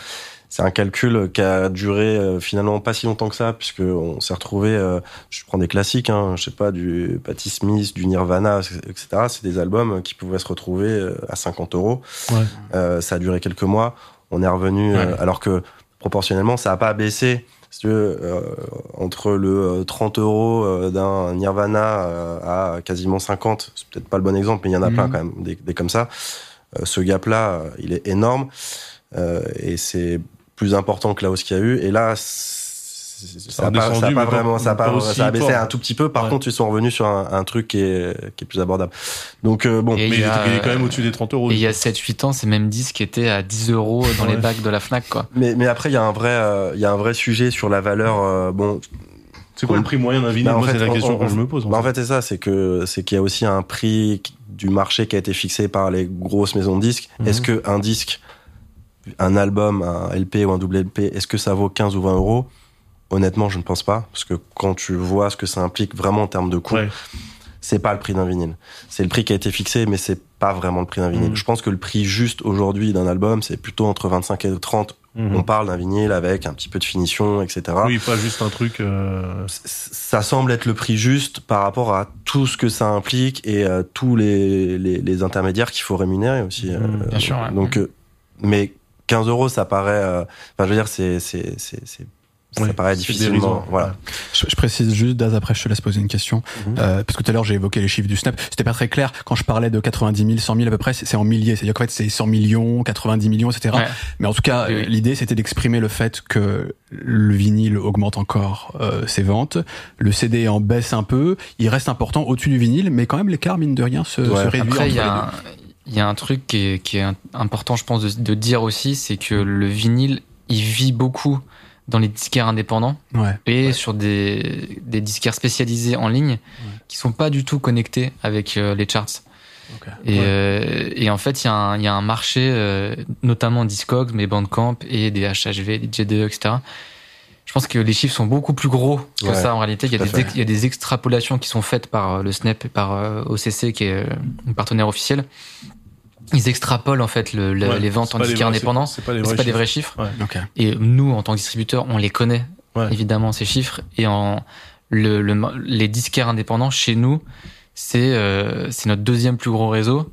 C'est un calcul qui a duré euh, finalement pas si longtemps que ça, puisque on s'est retrouvé. euh, je prends des classiques, hein, je sais pas du Patti Smith, du Nirvana, etc. C'est des albums qui pouvaient se retrouver euh, à 50 euros. Ouais. Euh, ça a duré quelques mois. On est revenu, euh, Ouais. alors que proportionnellement, ça a pas baissé. Si tu veux, euh, entre le euh, 30 euros euh, d'un Nirvana euh, à quasiment 50, c'est peut-être pas le bon exemple, mais il y en a Mhm. plein quand même, des, des comme ça. Euh, ce gap-là, euh, il est énorme euh, et c'est plus important que la hausse qu'il y a eu. Et là, Ça a a pas, descendu, ça a pas mais pas- vraiment, ça a, pas, pas aussi ça a baissé fort. un tout petit peu. Par Ouais. contre, ils sont revenus sur un, un truc qui est, qui est plus abordable. Donc euh, bon, Et Mais il il, y a, était- il est quand même au-dessus des 30 euros. Et il y a 7-8 ans, ces mêmes disques étaient à 10 euros dans les bacs de la Fnac, quoi. Mais, mais après, il y a un vrai, euh, il y a un vrai sujet sur la valeur. euh, bon, C'est quoi le prix moyen d'un vinyle Bah, Moi, c'est la on- question on- que je me pose. en bah, en fait. c'est ça, c'est que c'est qu'il y a aussi un prix du marché qui a été fixé par les grosses maisons de disques. Mhm. Est-ce que un disque, un album, un LP ou un double LP, est-ce que ça vaut 15 ou 20 euros? Honnêtement, je ne pense pas, parce que quand tu vois ce que ça implique vraiment en termes de coût, Ouais. c'est pas le prix d'un vinyle. C'est le prix qui a été fixé, mais c'est pas vraiment le prix d'un vinyle. Mhm. Je pense que le prix juste aujourd'hui d'un album, c'est plutôt entre 25 et 30. Mhm. On parle d'un vinyle avec un petit peu de finition, etc. Oui, pas juste un truc. euh, Ça semble être le prix juste par rapport à tout ce que ça implique et euh, tous les, les, les intermédiaires qu'il faut rémunérer aussi. euh, Mhm. Bien sûr, ouais. Donc, euh, mais 15 euros, ça paraît. euh, Enfin, je veux dire, c'est c'est c'est c'est ça Oui, paraît c'est difficilement. Voilà. Je, je précise juste, Daz, après je te laisse poser une question. Mhm. Euh, parce que tout à l'heure j'ai évoqué les chiffres du Snap. C'était pas très clair. Quand je parlais de 90 000, 100 000 à peu près, c'est en milliers. C'est-à-dire qu'en fait c'est 100 millions, 90 millions, etc. Ouais. Mais en tout cas, Oui, l'idée c'était d'exprimer le fait que le vinyle augmente encore euh, ses ventes. Le CD en baisse un peu. Il reste important au-dessus du vinyle, mais quand même l'écart, mine de rien, se, Ouais. se réduit Après, il y, les a un- il y a un truc qui est, qui est important, je pense, de, de dire aussi, c'est que le vinyle, il vit beaucoup dans les disquaires indépendants. Ouais. et sur des, des disquaires spécialisés en ligne qui sont pas du tout connectés avec euh, les charts. Et, Ouais. euh, et en fait, il y, a un- il y a un marché, euh, notamment Discogs, mais Bandcamp et des HHV, des J2E, etc. Je pense que les chiffres sont beaucoup plus gros que Ouais, ça en réalité. Il y, a des il y a des extrapolations qui sont faites par le SNEP et par euh, OCC, qui est euh, un partenaire officiel. Ils extrapolent en fait le- le- ouais, les ventes en vrais- indépendant. C'est pas les C'est vrais pas des chiffres. vrais chiffres. Ok. Et nous, en tant que distributeurs, on les connaît, Ouais. évidemment, ces chiffres. Et en le, le- les disquaires indépendants, chez nous, c'est euh, c'est notre deuxième plus gros réseau.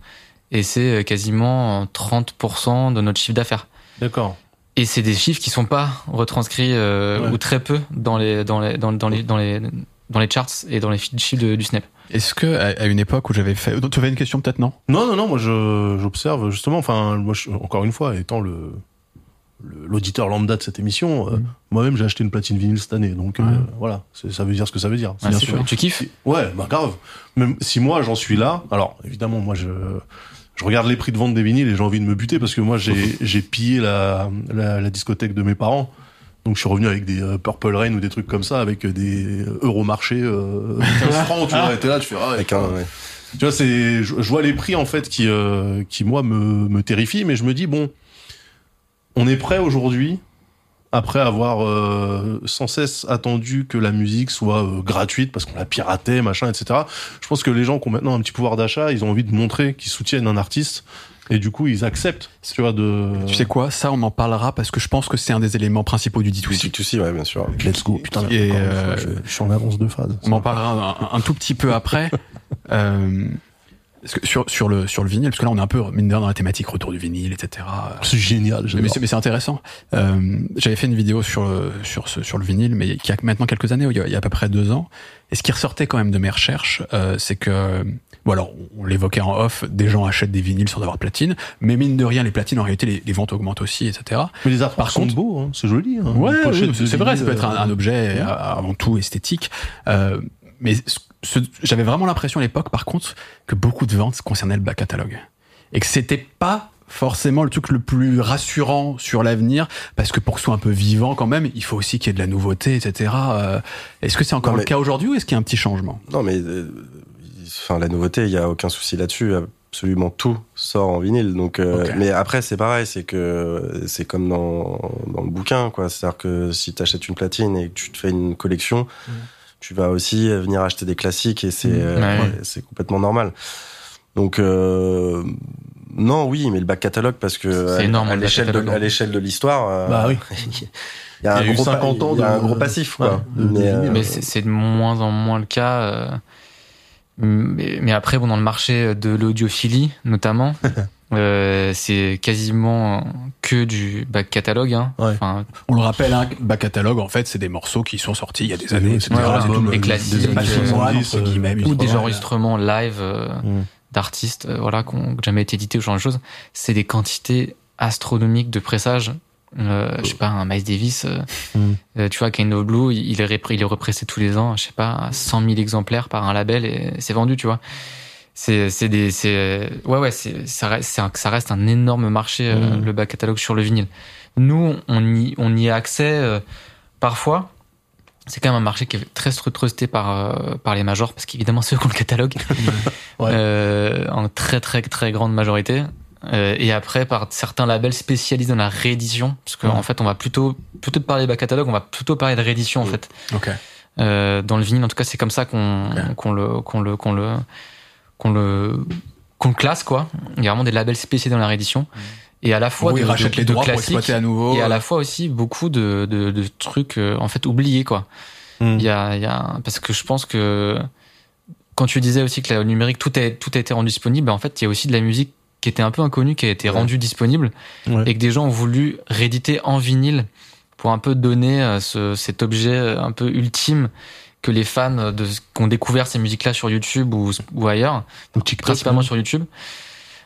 Et c'est euh, quasiment 30% de notre chiffre d'affaires. D'accord. Et c'est des chiffres qui sont pas retranscrits euh, Ouais. ou très peu dans les dans les dans, dans les dans les dans les charts et dans les chiffres de- du Snap. Est-ce que à une époque où j'avais fait, tu avais une question peut-être non? Non, non, non, moi je j'observe justement, enfin, moi, je- encore une fois, étant le l'auditeur lambda de cette émission, euh, Mhm. moi-même j'ai acheté une platine vinyle cette année, donc euh, voilà, ça veut dire ce que ça veut dire. Ah, bien sûr. Tu kiffes? Ouais, bah grave. Même si moi j'en suis là, alors évidemment moi je je regarde les prix de vente des vinyles et j'ai envie de me buter parce que moi j'ai j'ai pillé la, la la discothèque de mes parents. Donc je suis revenu avec des euh, Purple Rain ou des trucs comme ça avec des Euromarché euh, 15 francs, tu vois, et t'es là, tu fais ah, Avec un, ouais. tu vois, c'est, je, je vois les prix en fait qui, euh, qui moi me, me terrifient, mais je me dis bon, on est prêt aujourd'hui, après avoir euh, sans cesse attendu que la musique soit euh, gratuite parce qu'on la piratait, machin, etc. Je pense que les gens qui ont maintenant un petit pouvoir d'achat, ils ont envie de montrer qu'ils soutiennent un artiste et du coup ils acceptent, tu vois, de. Tu sais quoi? Ça, on en parlera parce que je pense que c'est un des éléments principaux du Du D2C. D2C, ouais, bien sûr. Let's go, putain. Et, euh, je, je suis en avance de phase. On en parlera un, un tout petit peu après. Euh, parce que sur, sur, le, sur le vinyle, parce que là, on est un peu, mine de rien, dans la thématique retour du vinyle, etc. C'est génial. Mais c'est, mais c'est intéressant. Euh, j'avais fait une vidéo sur, le- sur, ce, sur le vinyle, mais qui a maintenant quelques années, il y a, il y a à peu près deux ans. Et ce qui ressortait quand même de mes recherches, euh, c'est que, bon alors, on l'évoquait en off, des gens achètent des vinyles sans avoir de platine, mais mine de rien, les platines, en réalité, les, les ventes augmentent aussi, etc. Mais les artworks Par sont contre- beaux, hein, c'est joli. Hein, Ouais, oui, c'est vrai, ça peut être un, un euh, objet ouais. euh, avant tout esthétique. Euh, mais j'avais vraiment l'impression à l'époque, par contre, que beaucoup de ventes concernaient le back catalogue. Et que c'était pas forcément le truc le plus rassurant sur l'avenir, parce que pour que ce soit un peu vivant quand même, il faut aussi qu'il y ait de la nouveauté, etc. Euh, est-ce que c'est encore Non, le cas aujourd'hui ou est-ce qu'il y a un petit changement? Non, mais euh, enfin la nouveauté, il y a aucun souci là-dessus. Absolument tout sort en vinyle. Donc, euh, mais après c'est pareil, c'est que c'est comme dans dans le bouquin, quoi. C'est-à-dire que si tu achètes une platine et que tu te fais une collection, tu vas aussi venir acheter des classiques et c'est euh, Ouais. c'est complètement normal. Donc euh, non, oui, mais le back catalogue parce que C'est à- énorme, à l'échelle de, catalogue. à l'échelle de l'histoire. Bah oui. Il y a, Il y un a eu gros pa- 50 ans il y a de- un gros passif, quoi. Ouais, de- de mais, euh, vinyle. Mais c'est c'est de moins en moins le cas. Euh, Mais, mais après, bon, dans le marché de l'audiophilie, notamment, euh, c'est quasiment que du back catalogue. Hein. Ouais. Enfin, On le rappelle, hein, back catalogue, en fait, c'est des morceaux qui sont sortis il y a des années. c'est etc. tout le- des classiques, euh, 70, entre guillemets, euh, musique ou des enregistrements live euh, Mm. d'artistes euh, voilà, qui n'ont jamais été édités ou ce genre de choses. C'est des quantités astronomiques de pressages. Euh, je sais pas, un Miles Davis, euh, Mm. euh, tu vois, Kind of Blue, il est, il est repressé tous les ans, je sais pas, à 100 000 exemplaires par un label et c'est vendu, tu vois. C'est, c'est des, c'est, ouais, ouais, c'est, ça reste, c'est un- ça reste un énorme marché, euh, Mm. le back catalogue sur le vinyle. Nous, on y, on y a accès euh, parfois. C'est quand même un marché qui est très trusté par, euh, par les majors, parce qu'évidemment, c'est eux qui ont le catalogue. Ouais. Euh, en très, très, très grande majorité. Euh, et après, par certains labels spécialisés dans la réédition, parce qu'en Ouais. fait, on va plutôt, plutôt de parler de back catalogue, on va plutôt parler de réédition, en Mm. fait. Ok. Euh, dans le vinyle, en tout cas, c'est comme ça qu'on qu'on le qu'on le qu'on le qu'on le qu'on le classe quoi. Il y a vraiment des labels spécialisés dans la réédition. Et à la fois ils de, de- les classiques, à nouveau. et à la fois aussi beaucoup de, de, de trucs euh, en fait oubliés quoi. Hmm. Il y a, il y a parce que je pense que quand tu disais aussi que le numérique tout a tout a été rendu disponible, en fait il y a aussi de la musique qui était un peu inconnue qui a été Ouais. rendue disponible Ouais. et que des gens ont voulu rééditer en vinyle pour un peu donner euh, ce, cet objet euh, un peu ultime que les fans de qui ont découvert ces musiques là sur YouTube ou, ou ailleurs, Ou TikTok, principalement même. sur YouTube.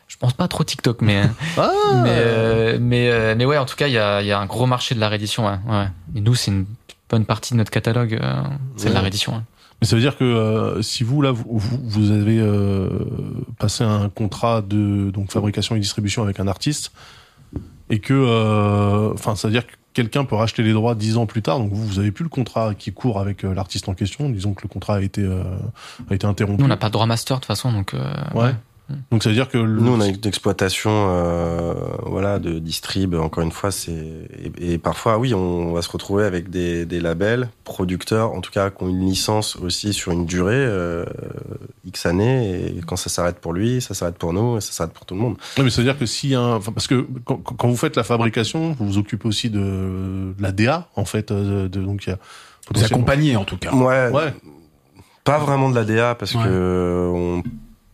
Je pense pas trop TikTok, mais Ah mais euh, mais euh, mais ouais, en tout cas, il y a, il y a un gros marché de la réédition. Ouais, ouais. Et nous, c'est une bonne partie de notre catalogue, euh, c'est de la réédition. Ouais. Mais ça veut dire que euh, si vous là vous, vous, avez euh, passé un contrat de donc fabrication et distribution avec un artiste et que euh, enfin ça veut dire que quelqu'un peut racheter les droits dix ans plus tard donc vous vous avez plus le contrat qui court avec euh, l'artiste en question disons que le contrat a été euh, a été interrompu Nous, on n'a pas de droit master de toute façon, donc. euh, ouais donc ça veut dire que le- Nous, on a une exploitation, euh, voilà, de distrib. Encore une fois, c'est et, et parfois, oui, on va se retrouver avec des, des labels, producteurs, en tout cas, qui ont une licence aussi sur une durée euh, x années. Et quand ça s'arrête pour lui, ça s'arrête pour nous, et ça s'arrête pour tout le monde. Ouais, mais ça veut dire que si un, enfin, parce que quand, quand vous faites la fabrication, vous vous occupez aussi de, de la DA en fait, euh, de, donc il y a Vous accompagnez en tout cas. Ouais, Ouais. pas vraiment de la DA parce Ouais. que on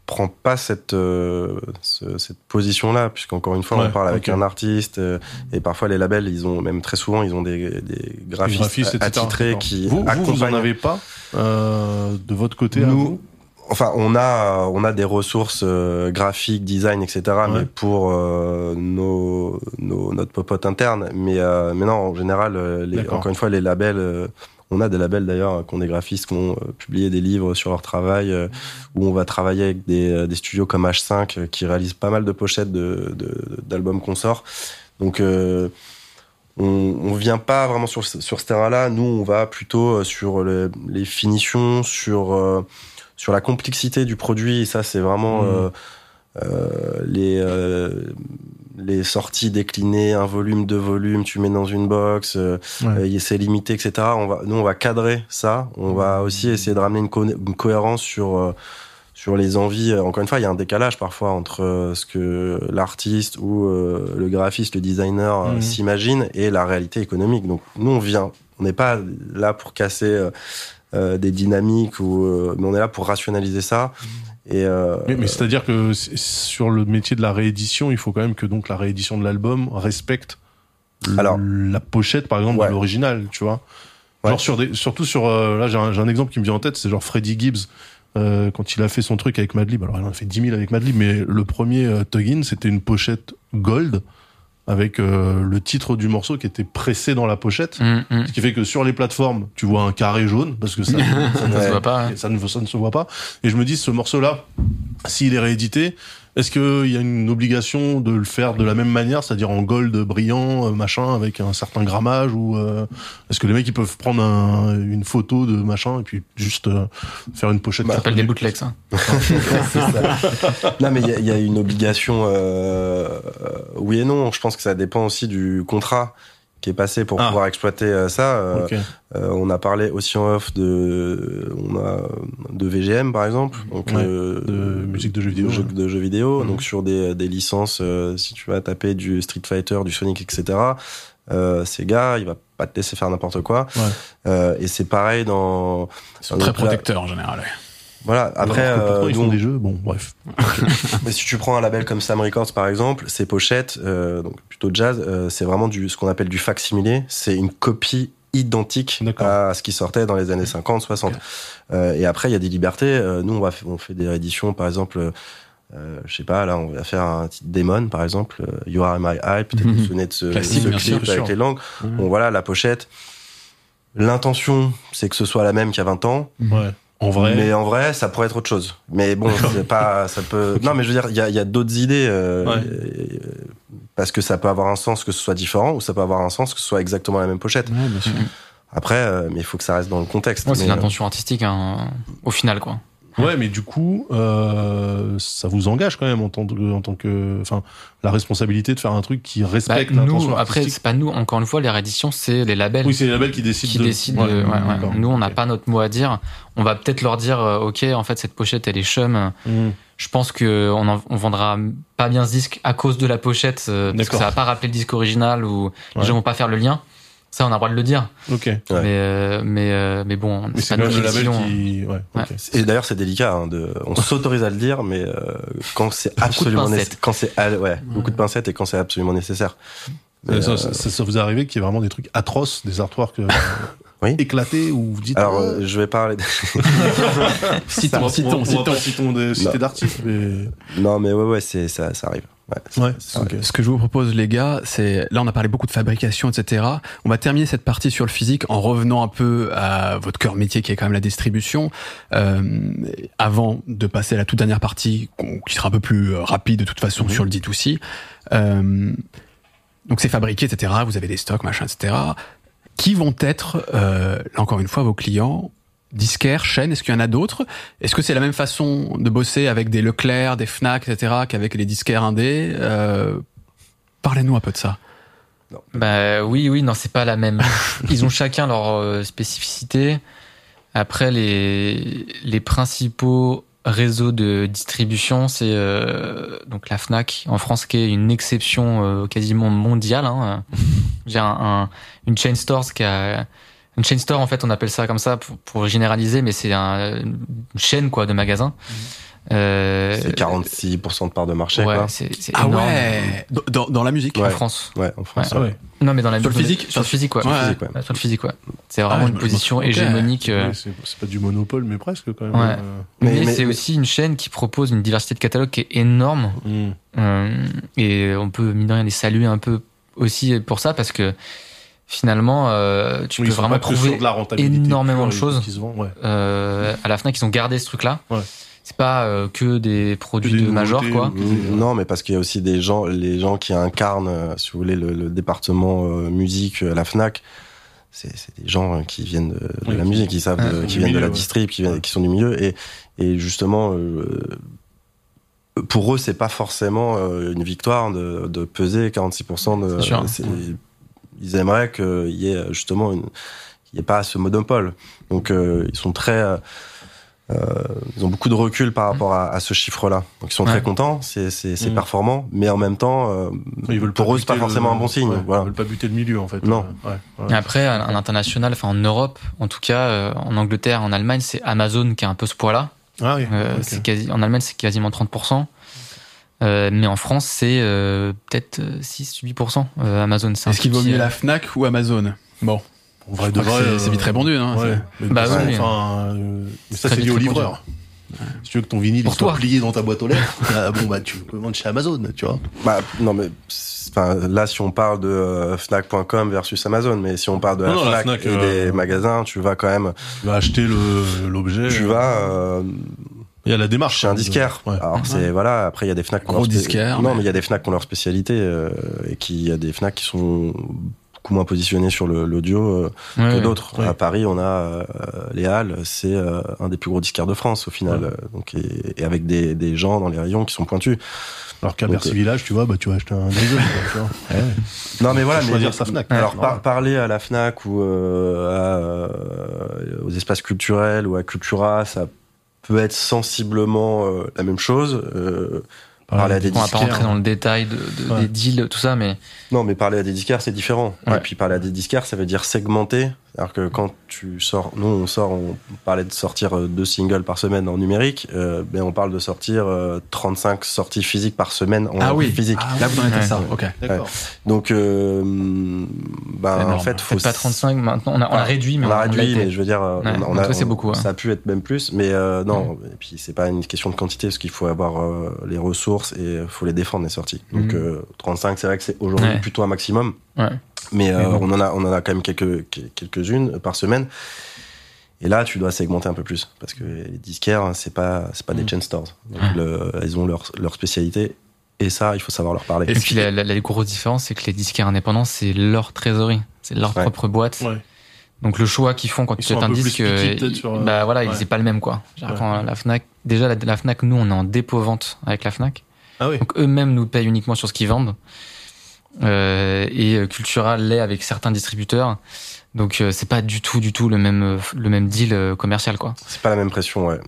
prend pas cette euh, ce- cette position là puisqu'encore une fois Ouais, on parle avec un artiste euh, et parfois les labels ils ont même très souvent ils ont des, des graphistes, graphistes, attitrés qui vous, vous, vous en accompagnent avez pas euh, de votre côté à Nous, vous? Enfin, on a on a des ressources euh, graphiques, design, etc. Ouais. Mais pour euh, nos, nos notre popote interne. Mais euh, mais non, en général, les, encore une fois, les labels. On a des labels d'ailleurs qui ont des graphistes qui ont euh, publié des livres sur leur travail euh, où on va travailler avec des, euh, des studios comme H5 euh, qui réalisent pas mal de pochettes de de- d'albums qu'on sort. Donc euh, on, on vient pas vraiment sur ce- sur ce terrain-là. Nous, on va plutôt sur le- les finitions, sur euh, sur la complexité du produit. Et ça, c'est vraiment euh, les euh, les sorties déclinées, un volume, deux volumes, tu mets dans une box, euh, Ouais. euh, c'est limité, etc. On va, nous, on va cadrer ça. On va aussi essayer de ramener une, co- une cohérence sur euh, sur les envies. Euh, Encore une fois, il y a un décalage parfois entre euh, ce que l'artiste ou euh, le graphiste, le designer euh, Mhm. s'imagine et la réalité économique. Donc, nous, on vient. On n'est pas là pour casser euh, euh, des dynamiques ou, euh, mais on est là pour rationaliser ça. Et euh, Mais, mais c'est-à-dire que sur le métier de la réédition, il faut quand même que donc la réédition de l'album respecte Alors. la pochette, par exemple, Ouais. de l'original, tu vois. Ouais. Genre sur des, surtout sur euh, là j'ai un, j'ai un exemple qui me vient en tête, c'est genre Freddie Gibbs euh, quand il a fait son truc avec Madlib. Alors il en a fait 10 000 avec Madlib, mais le premier euh, Tuggin c'était une pochette gold avec euh, le titre du morceau qui était pressé dans la pochette. Hum, hum. Ce qui fait que sur les plateformes, tu vois un carré jaune parce que ça, ça ne Ça se Ouais. voit pas. hein. ça ne, ça ne se voit pas. Et je me dis, ce morceau-là, s'il est réédité, est-ce qu'il y a une obligation de le faire de la même manière, c'est-à-dire en gold brillant, euh, machin, avec un certain grammage, ou euh, est-ce que les mecs ils peuvent prendre un- une photo de machin et puis juste euh, faire une pochette Bah, Ça s'appelle des bootlegs, ça. non, mais il y y a une obligation, euh, euh, oui et non. Je pense que ça dépend aussi du contrat qui est passé pour Ah. pouvoir exploiter euh, ça. Euh, euh, on a parlé aussi en off de, on a de VGM par exemple, donc Ouais, euh, de musique de jeux vidéo, de jeux, ouais. de jeux vidéo. Mhm. Donc sur des, des licences, euh, si tu vas taper du Street Fighter, du Sonic, etc. Euh, ces gars, il va pas te laisser faire n'importe quoi. Ouais. Euh, et c'est pareil dans Ils sont très protecteurs en général. ouais. Voilà. Après, Alors euh, ils font des jeux. Bon, bref. Mais si tu prends un label comme Sam Records par exemple, ses pochettes, euh, donc plutôt jazz, euh, c'est vraiment du ce qu'on appelle du facsimilé. C'est une copie identique à ce qui sortait dans les années 50, 60. Euh, et après, il y a des libertés. Euh, nous, on, va, on fait des rééditions, par exemple. Euh, je sais pas, là, on va faire un titre Demon, par exemple, euh, You Are My Eye, peut-être vous vous souvenez de ce, clip sûr, avec sûr. les langues. Bon, voilà, la pochette. L'intention, c'est que ce soit la même qu'il y a 20 ans. En vrai. Mais en vrai, ça pourrait être autre chose. Mais bon, c'est pas, ça peut. Non, mais je veux dire, il y a, il y a d'autres idées euh, Ouais. euh, parce que ça peut avoir un sens que ce soit différent ou ça peut avoir un sens que ce soit exactement la même pochette. Ouais, bien sûr. Après, euh, mais il faut que ça reste dans le contexte. Ouais, c'est l'intention artistique, hein, au final, quoi. Ouais, mais du coup, euh, ça vous engage quand même en tant que, en tant que, enfin, la responsabilité de faire un truc qui Bah, respecte l'intention nous, après, c'est pas nous. Encore une fois, les rééditions, c'est les labels. Oui, c'est les labels qui décident. qui de... décident. de- ouais, ouais. Nous, on n'a pas notre mot à dire. On va peut-être leur dire, euh, ok, en fait, cette pochette, elle est chum. Mhm. Je pense que on, en- on vendra pas bien ce disque à cause de la pochette, euh, parce que ça va pas rappeler le disque original ou les gens vont pas faire le lien. Ça, on a le droit de le dire. Ok. Ouais. Mais, euh, mais, euh, mais bon, Mais c'est pas qui label qui, ouais. Ouais. ok. Et d'ailleurs, c'est délicat. Hein, de, on s'autorise à le dire, mais euh, quand c'est absolument pincettes. nécessaire, quand c'est al- ouais, beaucoup de pincettes et quand c'est absolument nécessaire. Mais, Euh, ça, euh, ça, ça- ça vous est arrivé qu'il y ait vraiment des trucs atroces, des artworks euh, Oui. éclatés où vous dites. alors, euh, euh, je vais parler. de- Citons, citons, citons. citons des cités Non. d'artistes, mais non, mais ouais, ouais, c'est ça, ça arrive. Ouais. ouais. Ça ok. Ce que je vous propose, les gars, c'est là on a parlé beaucoup de fabrication, etc. On va terminer cette partie sur le physique en revenant un peu à votre cœur métier qui est quand même la distribution. Euh, avant de passer à la toute dernière partie, qui sera un peu plus euh, rapide de toute façon Mhm. sur le dit aussi. Euh, donc c'est fabriqué, etc. Vous avez des stocks, machin, etc. Qui vont être, euh, là encore une fois, vos clients disquaires, chaînes, est-ce qu'il y en a d'autres? Est-ce que c'est la même façon de bosser avec des Leclerc, des Fnac, etc., qu'avec les disquaires indés? Euh, Parlez-nous un peu de ça. Bah oui, oui, non, c'est pas la même. Ils ont chacun leur euh, spécificité. Après, les, les principaux réseaux de distribution, c'est euh, donc la Fnac en France, qui est une exception euh, quasiment mondiale. Hein. J'ai un, un- une chain store qui a une chain store en fait, on appelle ça comme ça pour, pour généraliser, mais c'est un- une chaîne quoi de magasins. Euh, C'est 46% de part de marché, ouais, quoi. c'est c'est Ah énorme. ouais dans, dans la musique En. France. Ouais, en France. Ouais. Non, mais dans la Sur le musique- physique Sur le physique, ouais. Sur le physique, ouais. Sur le physique, ouais. C'est Ah, vraiment une position hégémonique. euh, c'est c'est pas du monopole, mais presque quand même. Ouais. euh. mais Mais- mais- c'est mais- aussi une chaîne qui propose une diversité de catalogues qui est énorme. Mm. Euh, et on peut, mine de rien, les saluer un peu aussi pour ça parce que finalement, euh, tu Oui, peux vraiment trouver de la énormément de choses. ouais. euh, à la FNAC, ils ont gardé ce truc-là. Ouais. C'est pas euh, que des produits Que des de major, quoi. ou- Non, mais parce qu'il y a aussi des gens, les gens qui incarnent, si vous voulez, le, le département musique à la Fnac. C'est des gens qui viennent de, de Oui, la musique, qui savent, Ouais, de- du qui viennent de la distrib, qui, viennent, Ouais. qui sont du milieu, et, et justement, euh, pour eux, c'est pas forcément une victoire de, de peser 46%. De, C'est sûr. c'est- Ils aimeraient qu'il y ait justement une, qu'il n'y ait pas ce monopole. Donc, euh, ils sont très euh, euh, ils ont beaucoup de recul par rapport à, à ce chiffre-là. Donc ils sont Ouais. très contents, c'est c'est c'est Mm. performant, mais en même temps, euh, Ils veulent pour eux c'est pas buter forcément le- un bon signe. ouais, voilà. Ils veulent pas buter le milieu en fait. Non. Euh, ouais, ouais. Et après, à l'international, enfin en Europe, en tout cas, euh, en Angleterre, en Allemagne, c'est Amazon qui a un peu ce poids-là. Ah oui. Euh, ok. c'est quasi, en Allemagne, c'est quasiment 30%. Euh, mais en France, c'est euh, peut-être 6-8% euh, Amazon. c'est un Est-ce qu'il vaut mieux la Fnac ou Amazon? Bon, En vrai de vrai. c'est- vite répandu. Hein, Ouais. c'est- Mais Bah façon, oui. enfin, euh, mais ça c'est lié au livreur. Si tu veux que ton vinyle Pour soit toi. plié dans ta boîte aux lettres, ah, bon bah tu peux vendre chez Amazon, tu vois. Bah, non mais là si on parle de euh, Fnac.com versus Amazon, mais si on parle de la, Non, non, la Fnac, et euh, des magasins, tu vas quand même, Tu vas acheter le l'objet. tu vas euh, Il y a la démarche. chez un hein, disquaire. Ouais. Alors c'est voilà, après il y a des Fnac qui ont Gros disquaire, Non mais- il y a des Fnac qui ont leur spécialité euh, et qui il y a des Fnac qui sont beaucoup moins positionnés sur le- l'audio euh, ouais, que d'autres. Ouais. À Paris, on a euh, les Halles, c'est euh, un des plus gros disquaires de France au final, Ouais. Donc et, et avec des, des gens dans les rayons qui sont pointus. Alors qu'à Bercy euh, Village, tu vois, bah tu vas acheter un Diesel, tu vois. Ouais. Non mais voilà, mais choisir sa Fnac. Alors par- parler à la Fnac ou euh, à, euh, aux espaces culturels ou à Cultura, ça peut être sensiblement euh, la même chose. Euh, parler à des On va pas rentrer dans le détail de, de- Ouais. des deals, tout ça, mais Non, mais parler à des disquaires, c'est différent. Ouais. Et puis parler à des disquaires, ça veut dire segmenter. Alors que quand tu sors, nous on sort, on parlait de sortir euh, deux singles par semaine en numérique, euh, mais on parle de sortir euh, 35 sorties physiques par semaine en Ah oui, physique. Ah, là vous en êtes à Ouais. ça. Ok. D'accord. Donc, euh, bah, C'est en fait, faut pas 35 maintenant. On a, on a Voilà. réduit, mais on a réduit, mais je veux dire, euh, Ouais, on a, a- ça, c'est beaucoup, ouais. ça a pu être même plus, mais euh, non. Et puis c'est pas une question de quantité, parce qu'il faut avoir euh, les ressources et il faut les défendre les sorties. Donc Mhm. euh, 35, c'est vrai que c'est aujourd'hui Ouais. plutôt un maximum, Ouais. Mais, euh, Mais on en a, on en a quand même quelques quelques unes par semaine. Et là, tu dois segmenter un peu plus, parce que les disquaires, c'est pas c'est pas des Mhm. chain stores. Donc le- ils ont leur leur spécialité. Et ça, il faut savoir leur parler. Et puis la, la, la grosse différence, c'est que les disquaires indépendants, c'est leur trésorerie, c'est leur Ouais. propre boîte. Ouais. Donc le choix qu'ils font quand Ils tu achètes un disque, piqués, euh, sur, bah voilà, ouais. c'est pas le même quoi. Genre, Ouais. quand la Fnac, déjà la, la Fnac, nous on est en dépôt vente avec la Fnac, Ah oui. donc eux-mêmes nous payent uniquement sur ce qu'ils vendent. Euh, et euh, Cultura l'est avec certains distributeurs. Donc euh, c'est pas du tout, du tout le même, euh, le même deal euh, commercial quoi. C'est pas la même pression, ouais.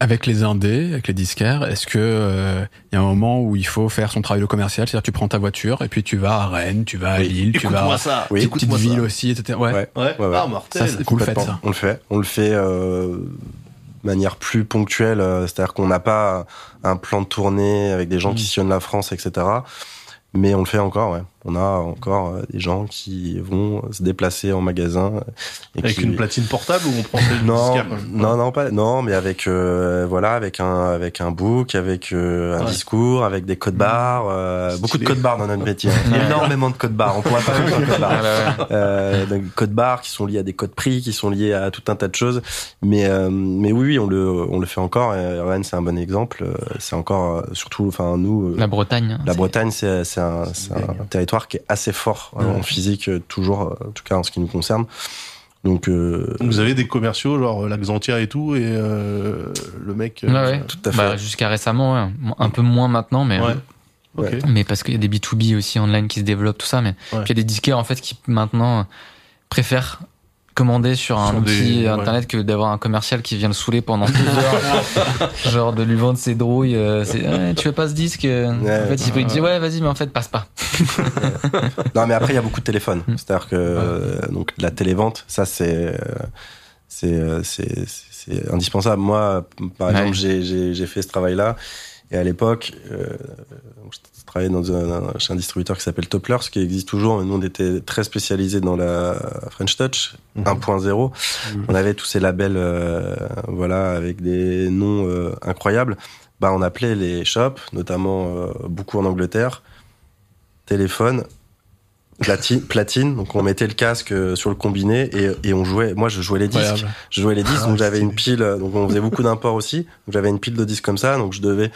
Avec les indés, avec les disquaires, est-ce que euh, il y a un moment où il faut faire son travail de commercial, c'est-à-dire tu prends ta voiture et puis tu vas à Rennes, tu vas à Oui. Lille, tu vas Écoute-moi ça. Oui. Écoute-moi villes ça. aussi, etc. Ouais. Ouais. Ouais. Ouais, ouais. Ah, mortel. Ça, c'est- vous le faites ça. On le fait. On le fait euh, de manière plus ponctuelle. euh, C'est-à-dire qu'on n'a pas un plan de tournée avec des gens Mm. qui sillonnent la France, etc. Mais on le fait encore, ouais. On a encore euh, des gens qui vont se déplacer en magasin. Et Avec qui... une platine portable ou on prend non, non, non, pas, non, mais avec, euh, voilà, avec un, avec un book, avec euh, un Ouais. discours, avec des codes barres, euh, beaucoup de codes barres dans notre métier. hein. Énormément de codes barres. On pourrait pas faire code barres. Euh, donc, codes barres qui sont liés à des codes prix, qui sont liés à tout un tas de choses. Mais, euh, mais oui, oui, on le, on le fait encore. Et Rennes, c'est un bon exemple. C'est encore, surtout, enfin, nous, La Bretagne. hein, la Bretagne, c'est c'est un, c'est un territoire qui est assez fort euh, en physique, euh, toujours, euh, en tout cas en ce qui nous concerne. Donc, euh, Vous avez des commerciaux, genre la Xantia et tout, et euh, le mec. Ouais, euh, ouais. tout à fait. Bah, jusqu'à récemment, ouais. un peu moins maintenant, mais Ouais. Mais parce qu'il y a des B2B aussi online qui se développent, tout ça. Mais Ouais. puis il y a des disquaires en fait qui maintenant préfèrent commander sur un Sur outil des- internet que d'avoir un commercial qui vient le saouler pendant deux heures, genre de lui vendre ses drouilles. euh, c'est, tu veux pas ce disque euh Ouais. En fait, il peut dire ouais, vas-y, mais en fait, passe pas. Non, mais après, il y a beaucoup de téléphones. Mm. C'est-à-dire que euh, donc la télévente, ça c'est euh, c'est euh, c'est c'est indispensable. Moi, par Ouais. exemple, j'ai j'ai j'ai fait ce travail-là et à l'époque, euh, travaillais dans un, chez un distributeur qui s'appelle Toplers, qui existe toujours. Mais nous, on était très spécialisés dans la French Touch Mhm. 1.0. Mhm. On avait tous ces labels, euh, voilà, avec des noms euh, incroyables. Bah, on appelait les shops, notamment euh, beaucoup en Angleterre, téléphone, platine, platine. Donc on mettait le casque euh, sur le combiné et, et on jouait. Moi, je jouais les disques. Incroyable. Je jouais les disques, Ah, donc j'avais une pile. euh, Donc on faisait beaucoup d'imports aussi. Donc j'avais une pile de disques comme ça. Donc je devais.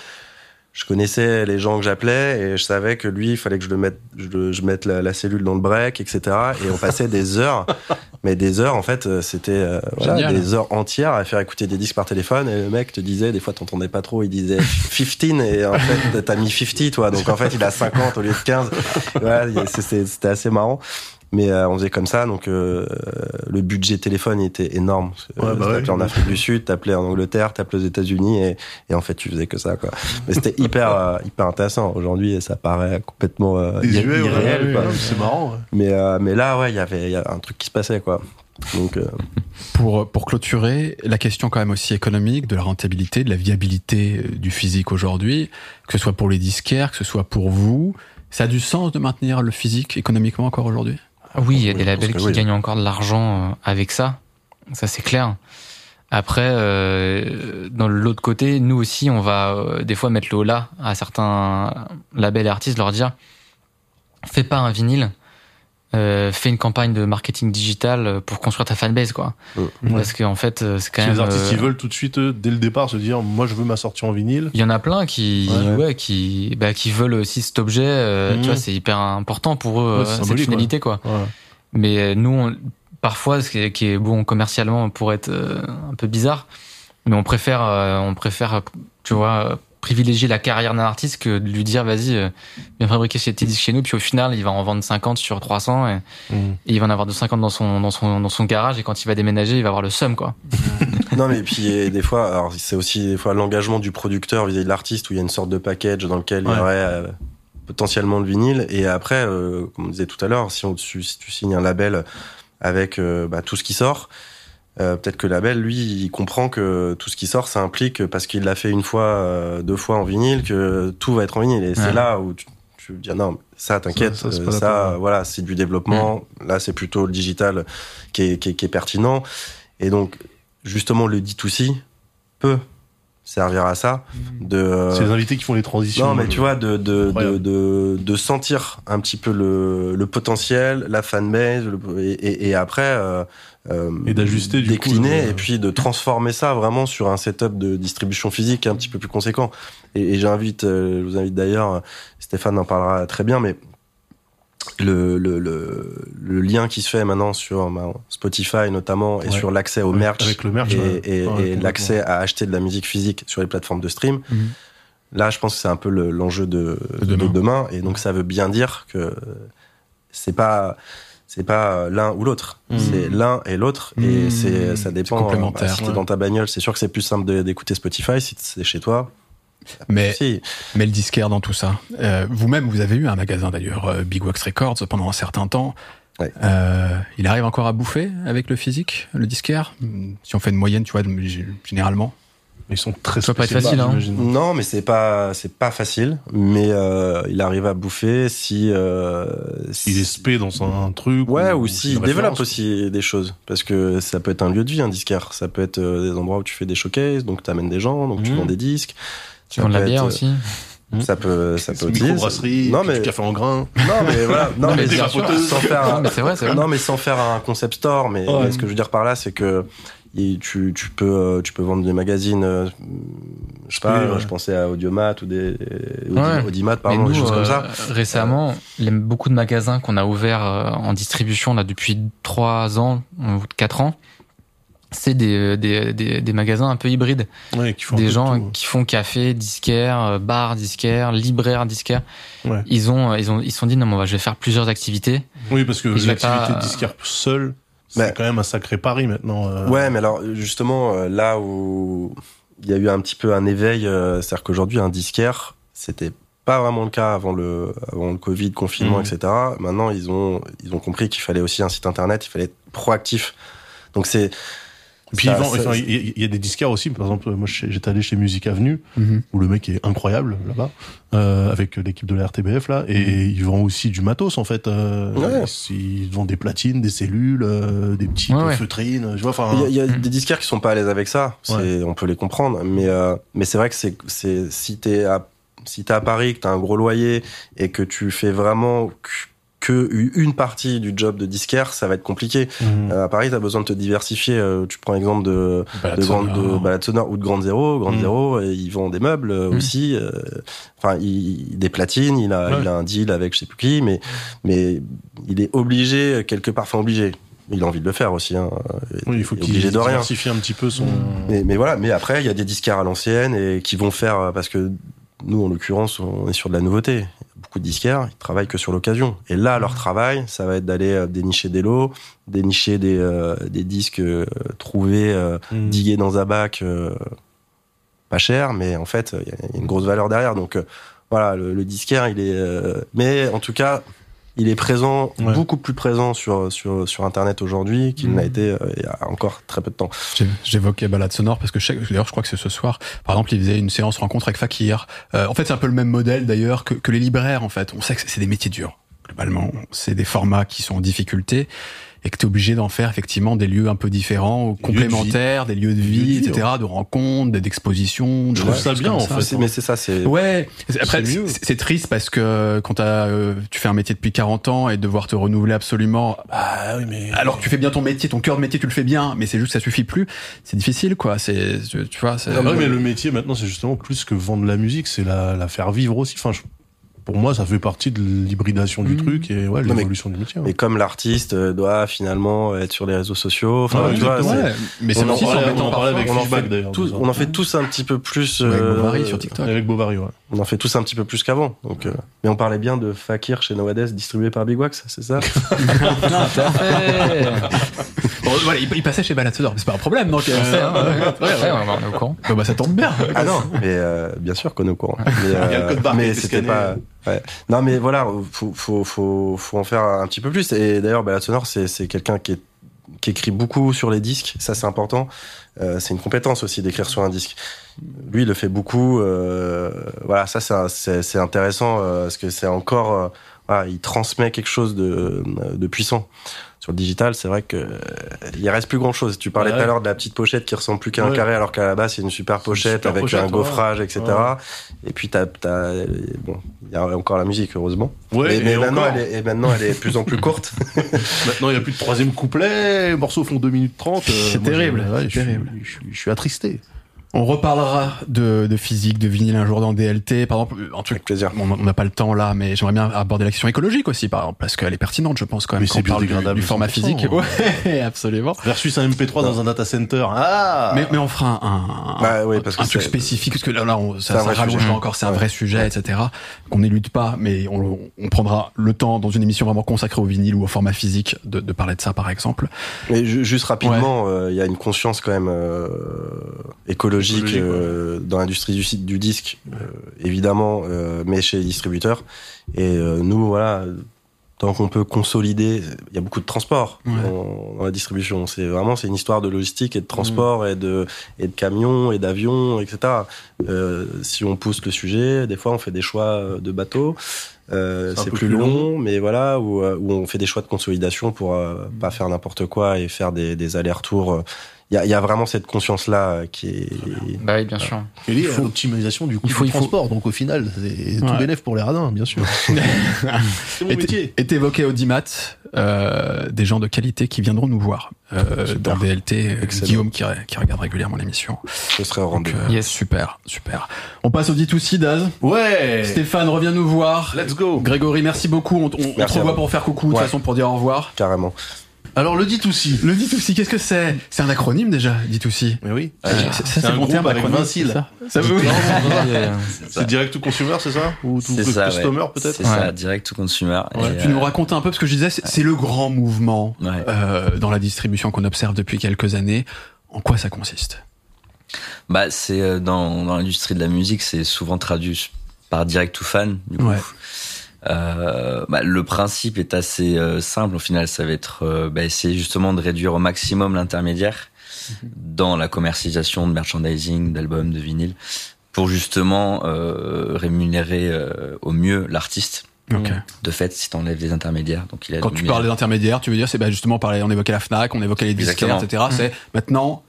Je connaissais les gens que j'appelais et je savais que lui, il fallait que je le mette, je, le- je mette la, la cellule dans le break, etc. Et on passait des heures, mais des heures en fait, euh, c'était euh, voilà, des heures entières à faire écouter des disques par téléphone. Et le mec te disait, des fois t'entendais pas trop, il disait 15 et en fait t'as mis 50 toi, donc en fait il a 50 au lieu de 15. Voilà, c'était assez marrant. Mais euh, on faisait comme ça, donc euh, le budget téléphone il était énorme. Ouais, Euh, bah t'appelais ouais. en Afrique du Sud, t'appelais en Angleterre, t'appelais aux États-Unis, et, et en fait tu faisais que ça, quoi. Mais c'était hyper euh, hyper intéressant. Aujourd'hui, ça paraît complètement euh, irréel, ouais, C'est marrant. ouais. Mais euh, mais là, ouais, il y avait il y a un truc qui se passait, quoi. Donc euh, Pour, pour clôturer, la question quand même aussi économique, de la rentabilité, de la viabilité du physique aujourd'hui, que ce soit pour les disquaires, que ce soit pour vous, ça a du sens de maintenir le physique économiquement encore aujourd'hui? Oui, il y a des labels qui oui. gagnent encore de l'argent euh, avec ça. Ça, c'est clair. Après, euh, dans l'autre côté, nous aussi, on va euh, des fois mettre le haut là à certains labels et artistes, leur dire fais pas un vinyle, euh, fais une campagne de marketing digital pour construire ta fanbase, quoi. Parce qu'en fait, euh, c'est quand même. les artistes euh, ils veulent tout de suite, dès le départ, se dire moi je veux ma sortie en vinyle. il y en a plein qui, Ouais. ouais, qui, bah, qui veulent aussi cet objet. euh, Mhm. Tu vois, c'est hyper important pour eux, Ouais, euh, c'est cette finalité, quoi. Ouais. Mais euh, nous, on- parfois, ce qui est, qui est bon commercialement pour être euh, un peu bizarre, mais on préfère, euh, on préfère, tu vois, euh, privilégier la carrière d'un artiste que de lui dire, vas-y, euh, viens fabriquer tes disques chez nous, puis au final, il va en vendre 50 sur 300 et, Mm. et il va en avoir 250 dans son, dans son, dans son garage et quand il va déménager, il va avoir le seum, quoi. non, mais puis et des fois, alors c'est aussi des fois l'engagement du producteur vis-à-vis de l'artiste où il y a une sorte de package dans lequel il y aurait euh, potentiellement le vinyle. Et après, euh, comme on disait tout à l'heure, si, on, tu, si tu signes un label avec euh, bah, tout ce qui sort. Euh, peut-être que label, lui, il comprend que tout ce qui sort, ça implique, parce qu'il l'a fait une fois, euh, deux fois en vinyle, que tout va être en vinyle. Et c'est là où tu, tu veux dire, non, ça, t'inquiète, Ça, euh, ça, peine. voilà, c'est du développement. Là, c'est plutôt le digital qui est, qui est, qui est pertinent. Et donc, justement, le D2C peut servir à ça. De, euh, C'est les invités qui font les transitions. non, mais tu vois, de, de, de, de, de sentir un petit peu le, le potentiel, la fanbase, et, et, et après, euh, euh, Et d'ajuster, décliner, coup, et puis de transformer ça vraiment sur un setup de distribution physique un petit peu plus conséquent. Et, et j'invite, euh, je vous invite d'ailleurs, Stéphane en parlera très bien, mais le, le, le, le lien qui se fait maintenant sur bah, Spotify notamment et Ouais. sur l'accès au merch avec le merch, et, ouais. et- Ouais, et complètement. l'accès à acheter de la musique physique sur les plateformes de stream. Mhm. Là, je pense que c'est un peu le- l'enjeu de, De de demain. Et donc, ça veut bien dire que c'est pas c'est pas l'un ou l'autre, Mhm. c'est l'un et l'autre. Et Mhm. c'est ça C'est dépend. complémentaire. Bah, si t'es Ouais. dans ta bagnole, c'est sûr que c'est plus simple d'écouter Spotify. Si c'est chez toi, Mais, si. mais le disquaire dans tout ça. Euh, Vous-même, vous avez eu un magasin d'ailleurs, euh, Big Wax Records, pendant un certain temps. Ouais. Euh, il arrive encore à bouffer avec le physique, le disquaire Si on fait une moyenne, tu vois, généralement. Ils sont très Ça doit pas être facile, hein. Non, mais c'est pas c'est pas facile. Mais euh, il arrive à bouffer si euh, Il est spé dans un truc. Ouais, ou c'est s'il développe aussi des choses. Parce que ça peut être un lieu de vie, un disquaire. Ça peut être euh, des endroits où tu fais des showcases, donc tu amènes des gens, donc tu Mhm. vends des disques. Tu vends de la peut bière être, aussi. euh, Ça peut, ça C'est peut une aussi. microbrasserie, Non, mais, du café en grain. non, mais voilà. Non, Non, mais mais sans, faire Non, un, mais c'est vrai, c'est vrai. non, mais sans faire un concept store. Mais, Ouais. mais ce que je veux dire par là, c'est que tu, tu peux, euh, tu peux vendre des magazines, euh, je sais pas, Oui, ouais. je pensais à Audiomat ou des, Ouais. Audimat, pardon, nous, des choses euh, comme ça. récemment, les, beaucoup de magasins qu'on a ouverts euh, en distribution là depuis 3 ans ou 4 ans, c'est des, des, des, des magasins un peu hybrides. Ouais, qui font un peu des de gens tout. qui font café, disquaire, euh, bar, disquaire, libraire, disquaire. Ouais. Ils ont, euh, ils ont, ils se sont dit non, mais on va- je vais faire plusieurs activités. Oui, parce que l'activité pas- de disquaire seul, c'est quand même un sacré pari maintenant. euh. Ouais, mais alors justement, euh, là où il y a eu un petit peu un éveil, euh, c'est-à-dire qu'aujourd'hui, un disquaire, c'était pas vraiment le cas avant le, avant le Covid, confinement, Mhm. etc. Maintenant, ils ont, ils ont compris qu'il fallait aussi un site internet, il fallait être proactif. Donc c'est. Et puis ça- ils vendent- ça- enfin, il y, a- il y a des disquaires aussi. Par exemple, moi j'étais allé chez Musique Avenue Mhm. où le mec est incroyable là-bas euh, avec l'équipe de la RTBF là et ils vendent aussi du matos en fait. Euh, Ouais. ils, ils vendent des platines, des cellules, euh, des petites Ouais, ouais. feutrines. Je vois. Enfin, Il y a, il y a Mhm. des disquaires qui sont pas à l'aise avec ça, Ouais. on peut les comprendre, mais euh, mais c'est vrai que c'est c'est si t'es à si t'es à Paris, que t'as un gros loyer et que tu fais vraiment que- une partie du job de disquaire, ça va être compliqué. mhm. Euh, à Paris, t'as besoin de te diversifier. euh, tu prends l'exemple de Balade de grande sonore. de Balade Sonore ou de Grande Zéro. Grande Mm. Zéro, et ils vendent des meubles euh, Mm. aussi. euh, Enfin, il, des platines. Il a Ouais. il a un deal avec je sais plus qui, mais mais il est obligé quelque part. Enfin obligé. Il a envie de le faire aussi. Hein. oui, il faut qu'il obligé de rien. diversifie un petit peu son. Mais, mais voilà, mais après, il y a des disquaires à l'ancienne et qui vont faire, euh, parce que nous, en l'occurrence, on est sur de la nouveauté. Beaucoup de disquaires, ils travaillent que sur l'occasion. Et là, leur travail, ça va être d'aller euh, dénicher des lots, dénicher des, euh, des disques euh, trouvés, euh, Mhm. digués dans un bac, pas cher, mais en fait, il y a- il y a une grosse valeur derrière. Donc, voilà, le, le disquaire, il est. mais en tout cas, il est présent, Ouais. beaucoup plus présent sur, sur, sur Internet aujourd'hui qu'il n'a été euh, il y a encore très peu de temps. J'évoquais Balade Sonore parce que d'ailleurs je crois que c'est ce soir. Par exemple, il faisait une séance rencontre avec Fakir. Euh, en fait, c'est un peu le même modèle d'ailleurs que, que les libraires. En fait, on sait que c'est des métiers durs. Globalement, c'est des formats qui sont en difficulté et que tu es obligé d'en faire effectivement des lieux un peu différents, Des lieux de vie. complémentaires, des lieux de vie, etc., de rencontres, d'expositions. de Je trouve ça bien, en fait. C'est- mais c'est ça, c'est. Ouais. Après, C'est triste parce que quand t'as, euh, tu fais un métier depuis 40 ans et devoir te renouveler absolument, Ah oui, mais. alors que tu fais bien ton métier, ton cœur de métier, tu le fais bien, mais c'est juste que ça suffit plus. C'est difficile, quoi. C'est, tu vois, c'est. Ah ouais, mais le métier maintenant, c'est justement plus que vendre la musique, c'est la, la faire vivre aussi. Enfin, je- pour moi, ça fait partie de l'hybridation du Mhm. truc et ouais, l'évolution du métier. hein. Et comme l'artiste doit finalement être sur les réseaux sociaux, enfin, Ouais, tu vois, Ouais, mais c'est on en aussi en on en parlait avec on en Fishback, fait d'ailleurs, on en fait tous un petit peu plus. Ouais, euh, Bovary sur TikTok. Avec Bovary, ouais. On en fait tous un petit peu plus qu'avant. Donc, euh, mais on parlait bien de Fakir chez Noades distribué par Big Wax, c'est ça? Parfait. Bon, voilà, il, il passait chez mais c'est pas un problème, donc. euh, Parfait, hein, ouais. ouais, ouais. Ouais, on est au courant. Bah, ça tombe bien. Ah non, mais euh, bien sûr qu'on est au courant. Mais, euh, c'était pas. Ouais. Non, mais voilà, faut, faut, faut, faut en faire un petit peu plus. Et d'ailleurs, Balade Sonore, c'est quelqu'un qui qui écrit beaucoup sur les disques, ça c'est important. Euh, c'est une compétence aussi d'écrire sur un disque. Lui, il le fait beaucoup. euh, voilà, ça c'est intéressant euh, parce que c'est encore, euh, voilà, il transmet quelque chose de, de puissant. Sur le digital, c'est vrai que euh, il reste plus grand chose. Tu parlais Ouais. tout à l'heure de la petite pochette qui ressemble plus qu'à un Ouais. carré, alors qu'à la base c'est une super pochette super avec pochette, un ouais. gaufrage, etc. Ouais. Et puis t'as, t'as, bon, il y a encore la musique heureusement. Ouais, mais, mais et maintenant, encore. elle est, et maintenant elle est de plus en plus courte. Maintenant, il n'y a plus de troisième couplet, les morceaux font 2 minutes 30. euh, C'est terrible, je- ouais, c'est je suis- terrible. Je, suis- je suis attristé. On reparlera de, de physique, de vinyle un jour dans DLT. Par exemple, un truc Avec plaisir. On n'a pas le temps là, mais j'aimerais bien aborder la question écologique aussi, par exemple, parce qu'elle est pertinente, je pense, quand même, Mais quand c'est on parle du, du format 100%, physique. Ouais, absolument. Versus un MP3 dans un data center. Ah Mais, mais on fera un, un, Bah ouais, parce un que truc spécifique, parce que là, là on, ça, ça rallonge encore, c'est un Ouais. vrai sujet, etc., qu'on n'élude pas, mais on, on prendra le temps, dans une émission vraiment consacrée au vinyle ou au format physique, de, de parler de ça, par exemple. Mais ju- juste rapidement, euh, il y a une conscience quand même euh, écologique, Écologique, euh, dans l'industrie du, site- du disque, euh, évidemment, euh, mais chez les distributeurs. Et euh, nous, voilà, tant qu'on peut consolider, il y a beaucoup de transport Ouais. dans, dans la distribution. C'est vraiment c'est une histoire de logistique et de transport et de et de camions et d'avions, etc. Euh, si on pousse le sujet, des fois on fait des choix de bateaux. Euh, C'est plus plus long, mais voilà, où, où on fait des choix de consolidation pour euh, pas faire n'importe quoi et faire des, des allers-retours. Il y a, il y a vraiment cette conscience-là qui est. Bah oui, bien sûr. Et lié à l'optimisation du coût il faut- du il faut- transport. Donc au final, c'est tout Ouais. bénéf pour les radins, bien sûr. c'est mon métier. est évoqué au DIMAT euh, des gens de qualité qui viendront nous voir euh, dans DLT. euh, Excellent. Guillaume qui, qui regarde régulièrement l'émission. Je serai au rendez-vous. euh, Yes. Super, super. On passe au D2C, Daz. Ouais Stéphane, reviens nous voir. Let's go Grégory, merci beaucoup. On, on- on te revoit pour faire coucou, de toute Ouais. façon, pour dire au revoir. Carrément. Alors le dit aussi. Le D2C, qu'est-ce que c'est? C'est un acronyme déjà, D2C. Mais oui. Euh, c'est- c'est un mon groupe terme, avec acronyme, 20 cils. c'est Ça, ça veut- Euh, C'est direct to consumer, c'est ça? Ou to C'est ça, customer ouais. peut-être? C'est ça, direct to consumer. Ouais. Et, Tu euh, nous racontes un peu, parce que je disais, c'est le grand mouvement Ouais. euh, dans la distribution qu'on observe depuis quelques années. En quoi ça consiste? Bah, c'est euh, dans, dans l'industrie de la musique, c'est souvent traduit par direct to fan. Du coup. Euh, bah, le principe est assez euh, simple. Au final, ça va être euh, bah, essayer justement de réduire au maximum l'intermédiaire dans la commercialisation de merchandising, d'albums, de vinyles, pour justement euh, rémunérer euh, au mieux l'artiste. Ok. De fait, si tu enlèves les intermédiaires, donc il a Quand tu parles des intermédiaires, tu veux dire, c'est bah, justement parler, on évoquait la Fnac, on évoquait les disquaires, etc. C'est maintenant,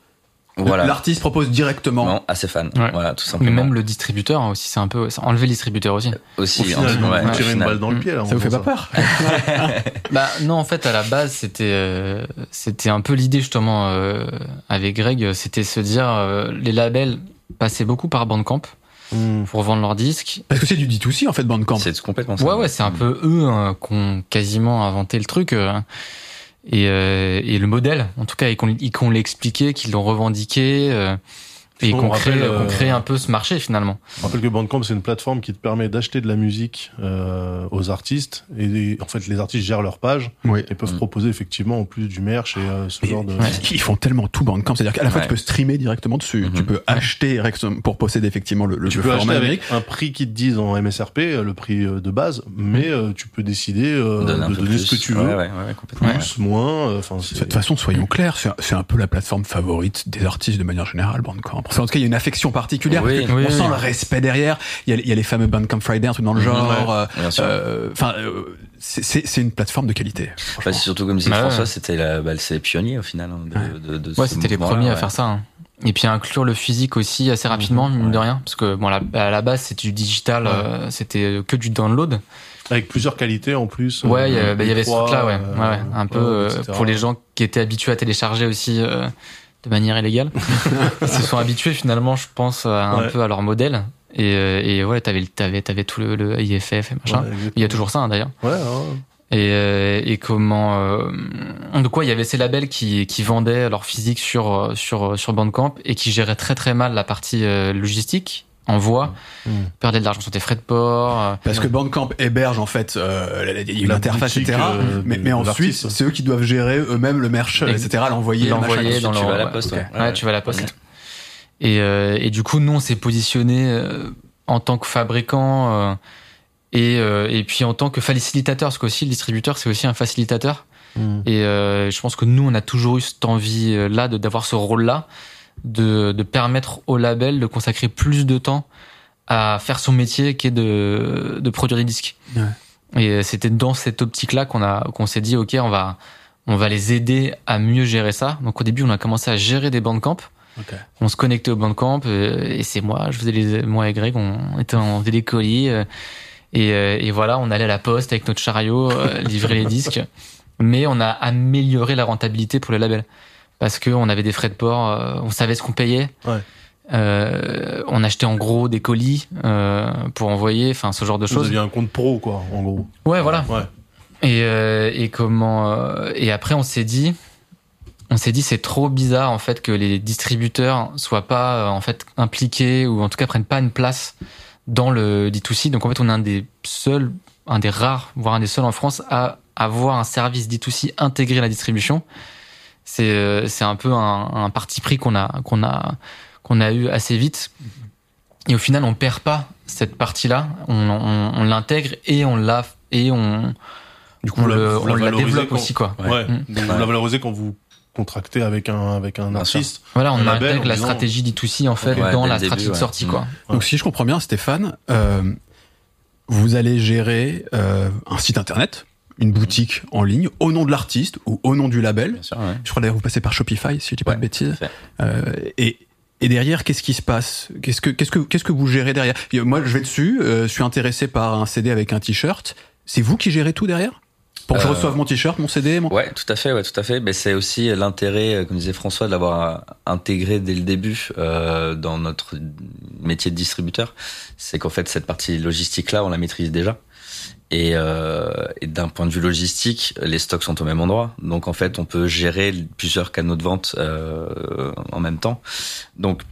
voilà, l'artiste propose directement. Non, à ses fans. Ouais. Voilà, tout Mais simplement. même le distributeur hein, aussi, c'est un peu. Enlever le distributeur aussi. Aussi, Au final, en- ouais, tirez une balle dans le pied là. Ça vous fait pas peur Bah non, en fait, à la base, c'était euh, c'était un peu l'idée justement euh, avec Greg, c'était se dire euh, les labels passaient beaucoup par Bandcamp Hmm. pour vendre leurs disques. Parce que c'est du D2C en fait, Bandcamp. C'est complètement ça. Ouais, ouais, c'est un peu eux hein, qui ont quasiment inventé le truc. euh, et, euh, et le modèle, en tout cas, et qu'on l'a expliqué, qu'ils l'ont revendiqué, euh, et On qu'on crée, euh, crée un peu ce marché finalement. Je rappelle que Bandcamp, c'est une plateforme qui te permet d'acheter de la musique euh, aux artistes. Et en fait, les artistes gèrent leur page Oui. et peuvent Mm. proposer effectivement en plus du merch et euh, ce Et- genre de. Ouais. Ils font tellement tout Bandcamp, c'est-à-dire qu'à la fois Ouais. tu peux streamer directement dessus, Mhm. tu peux acheter directement pour posséder effectivement le, le Tu peux acheter avec un prix qui te disent en MSRP, euh, le prix de base, mais euh, tu peux décider euh, de donner plus. ce que tu veux. Ouais, ouais, ouais, complètement. Plus, moins, euh, De toute façon, soyons clairs, c'est un- c'est un peu la plateforme favorite des artistes de manière générale, Bandcamp. Enfin, en tout cas, il y a une affection particulière. Oui, parce que oui, on oui. sent le respect derrière. Il y, a, il y a les fameux Bandcamp Friday, un truc dans le Mhm, genre. euh, Bien sûr. euh, Enfin, euh, c'est- c'est c'est une plateforme de qualité. Bah, c'est surtout comme disait Bah ouais. François, c'était la, bah, c'est les pionniers au final hein, de, Ouais. de, de Ouais, c'était les premiers à ouais. faire ça. hein. Et puis inclure le physique aussi assez rapidement, mine de rien, parce que bon, la- à la base c'était du digital, Ouais. euh, c'était que du download. Avec plusieurs qualités en plus. Ouais, il y euh, avait- bah, il y avait ce MP3, truc-là, ouais. euh, ouais, ouais. Un peu ouais, euh, etc. pour les gens qui étaient habitués à télécharger aussi euh, de manière illégale. Ils se sont habitués finalement, je pense, à, un Ouais. peu à leur modèle. Et, euh, et ouais, t'avais, t'avais, t'avais tout le, le IFF et machin. Ouais. Il y a toujours ça hein, d'ailleurs. Ouais, ouais. Et, euh, et comment euh, de quoi il y avait ces labels qui, qui vendaient leur physique sur euh, sur sur Bandcamp et qui géraient très très mal la partie logistique envoi Mm. perdaient de l'argent sur tes frais de port euh, Parce que Bandcamp héberge en fait euh, la- la- il y a une La interface, boutique, etc. euh, mais mais ensuite, l'artiste. c'est eux qui doivent gérer eux-mêmes le merch, etc. L'envoyer, l'envoyer machin, dans Tu leur- vas à la poste, ouais. ouais, tu vas à la poste et, euh, et du coup nous on s'est positionné euh, en tant que fabricant euh, et euh, et puis en tant que facilitateur parce qu'aussi le distributeur c'est aussi un facilitateur Mm. Et euh, je pense que nous, on a toujours eu cette envie-là de d'avoir ce rôle-là, de, de permettre au label de consacrer plus de temps à faire son métier qui est de, de produire des disques. Ouais. Et c'était dans cette optique-là qu'on a qu'on s'est dit, ok, on va on va les aider à mieux gérer ça. Donc au début, on a commencé à gérer des bandcamps. Ok. On se connectait au bandcamp euh, et c'est moi, je faisais les moi et Greg, on était on faisait des colis euh, et, euh, et voilà, on allait à la poste avec notre chariot livrer les disques. Mais on a amélioré la rentabilité pour le label parce que on avait des frais de port, euh, on savait ce qu'on payait. Ouais. Euh, on achetait en gros des colis euh, pour envoyer, enfin ce genre de Vous choses. aviez un compte pro, quoi, en gros. Ouais, voilà. Ouais. Et, euh, et comment et après on s'est dit on s'est dit c'est trop bizarre en fait que les distributeurs soient pas en fait impliqués ou en tout cas prennent pas une place dans le D2C. Donc en fait on est un des seuls, un des rares, voire un des seuls en France à avoir un service D2C intégré à la distribution. C'est euh, c'est un peu un, un parti pris qu'on a qu'on a qu'on a eu assez vite. Et au final on perd pas cette partie-là, on, on, on l'intègre et on l'a et on Du on, vous la- le, la on développe quand- aussi quoi. Ouais. Donc, vous la valorisez quand vous contractez avec un, avec un artiste. Voilà, on label, intègre la disant- stratégie D2C en fait Ouais, dans la début, stratégie de sortie quoi. Donc si je comprends bien, Stéphane, euh, vous allez gérer euh, un site internet, une boutique en ligne, au nom de l'artiste ou au nom du label. Bien sûr, ouais. Je crois d'ailleurs vous passez par Shopify, si je dis pas Ouais, de bêtises. Euh, et, et derrière, qu'est-ce qui se passe? Qu'est-ce que qu'est-ce que qu'est-ce que vous gérez derrière? Moi, je vais dessus, euh, je suis intéressé par un CD avec un t-shirt. C'est vous qui gérez tout derrière? Pour que je Euh, reçoive mon t-shirt, mon CD, mon... Ouais, tout à fait, ouais, tout à fait. Mais c'est aussi l'intérêt, euh, comme disait François, de l'avoir euh, intégré dès le début euh, dans notre métier de distributeur. C'est qu'en fait, cette partie logistique-là, on la maîtrise déjà. Et, euh, et d'un point de vue logistique, les stocks sont au même endroit. Donc en fait, on peut gérer plusieurs canaux de vente euh, en même temps. Donc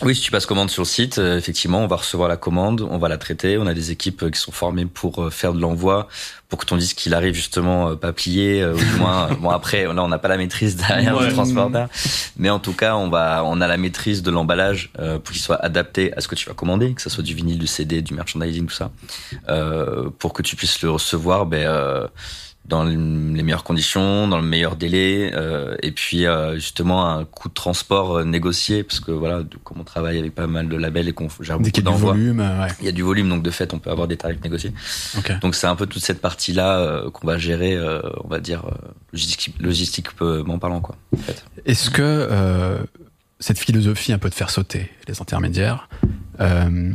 oui, si tu passes commande sur le site, euh, effectivement, on va recevoir la commande, on va la traiter. On a des équipes euh, qui sont formées pour euh, faire de l'envoi, pour que ton disque il arrive justement pas plié, ou du moins. bon après, là, on n'a pas la maîtrise derrière Ouais. du transporteur, mais en tout cas, on va, on a la maîtrise de l'emballage euh, pour qu'il soit adapté à ce que tu vas commander, que ça soit du vinyle, du CD, du merchandising, tout ça, euh, pour que tu puisses le recevoir. Ben, euh, dans les meilleures conditions, dans le meilleur délai, euh, et puis euh, justement un coût de transport euh, négocié, parce que voilà, comme on travaille avec pas mal de labels et qu'on gère Dès beaucoup qu'il y a du d'envois, volume, euh, ouais. il y a du volume, donc de fait, on peut avoir des tarifs négociés. Ok. Donc c'est un peu toute cette partie-là euh, qu'on va gérer, euh, on va dire, logistique, logistiquement parlant, quoi. En fait. Est-ce que euh, cette philosophie un peu de faire sauter les intermédiaires, euh,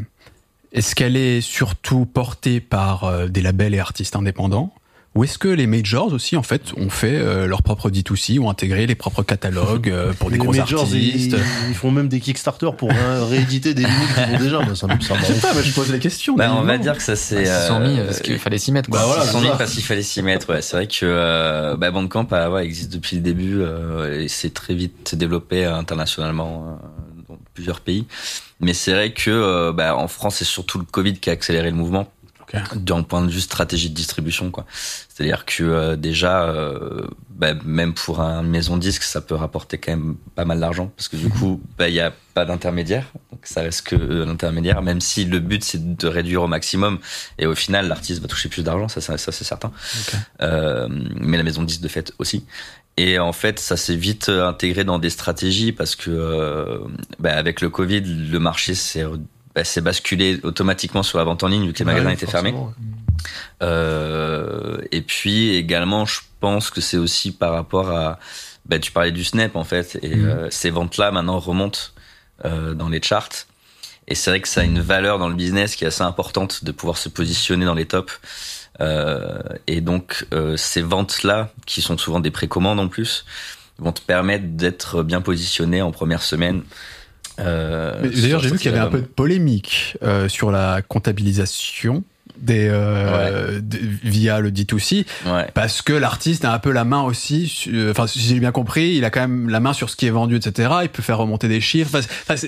est-ce qu'elle est surtout portée par des labels et artistes indépendants ou est-ce que les majors aussi, en fait, ont fait euh, leur propre D2C ou intégré les propres catalogues euh, pour des Les gros majors, artistes? ils, ils font même des Kickstarter pour ré- rééditer des vinyles qu'ils ont déjà. Moi, ça me ça me Je sais pas, mais je pose la question. Bah, on va dire que ça c'est. Ils se sont mis euh, parce qu'il fallait s'y mettre quoi. Bah voilà, ils se sont c'est mis parce qu'il fallait s'y mettre. Ouais, c'est vrai que euh, bah, Bandcamp ah, ouais, existe depuis le début euh, et s'est très vite développé euh, internationalement euh, dans plusieurs pays. Mais c'est vrai que euh, bah, en France, c'est surtout le Covid qui a accéléré le mouvement. D'un point de vue stratégie de distribution quoi. C'est-à-dire que euh, déjà euh, bah, même pour un maison disque ça peut rapporter quand même pas mal d'argent parce que du coup bah, il y a pas d'intermédiaire. Donc ça reste que euh, l'intermédiaire même si le but c'est de réduire au maximum. Et au final l'artiste va toucher plus d'argent ça, ça, ça, c'est certain. Euh, mais la maison disque de fait aussi. Et en fait, ça s'est vite euh, intégré dans des stratégies parce que euh, bah, avec le Covid, le marché s'est bah, s'est basculé automatiquement sur la vente en ligne vu que les magasins étaient fermés. ouais. Euh, et puis également, je pense que c'est aussi par rapport à, bah, tu parlais du Snap en fait, et Mhm. euh, ces ventes-là maintenant remontent euh, dans les charts. Et c'est vrai que ça a une valeur dans le business qui est assez importante de pouvoir se positionner dans les tops. Et donc ces ventes-là, qui sont souvent des précommandes en plus, vont te permettre d'être bien positionné en première semaine. D'ailleurs, sur j'ai vu qu'il y avait un peu de polémique euh, sur la comptabilisation des euh, de- via le D2C Ouais. parce que l'artiste a un peu la main aussi euh, enfin si j'ai bien compris il a quand même la main sur ce qui est vendu etc il peut faire remonter des chiffres Enfin, ça,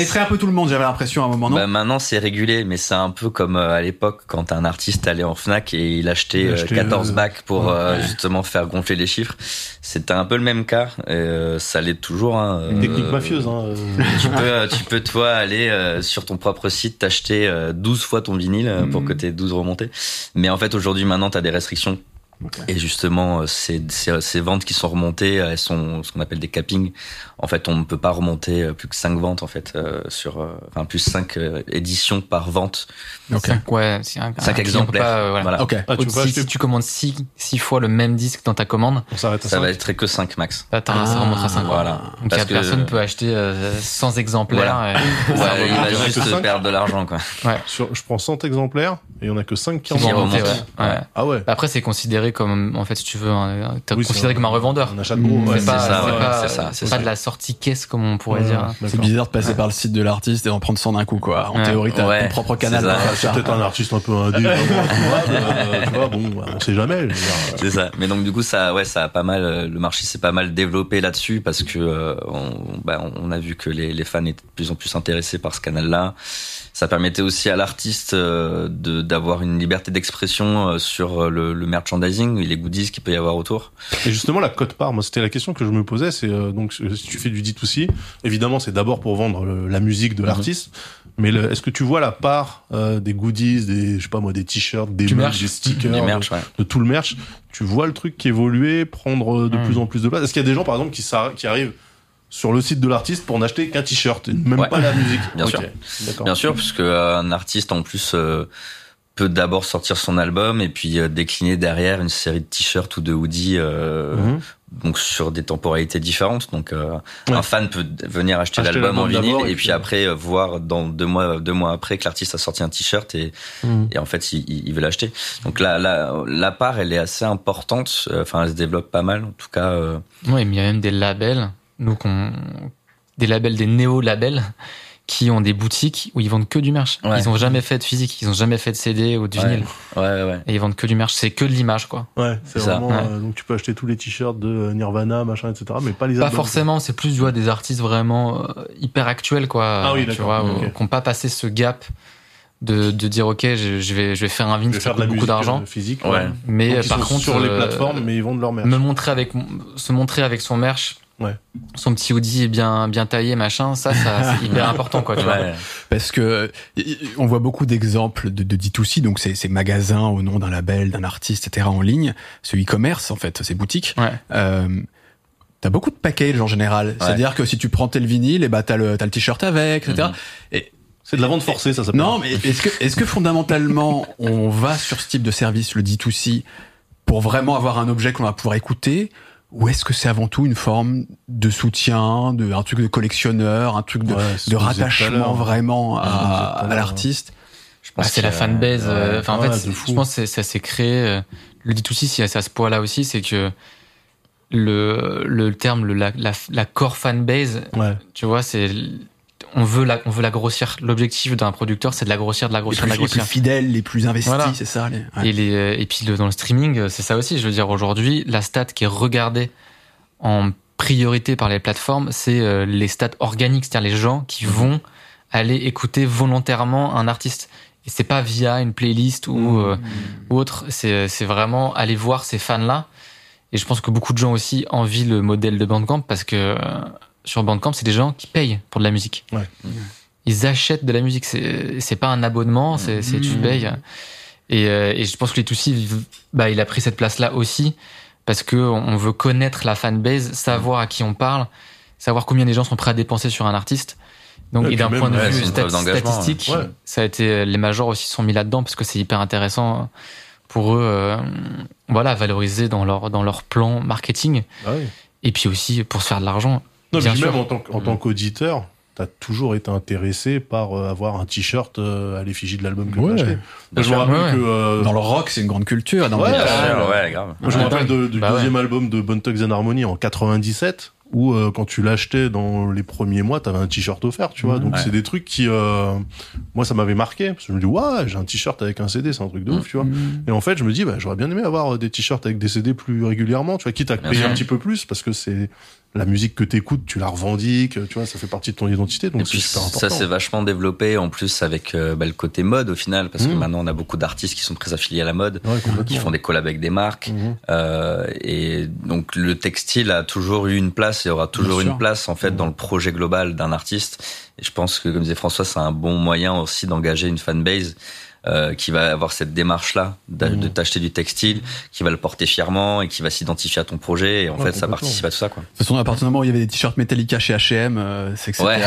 effraie un peu tout le monde j'avais l'impression à un moment non? Bah maintenant c'est régulé, mais c'est un peu comme euh, à l'époque quand un artiste allait en Fnac et il achetait, Il achetait, 14 euh, bacs pour ouais. euh, justement faire gonfler les chiffres. C'était un peu le même cas, et, euh, ça l'est toujours. Hein, euh, Technique mafieuse. Hein, euh. Tu peux, tu peux toi aller euh, sur ton propre site t'acheter euh, 12 fois ton vinyle pour Mhm. que t'aies 12 remontées. Mais en fait aujourd'hui maintenant t'as des restrictions. Ok. Et justement, euh, ces, ces, ces ventes qui sont remontées, euh, elles sont ce qu'on appelle des cappings. En fait, on ne peut pas remonter euh, plus que 5 ventes en fait euh, sur, euh, enfin plus 5 éditions par vente. ok Cinq, ouais, c'est un, un Cinq client peut exemplaires. pas, euh, voilà. Voilà. ok Ah, tu si, acheter. si tu commandes 6 six, fois le même disque dans ta commande, On Ça ça. va être que 5 max. là, t'as- ça remontera à 5 Voilà. Donc Parce la que- personne peut acheter euh, 100 exemplaires. et- Ouais, il va juste perdre de l'argent quoi. Sur- je prends 100 exemplaires et il y en a que 5 qui Qui remontent. ouais. Ouais. Ah ouais. Après, c'est considéré considéré comme, en fait, si tu veux, un- t'as Oui, considéré un- comme un revendeur. Un achat de gros. Mmh, ouais, C'est pas, ça, c'est ouais, pas, c'est ça, pas ça. de la sortie caisse, comme on pourrait Ouais, dire. d'accord. C'est bizarre de passer par le site de l'artiste et d'en prendre 100 d'un coup, quoi. En Ouais. théorie, t'as Ouais, ton propre canal. c'est peut-être un artiste un peu indé, euh, tu vois, bon, on sait jamais. C'est ça. Mais donc du coup ça ouais ça a pas mal euh, le marché s'est pas mal développé là-dessus parce que euh, on, bah, on a vu que les, les fans étaient de plus en plus intéressés par ce canal-là. Ça permettait aussi à l'artiste euh, de d'avoir une liberté d'expression euh, sur euh, le, le merchandising et les goodies qu'il peut y avoir autour. Et justement, la cote part, moi, c'était la question que je me posais. C'est euh, donc si tu fais du D2C, évidemment, c'est d'abord pour vendre le- la musique de l'artiste. Mais le- est-ce que tu vois la part euh, des goodies, des je sais pas moi, des t-shirts, des merch. des stickers, de- merch, ouais. de, tout le merch? Tu vois le truc qui évoluer, prendre de Mm. plus en plus de place? Est-ce qu'il y a des gens, par exemple, qui, qui arrivent sur le site de l'artiste pour n'acheter qu'un t-shirt, même Ouais. pas la musique Bien sûr. Bien sûr, puisque euh, un artiste en plus euh, peut d'abord sortir son album et puis euh, décliner derrière une série de t-shirts ou de hoodies euh, Mhm. donc sur des temporalités différentes. Donc euh, Ouais. un fan peut venir acheter, Acheter l'album en vinyle et et, puis, après euh, voir dans deux mois deux mois après que l'artiste a sorti un t-shirt et, Mhm. et en fait il, il- il veut l'acheter. Donc là la, la part elle est assez importante. Euh, Enfin elle se développe pas mal en tout cas. euh, Ouais, mais il y a même des labels, nous qu'on, des labels, des néo-labels, qui ont des boutiques où ils vendent que du merch. Ouais. Ils ont jamais fait de physique, ils ont jamais fait de CD ou de Ouais. vinyle. ouais ouais. Et ils vendent que du merch. C'est que de l'image, quoi. Ouais, c'est ça. vraiment. Ouais. euh, donc tu peux acheter tous les t-shirts de euh, Nirvana, machin, etc. Mais pas les Pas albums. forcément, c'est plus, tu vois, des artistes vraiment euh, hyper actuels, quoi. Ah oui, tu vois, euh, qui n'ont pas passé ce gap de, de dire, ok, je, je vais, je vais faire un vinyle la coûte beaucoup d'argent. physique. Ouais. Mais Donc, par contre, sur les euh, plateformes, mais ils vendent leur merch. me montrer avec se montrer avec son merch Ouais. son petit hoodie bien bien taillé machin ça, ça c'est hyper important quoi tu vois Ouais. Parce que on voit beaucoup d'exemples de, de D2C, donc c'est ces magasins au nom d'un label, d'un artiste, etc. en ligne, ce e-commerce en fait, ces boutiques. ouais Euh, T'as beaucoup de packages en général. C'est-à-dire que si tu prends tel vinyle, et bah t'as le, t'as le t-shirt avec, etc. Mhm. Et C'est de la vente forcée, ça s'appelle. non, mais est-ce que, est-ce que fondamentalement, on va sur ce type de service, le D2C, pour vraiment avoir un objet qu'on va pouvoir écouter, ou est-ce que c'est avant tout une forme de soutien, de un truc de collectionneur, un truc de, Ouais, de rattachement vraiment à, à à l'artiste? Je Bah, c'est la fanbase euh, ouais. enfin en fait je pense que ça s'est créé euh, le D2C c'est c'est à ce point là aussi c'est que le le terme le la, la, la core fanbase Ouais. tu vois c'est on veut la on veut la grossir l'objectif d'un producteur c'est de la grossir de la grossir de la les plus grossir fidèles, les plus investis, Voilà. c'est ça. Les, ouais. Et, les, et puis le- dans le streaming, euh, c'est ça aussi. Je veux dire, aujourd'hui, la stat qui est regardée en priorité par les plateformes, c'est euh, les stats organiques, c'est-à-dire les gens qui Mhm. vont aller écouter volontairement un artiste. Et c'est pas via une playlist ou, Mhm. euh, ou autre. C'est c'est vraiment aller voir ces fans-là. Et je pense que beaucoup de gens aussi envient le modèle de Bandcamp parce que euh, sur Bandcamp, c'est des gens qui payent pour de la musique. Ouais. Ils achètent de la musique. C'est pas un abonnement, c'est c'est tu Mhm. payes. Et, euh, et je pense que les Toussi, bah, il a pris cette place-là aussi parce que on veut connaître la fanbase, savoir à qui on parle, savoir combien les gens sont prêts à dépenser sur un artiste. Donc, Ouais, et d'un point de ouais, vue stat- statistique, ouais. ça a été les majors aussi sont mis là-dedans parce que c'est hyper intéressant pour eux, euh, voilà, valoriser dans leur dans leur plan marketing Ah et puis aussi pour se faire de l'argent. Non, mais même en tant, en tant qu'auditeur, t'as toujours été intéressé par euh, avoir un t-shirt euh, à l'effigie de l'album que Ouais. t'as acheté. Moi, je me rappelle Ouais, que euh, Dans le rock, c'est une grande culture. Dans Ouais, le- ouais. ouais, grave. moi, je me rappelle de- du bah ouais. deuxième album de Bone Thugs and Harmony en 97 où euh, quand tu l'achetais dans les premiers mois, t'avais un t-shirt offert, tu vois. Mhm. Donc Ouais. c'est des trucs qui, euh, moi, ça m'avait marqué parce que je me dis, ouais, j'ai un t-shirt avec un CD, c'est un truc de ouf, tu vois. Et en fait, je me dis, bah, j'aurais bien aimé avoir des t-shirts avec des CD plus régulièrement, tu vois, quitte à payer un petit peu plus parce que c'est la musique que t'écoutes, tu la revendiques, tu vois, ça fait partie de ton identité, donc c'est puis super important. ça s'est vachement développé en plus avec euh, bah, le côté mode au final parce que Mhm. maintenant on a beaucoup d'artistes qui sont très affiliés à la mode, Ouais, qui font des collabs avec des marques Mhm. euh, et donc le textile a toujours eu une place et aura toujours une place en fait dans le projet global d'un artiste et je pense que comme disait François c'est un bon moyen aussi d'engager une fanbase euh, qui va avoir cette démarche là de t'acheter du textile qui va le porter fièrement et qui va s'identifier à ton projet et en Ouais, fait ça participe à tout ça quoi. De toute façon, à partir du moment où il y avait des t-shirts Metallica chez H&M, euh, c'est que c'était Ouais.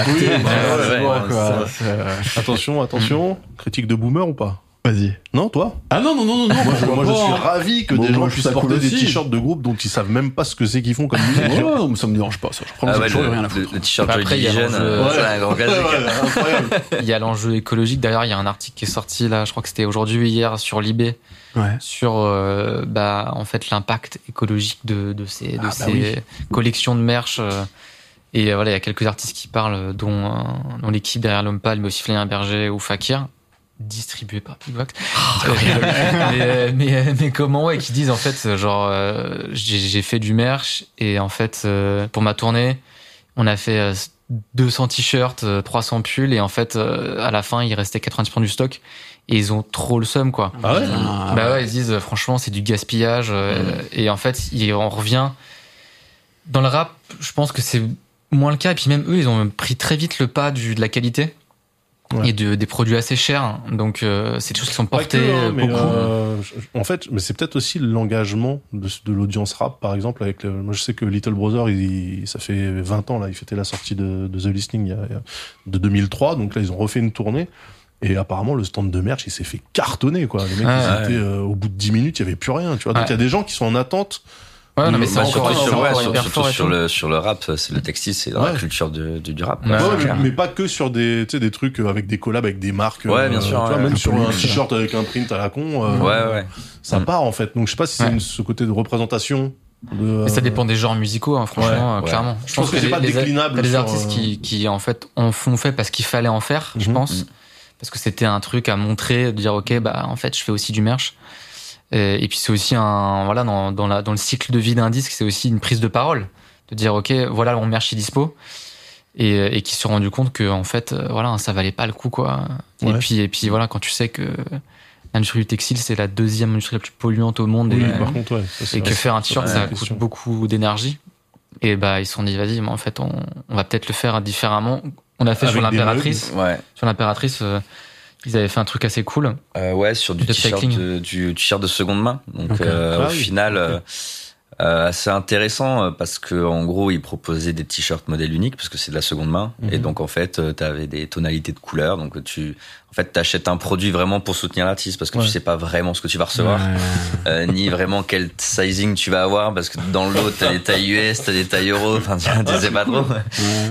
euh, Attention, attention, critique de boomer ou pas? Vas-y. Non, toi Ah non, non, non, non, non. Moi, je, moi, je suis ravi que Bon, des gens moi, puissent porter des t-shirts de groupe dont ils savent même pas ce que c'est qu'ils font comme musique. Ouais, non, ça me dérange pas, ça. Je prends Ah ouais, toujours le, rien à le- foutre. le t-shirt Bah, après, il y a Division, l'enjeu- euh, un grand. Il y a l'enjeu écologique. D'ailleurs, il y a un article qui est sorti là, je crois que c'était aujourd'hui ou hier sur Libé Ouais. sur euh, bah en fait l'impact écologique de, de ces de Ah, bah ces oui. collections de merch euh, et voilà il y a quelques artistes qui parlent dont dont l'équipe derrière l'homme pâle mais aussi Flavien Berger ou Fakir distribué par Big Wax mais, mais, mais comment ouais qui disent en fait genre euh, j'ai fait du merch et en fait euh, pour ma tournée on a fait euh, 200 t-shirts euh, 300 pulls et en fait euh, à la fin il restait 90% du stock et ils ont trop le seum quoi. Ah ouais? Ah, bah ouais, ils disent euh, franchement c'est du gaspillage euh, et en fait il, on revient. Dans le rap je pense que c'est moins le cas et puis même eux ils ont pris très vite le pas du, de la qualité Ouais. et de, des produits assez chers donc euh, c'est des choses qui sont portées que, hein, mais, beaucoup euh, en fait, mais c'est peut-être aussi l'engagement de, de l'audience rap, par exemple. Avec le, moi, je sais que Little Brother, il, ça fait 20 ans là, il fêtait la sortie de, de The Listening il y a- il y a- de 2003, donc là ils ont refait une tournée. Et apparemment, le stand de merch, il s'est fait cartonner, quoi. Les mecs, Ouais, ils ouais. étaient, euh, au bout de 10 minutes, il y avait plus rien, tu vois. Donc Ouais. il y a des gens qui sont en attente. Ouais non mais Bah, c'est Bah, encore, sur, ouais, sur- le, sur le rap, c'est le textile, c'est dans Ouais. la culture du, du rap. Quoi. Mais, mais pas que sur des, tu sais, des trucs avec des collabs avec des marques. Ouais, bien euh, sûr, tu vois, ouais. même sur un t-shirt avec un print à la con. euh, Ouais, ouais. Ça Mm. part, en fait. Donc je sais pas si c'est ce côté de représentation. De, Mais ça euh, dépend des genres musicaux, hein, franchement, Ouais, euh, ouais. clairement. Je pense que c'est les- pas les- déclinable t'as des sur, artistes euh, qui, qui, en fait, en font fait parce qu'il fallait en faire, je Mhm. pense. Parce que c'était un truc à montrer, de dire, OK, bah, en fait, je fais aussi du merch. Et, et puis, c'est aussi un, voilà, dans, dans, la, dans le cycle de vie d'un disque, c'est aussi une prise de parole. De dire, OK, voilà, mon merch est dispo. Et, et qui se sont rendu compte que, en fait, euh, voilà, ça valait pas le coup, quoi. Et puis, et puis, voilà, quand tu sais que l'industrie du textile, c'est la deuxième industrie la plus polluante au monde. Oui, et, par contre, ouais. ça, c'est et que faire un t-shirt, ça coûte beaucoup d'énergie. Et bah, ils se sont dit, vas-y, mais en fait, on, on va peut-être le faire différemment. On a fait Avec sur l'impératrice. Ouais. Sur l'impératrice, euh, ils avaient fait un truc assez cool. Euh, ouais, sur du t-shirt de, du t-shirt de seconde main. Donc euh, Ah au oui, final, ok. Euh, euh, intéressant euh, parce que en gros, ils proposaient des t-shirts modèle unique parce que c'est de la seconde main. Mhm. Et donc en fait, tu avais des tonalités de couleurs. Donc tu, en fait, t'achètes un produit vraiment pour soutenir l'artiste parce que Ouais. tu sais pas vraiment ce que tu vas recevoir. Ouais. Euh, ni vraiment quel sizing tu vas avoir parce que dans le lot t'as des tailles US, t'as des tailles euro, enfin tu tu sais pas trop. Ouais.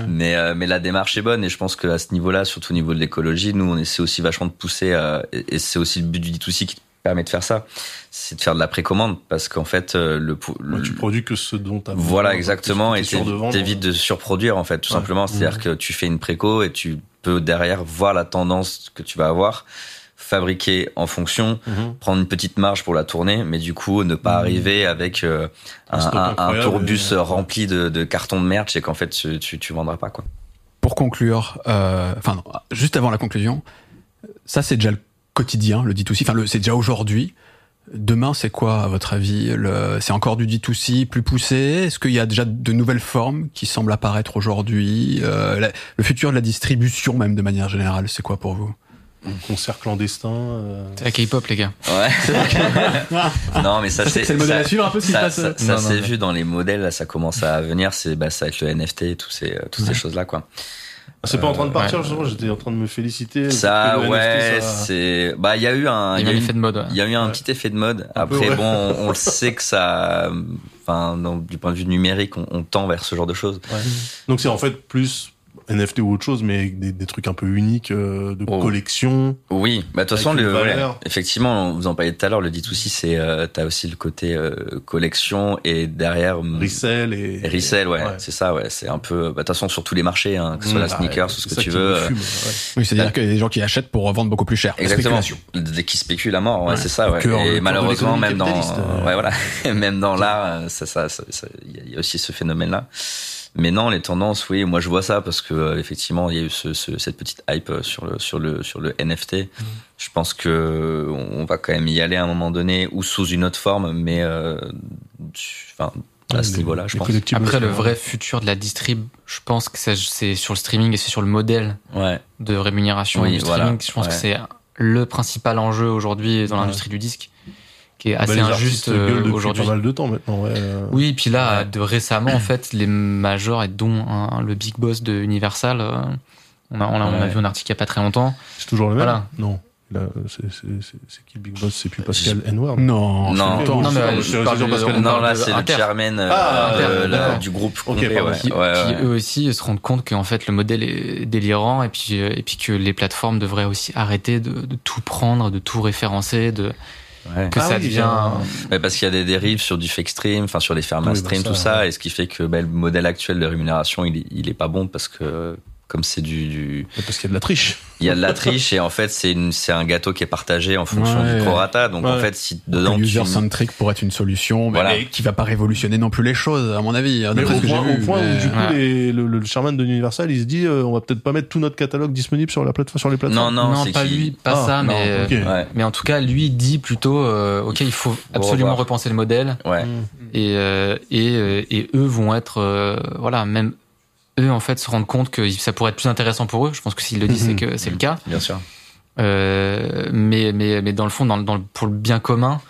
Mais euh, mais la démarche est bonne et je pense qu'à ce niveau-là, surtout au niveau de l'écologie, nous on essaie aussi vachement de pousser euh, et, et c'est aussi le but du D2C qui te permet de faire ça, c'est de faire de la précommande parce qu'en fait euh, le, Ouais, le- tu produis que ce dont t'as besoin, voilà exactement et t'évites de surproduire en fait tout Ouais. simplement, c'est-à-dire que tu fais une préco et tu peux derrière voir la tendance que tu vas avoir, fabriquer en fonction Mhm. prendre une petite marge pour la tournée, mais du coup ne pas arriver avec euh, Un tourbus et- rempli de, de cartons de merch et qu'en fait tu, tu, tu vendras pas quoi. Pour conclure, euh, enfin, juste avant la conclusion, ça c'est déjà le quotidien, le D2C, enfin, le- c'est déjà aujourd'hui. Demain, c'est quoi, à votre avis le, C'est encore du D2C plus poussé? Est-ce qu'il y a déjà de nouvelles formes qui semblent apparaître aujourd'hui? Euh, la- Le futur de la distribution, même de manière générale, c'est quoi pour vous? Concert clandestin. euh, C'est la K-pop, les gars. Ouais. non mais ça, Ça, c'est c'est le modèle à suivre un peu ce qui se ça, passe ça, ça Non, non, s'est mais- vu dans les modèles, là, ça commence à venir, c'est bah, ça va être le NFT et tous ces, euh, toutes Ouais. ces choses-là quoi. C'est pas en train de partir, ouais. justement, j'étais en train de me féliciter. Ça, ouais, NFT, ça- c'est bah il y a eu un, Il y a eu un une- effet de mode. ouais. il y a eu un Ouais. petit effet de mode. Peu, Après ouais. bon, on, on le sait que ça, enfin du point de vue numérique, on, on tend vers ce genre de choses. Ouais. Donc c'est en fait plus NFT ou autre chose, mais avec des, des trucs un peu uniques euh, de Oh. collection. Oui, bah de toute façon, le, ouais, effectivement, vous en parliez tout à l'heure, le D2C, c'est, euh, t'as aussi le côté euh, collection et derrière hum, Resell et. et resell, ouais, Ouais. c'est ça, ouais, c'est un peu, bah, de toute façon, sur tous les marchés, hein, que ce soit Mmh, la bah, sneakers, ouais, ou ce que tu qui veux. euh, fume. Oui, c'est-à-dire qu'il y a des gens qui achètent pour revendre beaucoup plus cher. Exactement. qu'ils spéculent à mort, ouais, Ouais. c'est ça, ouais. Cœur- et malheureusement, même dans, euh. ouais, voilà, même dans l'art, euh, ça, ça, ça, ça- il y a- il y a aussi ce phénomène-là. Mais non, les tendances, oui, moi je vois ça parce que euh, effectivement, il y a eu ce, ce- cette petite hype euh, sur le sur le sur le NFT. Mmh. Je pense que on va quand même y aller à un moment donné ou sous une autre forme, mais euh, enfin à ce niveau-là, je pense. Après, le vrai futur de la distrib, je pense que c'est sur le streaming et c'est sur le modèle Ouais. de rémunération Oui, du streaming. voilà. Je pense Ouais. que c'est le principal enjeu aujourd'hui dans Ouais. l'industrie du disque, qui est Bah, assez les injuste euh, aujourd'hui. pas mal de temps maintenant, ouais. euh. Oui, et puis là, Ouais. de récemment, en fait, les majors et dont hein, le big boss de Universal, euh, on, a, on, a, on a vu un article il y a pas très longtemps. C'est toujours le même Voilà. Non. Là, c'est c'est- c'est- c'est qui le Big Boss? C'est plus Pascal N-Word Non, Non. longtemps. Non, mais Non, euh, je parle sûr de- parce que- on Non, là, c'est le chairman Ah, du groupe. Ok, complet, pardon. ouais. qui, Ouais, qui, ouais. eux aussi se rendent compte qu'en fait le modèle est délirant et puis et puis que les plateformes devraient aussi arrêter de, de tout prendre, de tout référencer, de Ouais. que Ah ça oui, devient Ouais, parce qu'il y a des dérives sur du fake stream, enfin sur les fermes Oui, bah stream, ça, tout ça, ouais. et ce qui fait que bah, le modèle actuel de rémunération, il est, il est pas bon parce que comme c'est du, du- Parce qu'il y a de la triche. il y a de la triche et en fait c'est un gâteau qui est partagé en fonction Ouais. du prorata. Donc en fait si dedans le user centric pourrait être une solution, mais Voilà. qui va pas révolutionner non plus les choses, à mon avis. hein, Mais au point, vu, au point mais- où du coup Ouais. les- le, le chairman de Universal il se dit euh, on va peut-être pas mettre tout notre catalogue disponible sur la plateforme sur les non plateformes. non, non, c'est pas lui, pas Ah, ça, non, mais. Ouais, mais en tout cas lui dit plutôt euh, ok il faut absolument repenser le modèle ouais. et euh, et euh, et eux vont être euh, voilà même eux en fait se rendent compte que ça pourrait être plus intéressant pour eux. Je pense que s'ils le disent Mhm. c'est que c'est le cas. bien sûr. Euh, mais, mais, mais dans le fond, dans, le- dans le- pour le bien commun,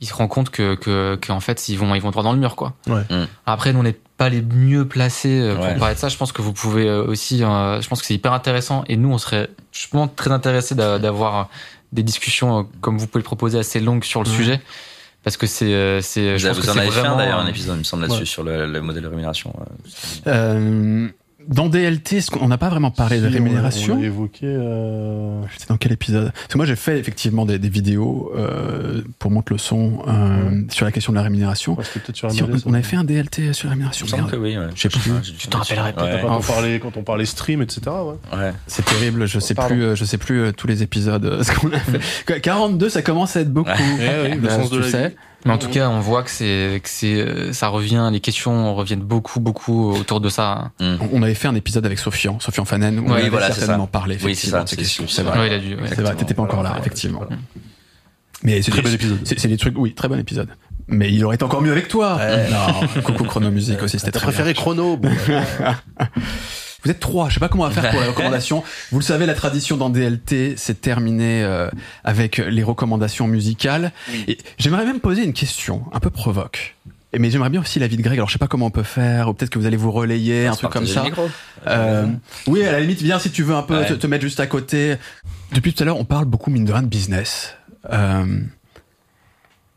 ils se rendent compte que, que, qu'en fait, ils vont, ils vont droit dans le mur, quoi. Ouais. Mm. Après, nous, on n'est pas les mieux placés euh, pour Ouais. parler de ça. Je pense que vous pouvez euh, aussi, euh, je pense que c'est hyper intéressant. Et nous, on serait, je pense, très intéressés d'a- d'avoir des discussions, comme vous pouvez le proposer, assez longues sur le Ouais. sujet. Parce que c'est, euh, c'est, Vous, je pense vous que en c'est avez fait un vraiment, d'ailleurs un euh, épisode, il me semble là-dessus Ouais. sur le, le modèle de rémunération. euh. Dans DLT, est-ce qu'on n'a pas vraiment parlé de Si, on- rémunération On, l'a évoqué. euh, C'était dans quel épisode Parce que moi j'ai fait effectivement des, des vidéos euh, pour monter le son euh, sur la question de la rémunération. ouais, C'était peut-être sur Si on, on avait fait un DLT sur la rémunération. merde. que oui. Ouais. Je plus. J'ai dû Tu t'en rappellerais là-dessus. Quand, Ouais. on parlait, quand on parlait stream, etc. Ouais. Ouais. C'est terrible, je sais Pardon. plus, euh, je sais plus euh, tous les épisodes euh, ce qu'on a fait. 42, ça commence à être beaucoup. Ouais. Eh oui, le Bah, sens de tu la sais. vie. Mais en tout cas, on voit que c'est, que c'est, euh, ça revient, les questions reviennent beaucoup, beaucoup autour de ça. Mm. On avait fait un épisode avec Sofian, Sofian Fanen, où on Oui, avait voilà, c'est certainement parlé Oui, c'est effectivement ça, de ces c'est questions. C'est vrai. Ouais, il a dû. ouais. C'est vrai, t'étais pas encore là, effectivement. voilà. Mais c'est Très des- bel épisode. C'est des trucs, oui, très bon épisode. Mais il aurait été encore mieux avec toi. Non, coucou Chrono Music aussi, c'était T'as très préféré bien. Chrono bon, Vous êtes trois, je sais pas comment on va faire pour les recommandations. Vous le savez, la tradition dans DLT, c'est terminé euh, avec les recommandations musicales. Et j'aimerais même poser une question, un peu provoque. Et Mais j'aimerais bien aussi l'avis de Greg. Alors je sais pas comment on peut faire, ou peut-être que vous allez vous relayer, un Se truc comme ça. Euh, oui, à la limite, viens si tu veux un peu Ouais. te, te mettre juste à côté. Depuis tout à l'heure, on parle beaucoup, mine de rien, de business. Euh,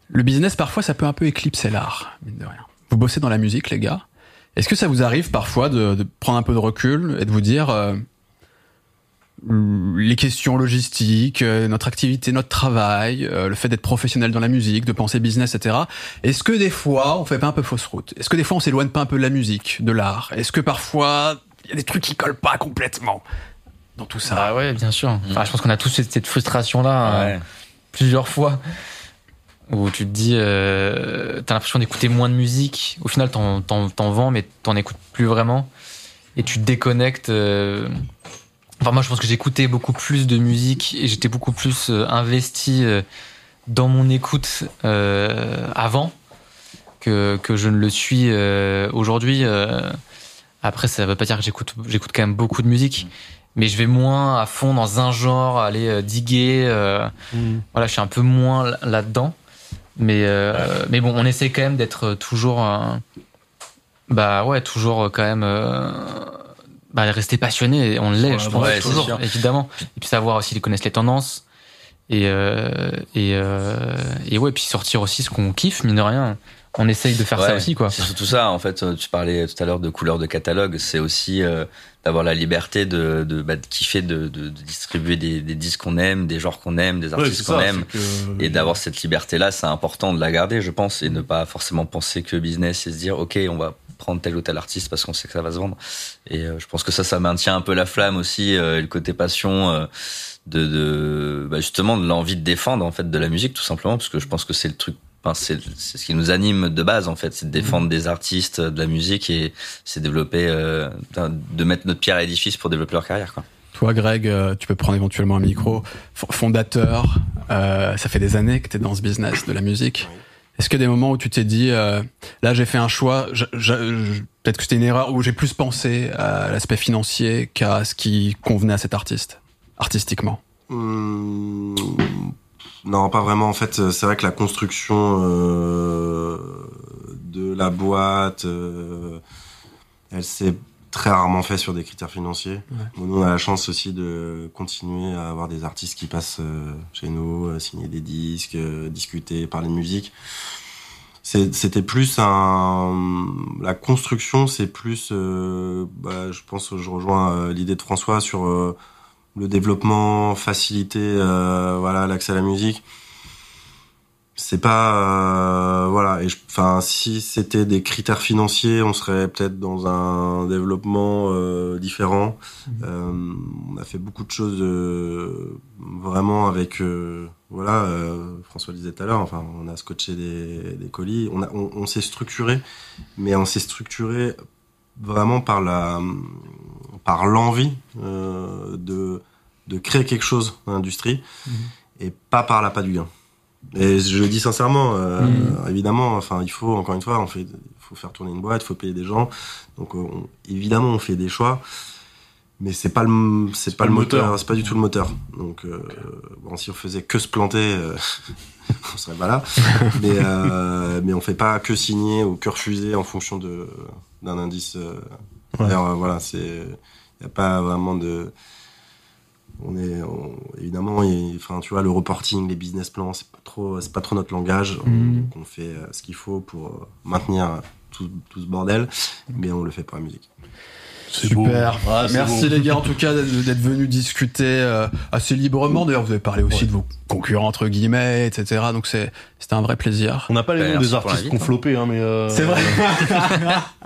le business, parfois, ça peut un peu éclipser l'art, mine de rien. Vous bossez dans la musique, les gars. Est-ce que ça vous arrive parfois de, de prendre un peu de recul et de vous dire euh, les questions logistiques, euh, notre activité, notre travail, euh, le fait d'être professionnel dans la musique, de penser business, etc. Est-ce que des fois, on fait pas un peu fausse route? Est-ce que des fois, on s'éloigne pas un peu de la musique, de l'art? Est-ce que parfois, il y a des trucs qui collent pas complètement dans tout ça? Ah ouais, bien sûr. Enfin, je pense qu'on a tous cette, cette frustration-là euh, Ouais. plusieurs fois où tu te dis, euh, t'as l'impression d'écouter moins de musique. Au final, t'en, t'en, t'en vends, mais t'en écoutes plus vraiment. Et tu te déconnectes. euh. Enfin, moi, je pense que j'écoutais beaucoup plus de musique et j'étais beaucoup plus euh, investi dans mon écoute avant que, que je ne le suis aujourd'hui. Après, ça veut pas dire que j'écoute, j'écoute quand même beaucoup de musique mais je vais moins à fond dans un genre, aller diguer. euh, voilà, je suis un peu moins là- là-dedans. Mais, euh, mais bon, on essaie quand même d'être toujours. euh, bah ouais, toujours quand même. euh, bah, rester passionné, on l'est, Ouais, je pense, ouais, toujours, sûr. évidemment. Et puis savoir aussi connaissent les tendances. Et, euh, et, euh, et ouais, puis sortir aussi ce qu'on kiffe, mine de rien. On essaye de faire ça aussi, quoi. C'est surtout ça, en fait. euh, Tu parlais tout à l'heure de couleur de catalogue. C'est aussi euh, d'avoir la liberté de, de, bah, de kiffer, de, de, de distribuer des, des disques qu'on aime, des genres qu'on aime, des artistes qu'on aime. que- Et d'avoir cette liberté-là, c'est important de la garder, je pense, et ne pas forcément penser que business et se dire, OK, on va prendre tel ou tel artiste parce qu'on sait que ça va se vendre. Et euh, je pense que ça, ça maintient un peu la flamme aussi, euh, et le côté passion euh, de, de bah, justement de l'envie de défendre en fait de la musique, tout simplement, parce que je pense que c'est le truc. Enfin, c'est c'est ce qui nous anime de base en fait, c'est de défendre des artistes, de la musique et c'est développer, euh, de mettre notre pierre à l'édifice pour développer leur carrière. Quoi. Toi, Greg, euh, tu peux prendre éventuellement un micro. Fondateur, euh, ça fait des années que tu es dans ce business de la musique. Est-ce qu'il y a des moments où tu t'es dit, euh, là j'ai fait un choix, je- je- je- peut-être que c'était une erreur, où j'ai plus pensé à l'aspect financier qu'à ce qui convenait à cet artiste, artistiquement? Hum, non, pas vraiment. En fait, c'est vrai que la construction euh, de la boîte, euh, elle s'est très rarement fait sur des critères financiers. Ouais. Bon, nous, on a la chance aussi de continuer à avoir des artistes qui passent euh, chez nous, euh, signer des disques, euh, discuter, parler de musique. C'était plus un... La construction, c'est plus... euh, bah, je pense que je rejoins euh, l'idée de François sur euh, le développement, faciliter euh, voilà l'accès à la musique. C'est pas... euh, voilà. Et Enfin, si c'était des critères financiers, on serait peut-être dans un développement euh, différent. Euh, on a fait beaucoup de choses euh, vraiment avec euh, voilà euh, François le disait tout à l'heure enfin on a scotché des, des colis on a on, on s'est structuré mais on s'est structuré vraiment par la par l'envie euh, de de créer quelque chose dans l'industrie et pas par l'appât du gain. Et je le dis sincèrement euh, Mhm. évidemment enfin il faut encore une fois on fait faut faire tourner une boîte il faut payer des gens. Donc on- évidemment on fait des choix mais c'est pas le c'est pas, pas le le moteur, moteur. c'est pas du tout le moteur. Donc euh, bon si on faisait que se planter euh, on serait pas là. Mais mais on fait pas que signer ou que refuser en fonction de d'un indice Ouais. d'ailleurs, euh, voilà c'est y a pas vraiment de on est on- évidemment il- enfin tu vois le reporting les business plans c'est pas trop c'est pas trop notre langage. Donc on fait euh, ce qu'il faut pour euh, maintenir tout, tout ce bordel mais on le fait pour la musique Super. beau. Ah, c'est Merci beau. les gars en tout cas d'être venus discuter euh, assez librement. D'ailleurs, vous avez parlé aussi Ouais. de vos concurrents entre guillemets, etc. Donc c'est c'était un vrai plaisir. On n'a pas les noms des artistes qu'on floppé, hein, mais euh, C'est vrai.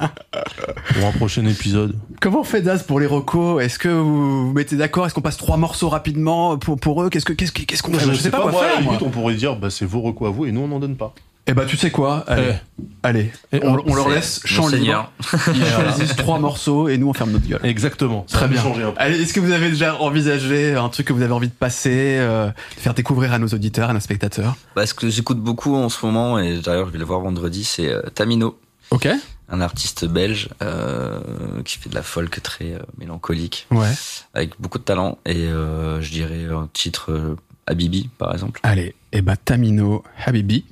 pour un prochain épisode. Comment on fait Daz pour les recos? Est-ce que vous vous mettez d'accord? Est-ce qu'on passe trois morceaux rapidement pour pour eux? Qu'est-ce que qu'est-ce que- qu'est-ce qu'on fait? Je Je sais pas quoi moi, faire. moi. limite, on pourrait dire, bah, c'est vos recours à vous et nous, on n'en donne pas. Eh bah tu sais quoi? Allez, allez, Et on, leur laisse champ libre. Ils choisissent trois morceaux et nous on ferme notre gueule. Exactement. Ça Très bien. Allez, est-ce que vous avez déjà envisagé un truc que vous avez envie de passer, euh, de faire découvrir à nos auditeurs, à nos spectateurs? Bah, ce que j'écoute beaucoup en ce moment, et d'ailleurs je vais le voir vendredi, c'est euh, Tamino, Ok. un artiste belge euh, qui fait de la folk très euh, mélancolique, Ouais. avec beaucoup de talent. Et euh, je dirais un titre euh, Habibi, par exemple. Allez, et bah Tamino, Habibi,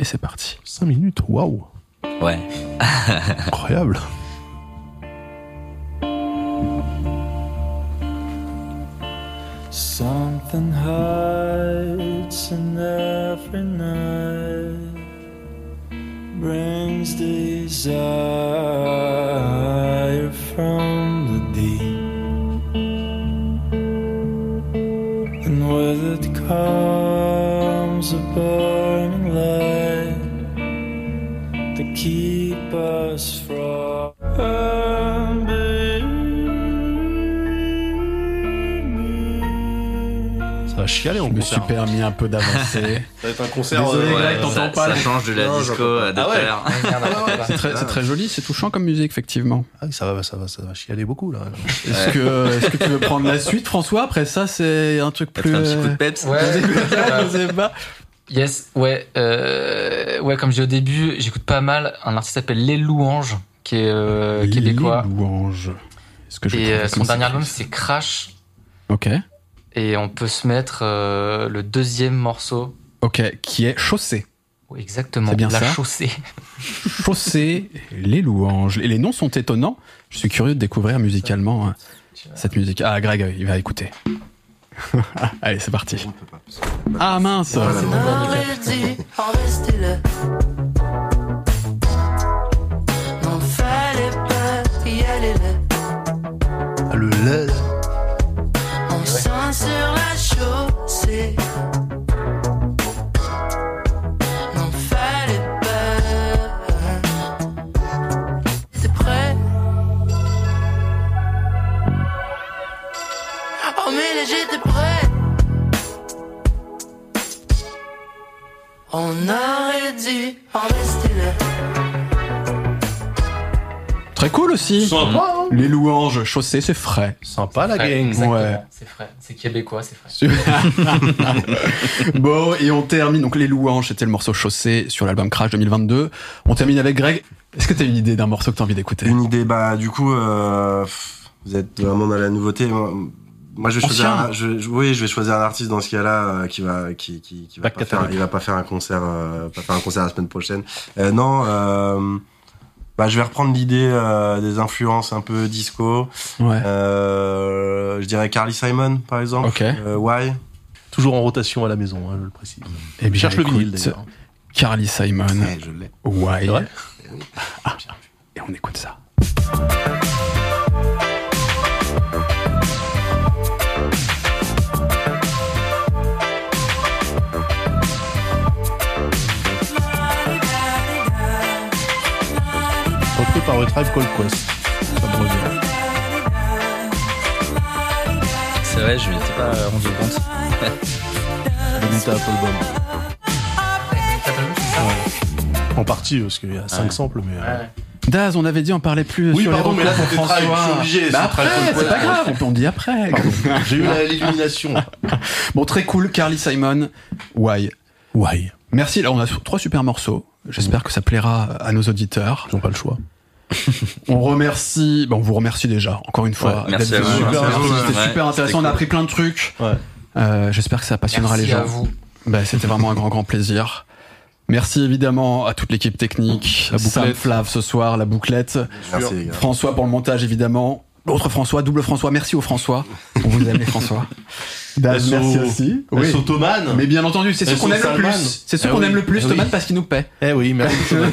et c'est parti. 5 minutes, waouh. Ouais. Incroyable. Something hides in every night, brings desire chialer en Je me concert. suis permis un peu d'avancer. Ça va être un concert. Désolé, euh, ouais, t'entends ça, pas, ça là change de la Non, disco à deux Ah ouais. terres. c'est très, c'est très joli, c'est touchant comme musique, effectivement. Ah ça va, ça va, ça va chialer beaucoup là. Est-ce que, est-ce que tu veux prendre la suite, François? Après ça, c'est un truc plus. un petit coup de euh, peps. Ouais. je sais pas. Yes, ouais, euh, ouais, comme j'ai au début, j'écoute pas mal un artiste qui s'appelle Les Louanges, qui est euh, québécois. Les louanges. Est-ce que je Et euh, son dernier album, c'est Crash. Ok. Et on peut se mettre euh, le deuxième morceau. Ok, qui est chaussée. Oui, exactement. C'est bien La ça chaussée. Chaussée, les louanges. Et les noms sont étonnants. Je suis curieux de découvrir musicalement euh, cette musique. Ah, Greg, il va écouter. Allez, c'est parti. on peut pas Ah mince. On On aurait dû en rester là. Très cool aussi. Sympa, hein Les louanges chaussées, c'est frais. Sympa la Frais, gang. Ouais. C'est frais. C'est québécois, c'est frais. Super. bon, et on termine. Donc, les louanges, c'était le morceau chaussé sur l'album Crash 2022. On termine avec Greg. Est-ce que t'as une idée d'un morceau que t'as envie d'écouter? Une idée, bah du coup, euh, vous êtes vraiment dans la nouveauté. Moi, je vais choisir. Un, je, je- oui, je vais choisir un artiste dans ce cas-là euh, qui va, qui, qui, qui va pas faire, il va pas faire un concert, euh, pas faire un concert la semaine prochaine. Euh, non, euh, Bah, je vais reprendre l'idée euh, des influences un peu disco. Ouais. Euh, je dirais Carly Simon, par exemple. Ok. Euh, Why? Toujours en rotation à la maison, hein, je le précise. Eh bien, Cherche le vinyle d'ailleurs. Carly Simon, Ouais, je l'ai. Why? Vrai Ah, Et on écoute ça. Repris par le Tribe Called Quest. Ça me revient. C'est vrai, je m'étais pas rendu compte. Le Meta Apple Bomb. Ouais. En partie, parce qu'il y a 5 samples, mais. euh, Daz, on avait dit on parlait plus Oui, sur pardon, les mais là, c'était François. je suis obligé, Bah c'est après, c'est pas grave, on dit après. J'ai eu la- l'illumination. bon, très cool, Carly Simon, Why? Why? Merci, là on a trois super morceaux. J'espère que ça plaira à nos auditeurs. Ils n'ont pas le choix. On remercie, bon, on vous remercie déjà, encore une fois. Ouais, merci. Super C'était ouais, super intéressant, on a appris plein de trucs. Ouais. Euh, J'espère que ça passionnera les Merci gens. à vous. Bah, C'était vraiment un grand, grand plaisir. Merci évidemment à toute l'équipe technique. La Sam. Flav ce soir, la bouclette. Merci. François pour le montage évidemment. L'autre François, double François. Merci au François. On vous aime les François. Merci aussi. Oui. Ottoman. Mais bien entendu, c'est ceux qu'on aime le Salman. plus. C'est ceux Eh qu'on oui. aime le plus, Eh Thomas, parce qu'il nous paie. Eh oui, merci Salman.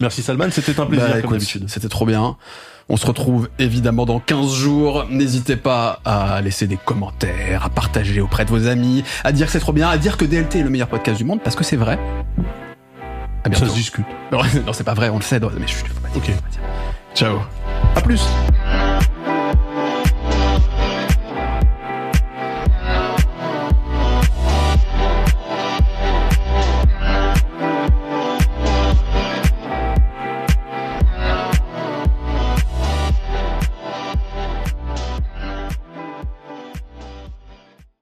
merci Salman, c'était un plaisir Bah, comme écoute, d'habitude. C'était trop bien. On se retrouve évidemment dans 15 jours. N'hésitez pas à laisser des commentaires, à partager auprès de vos amis, à dire que c'est trop bien, à dire que DLT est le meilleur podcast du monde parce que c'est vrai. À bientôt. Ça se discute. Non, non, c'est pas vrai, on le sait. mais je, dire, Ok. Ciao. À plus.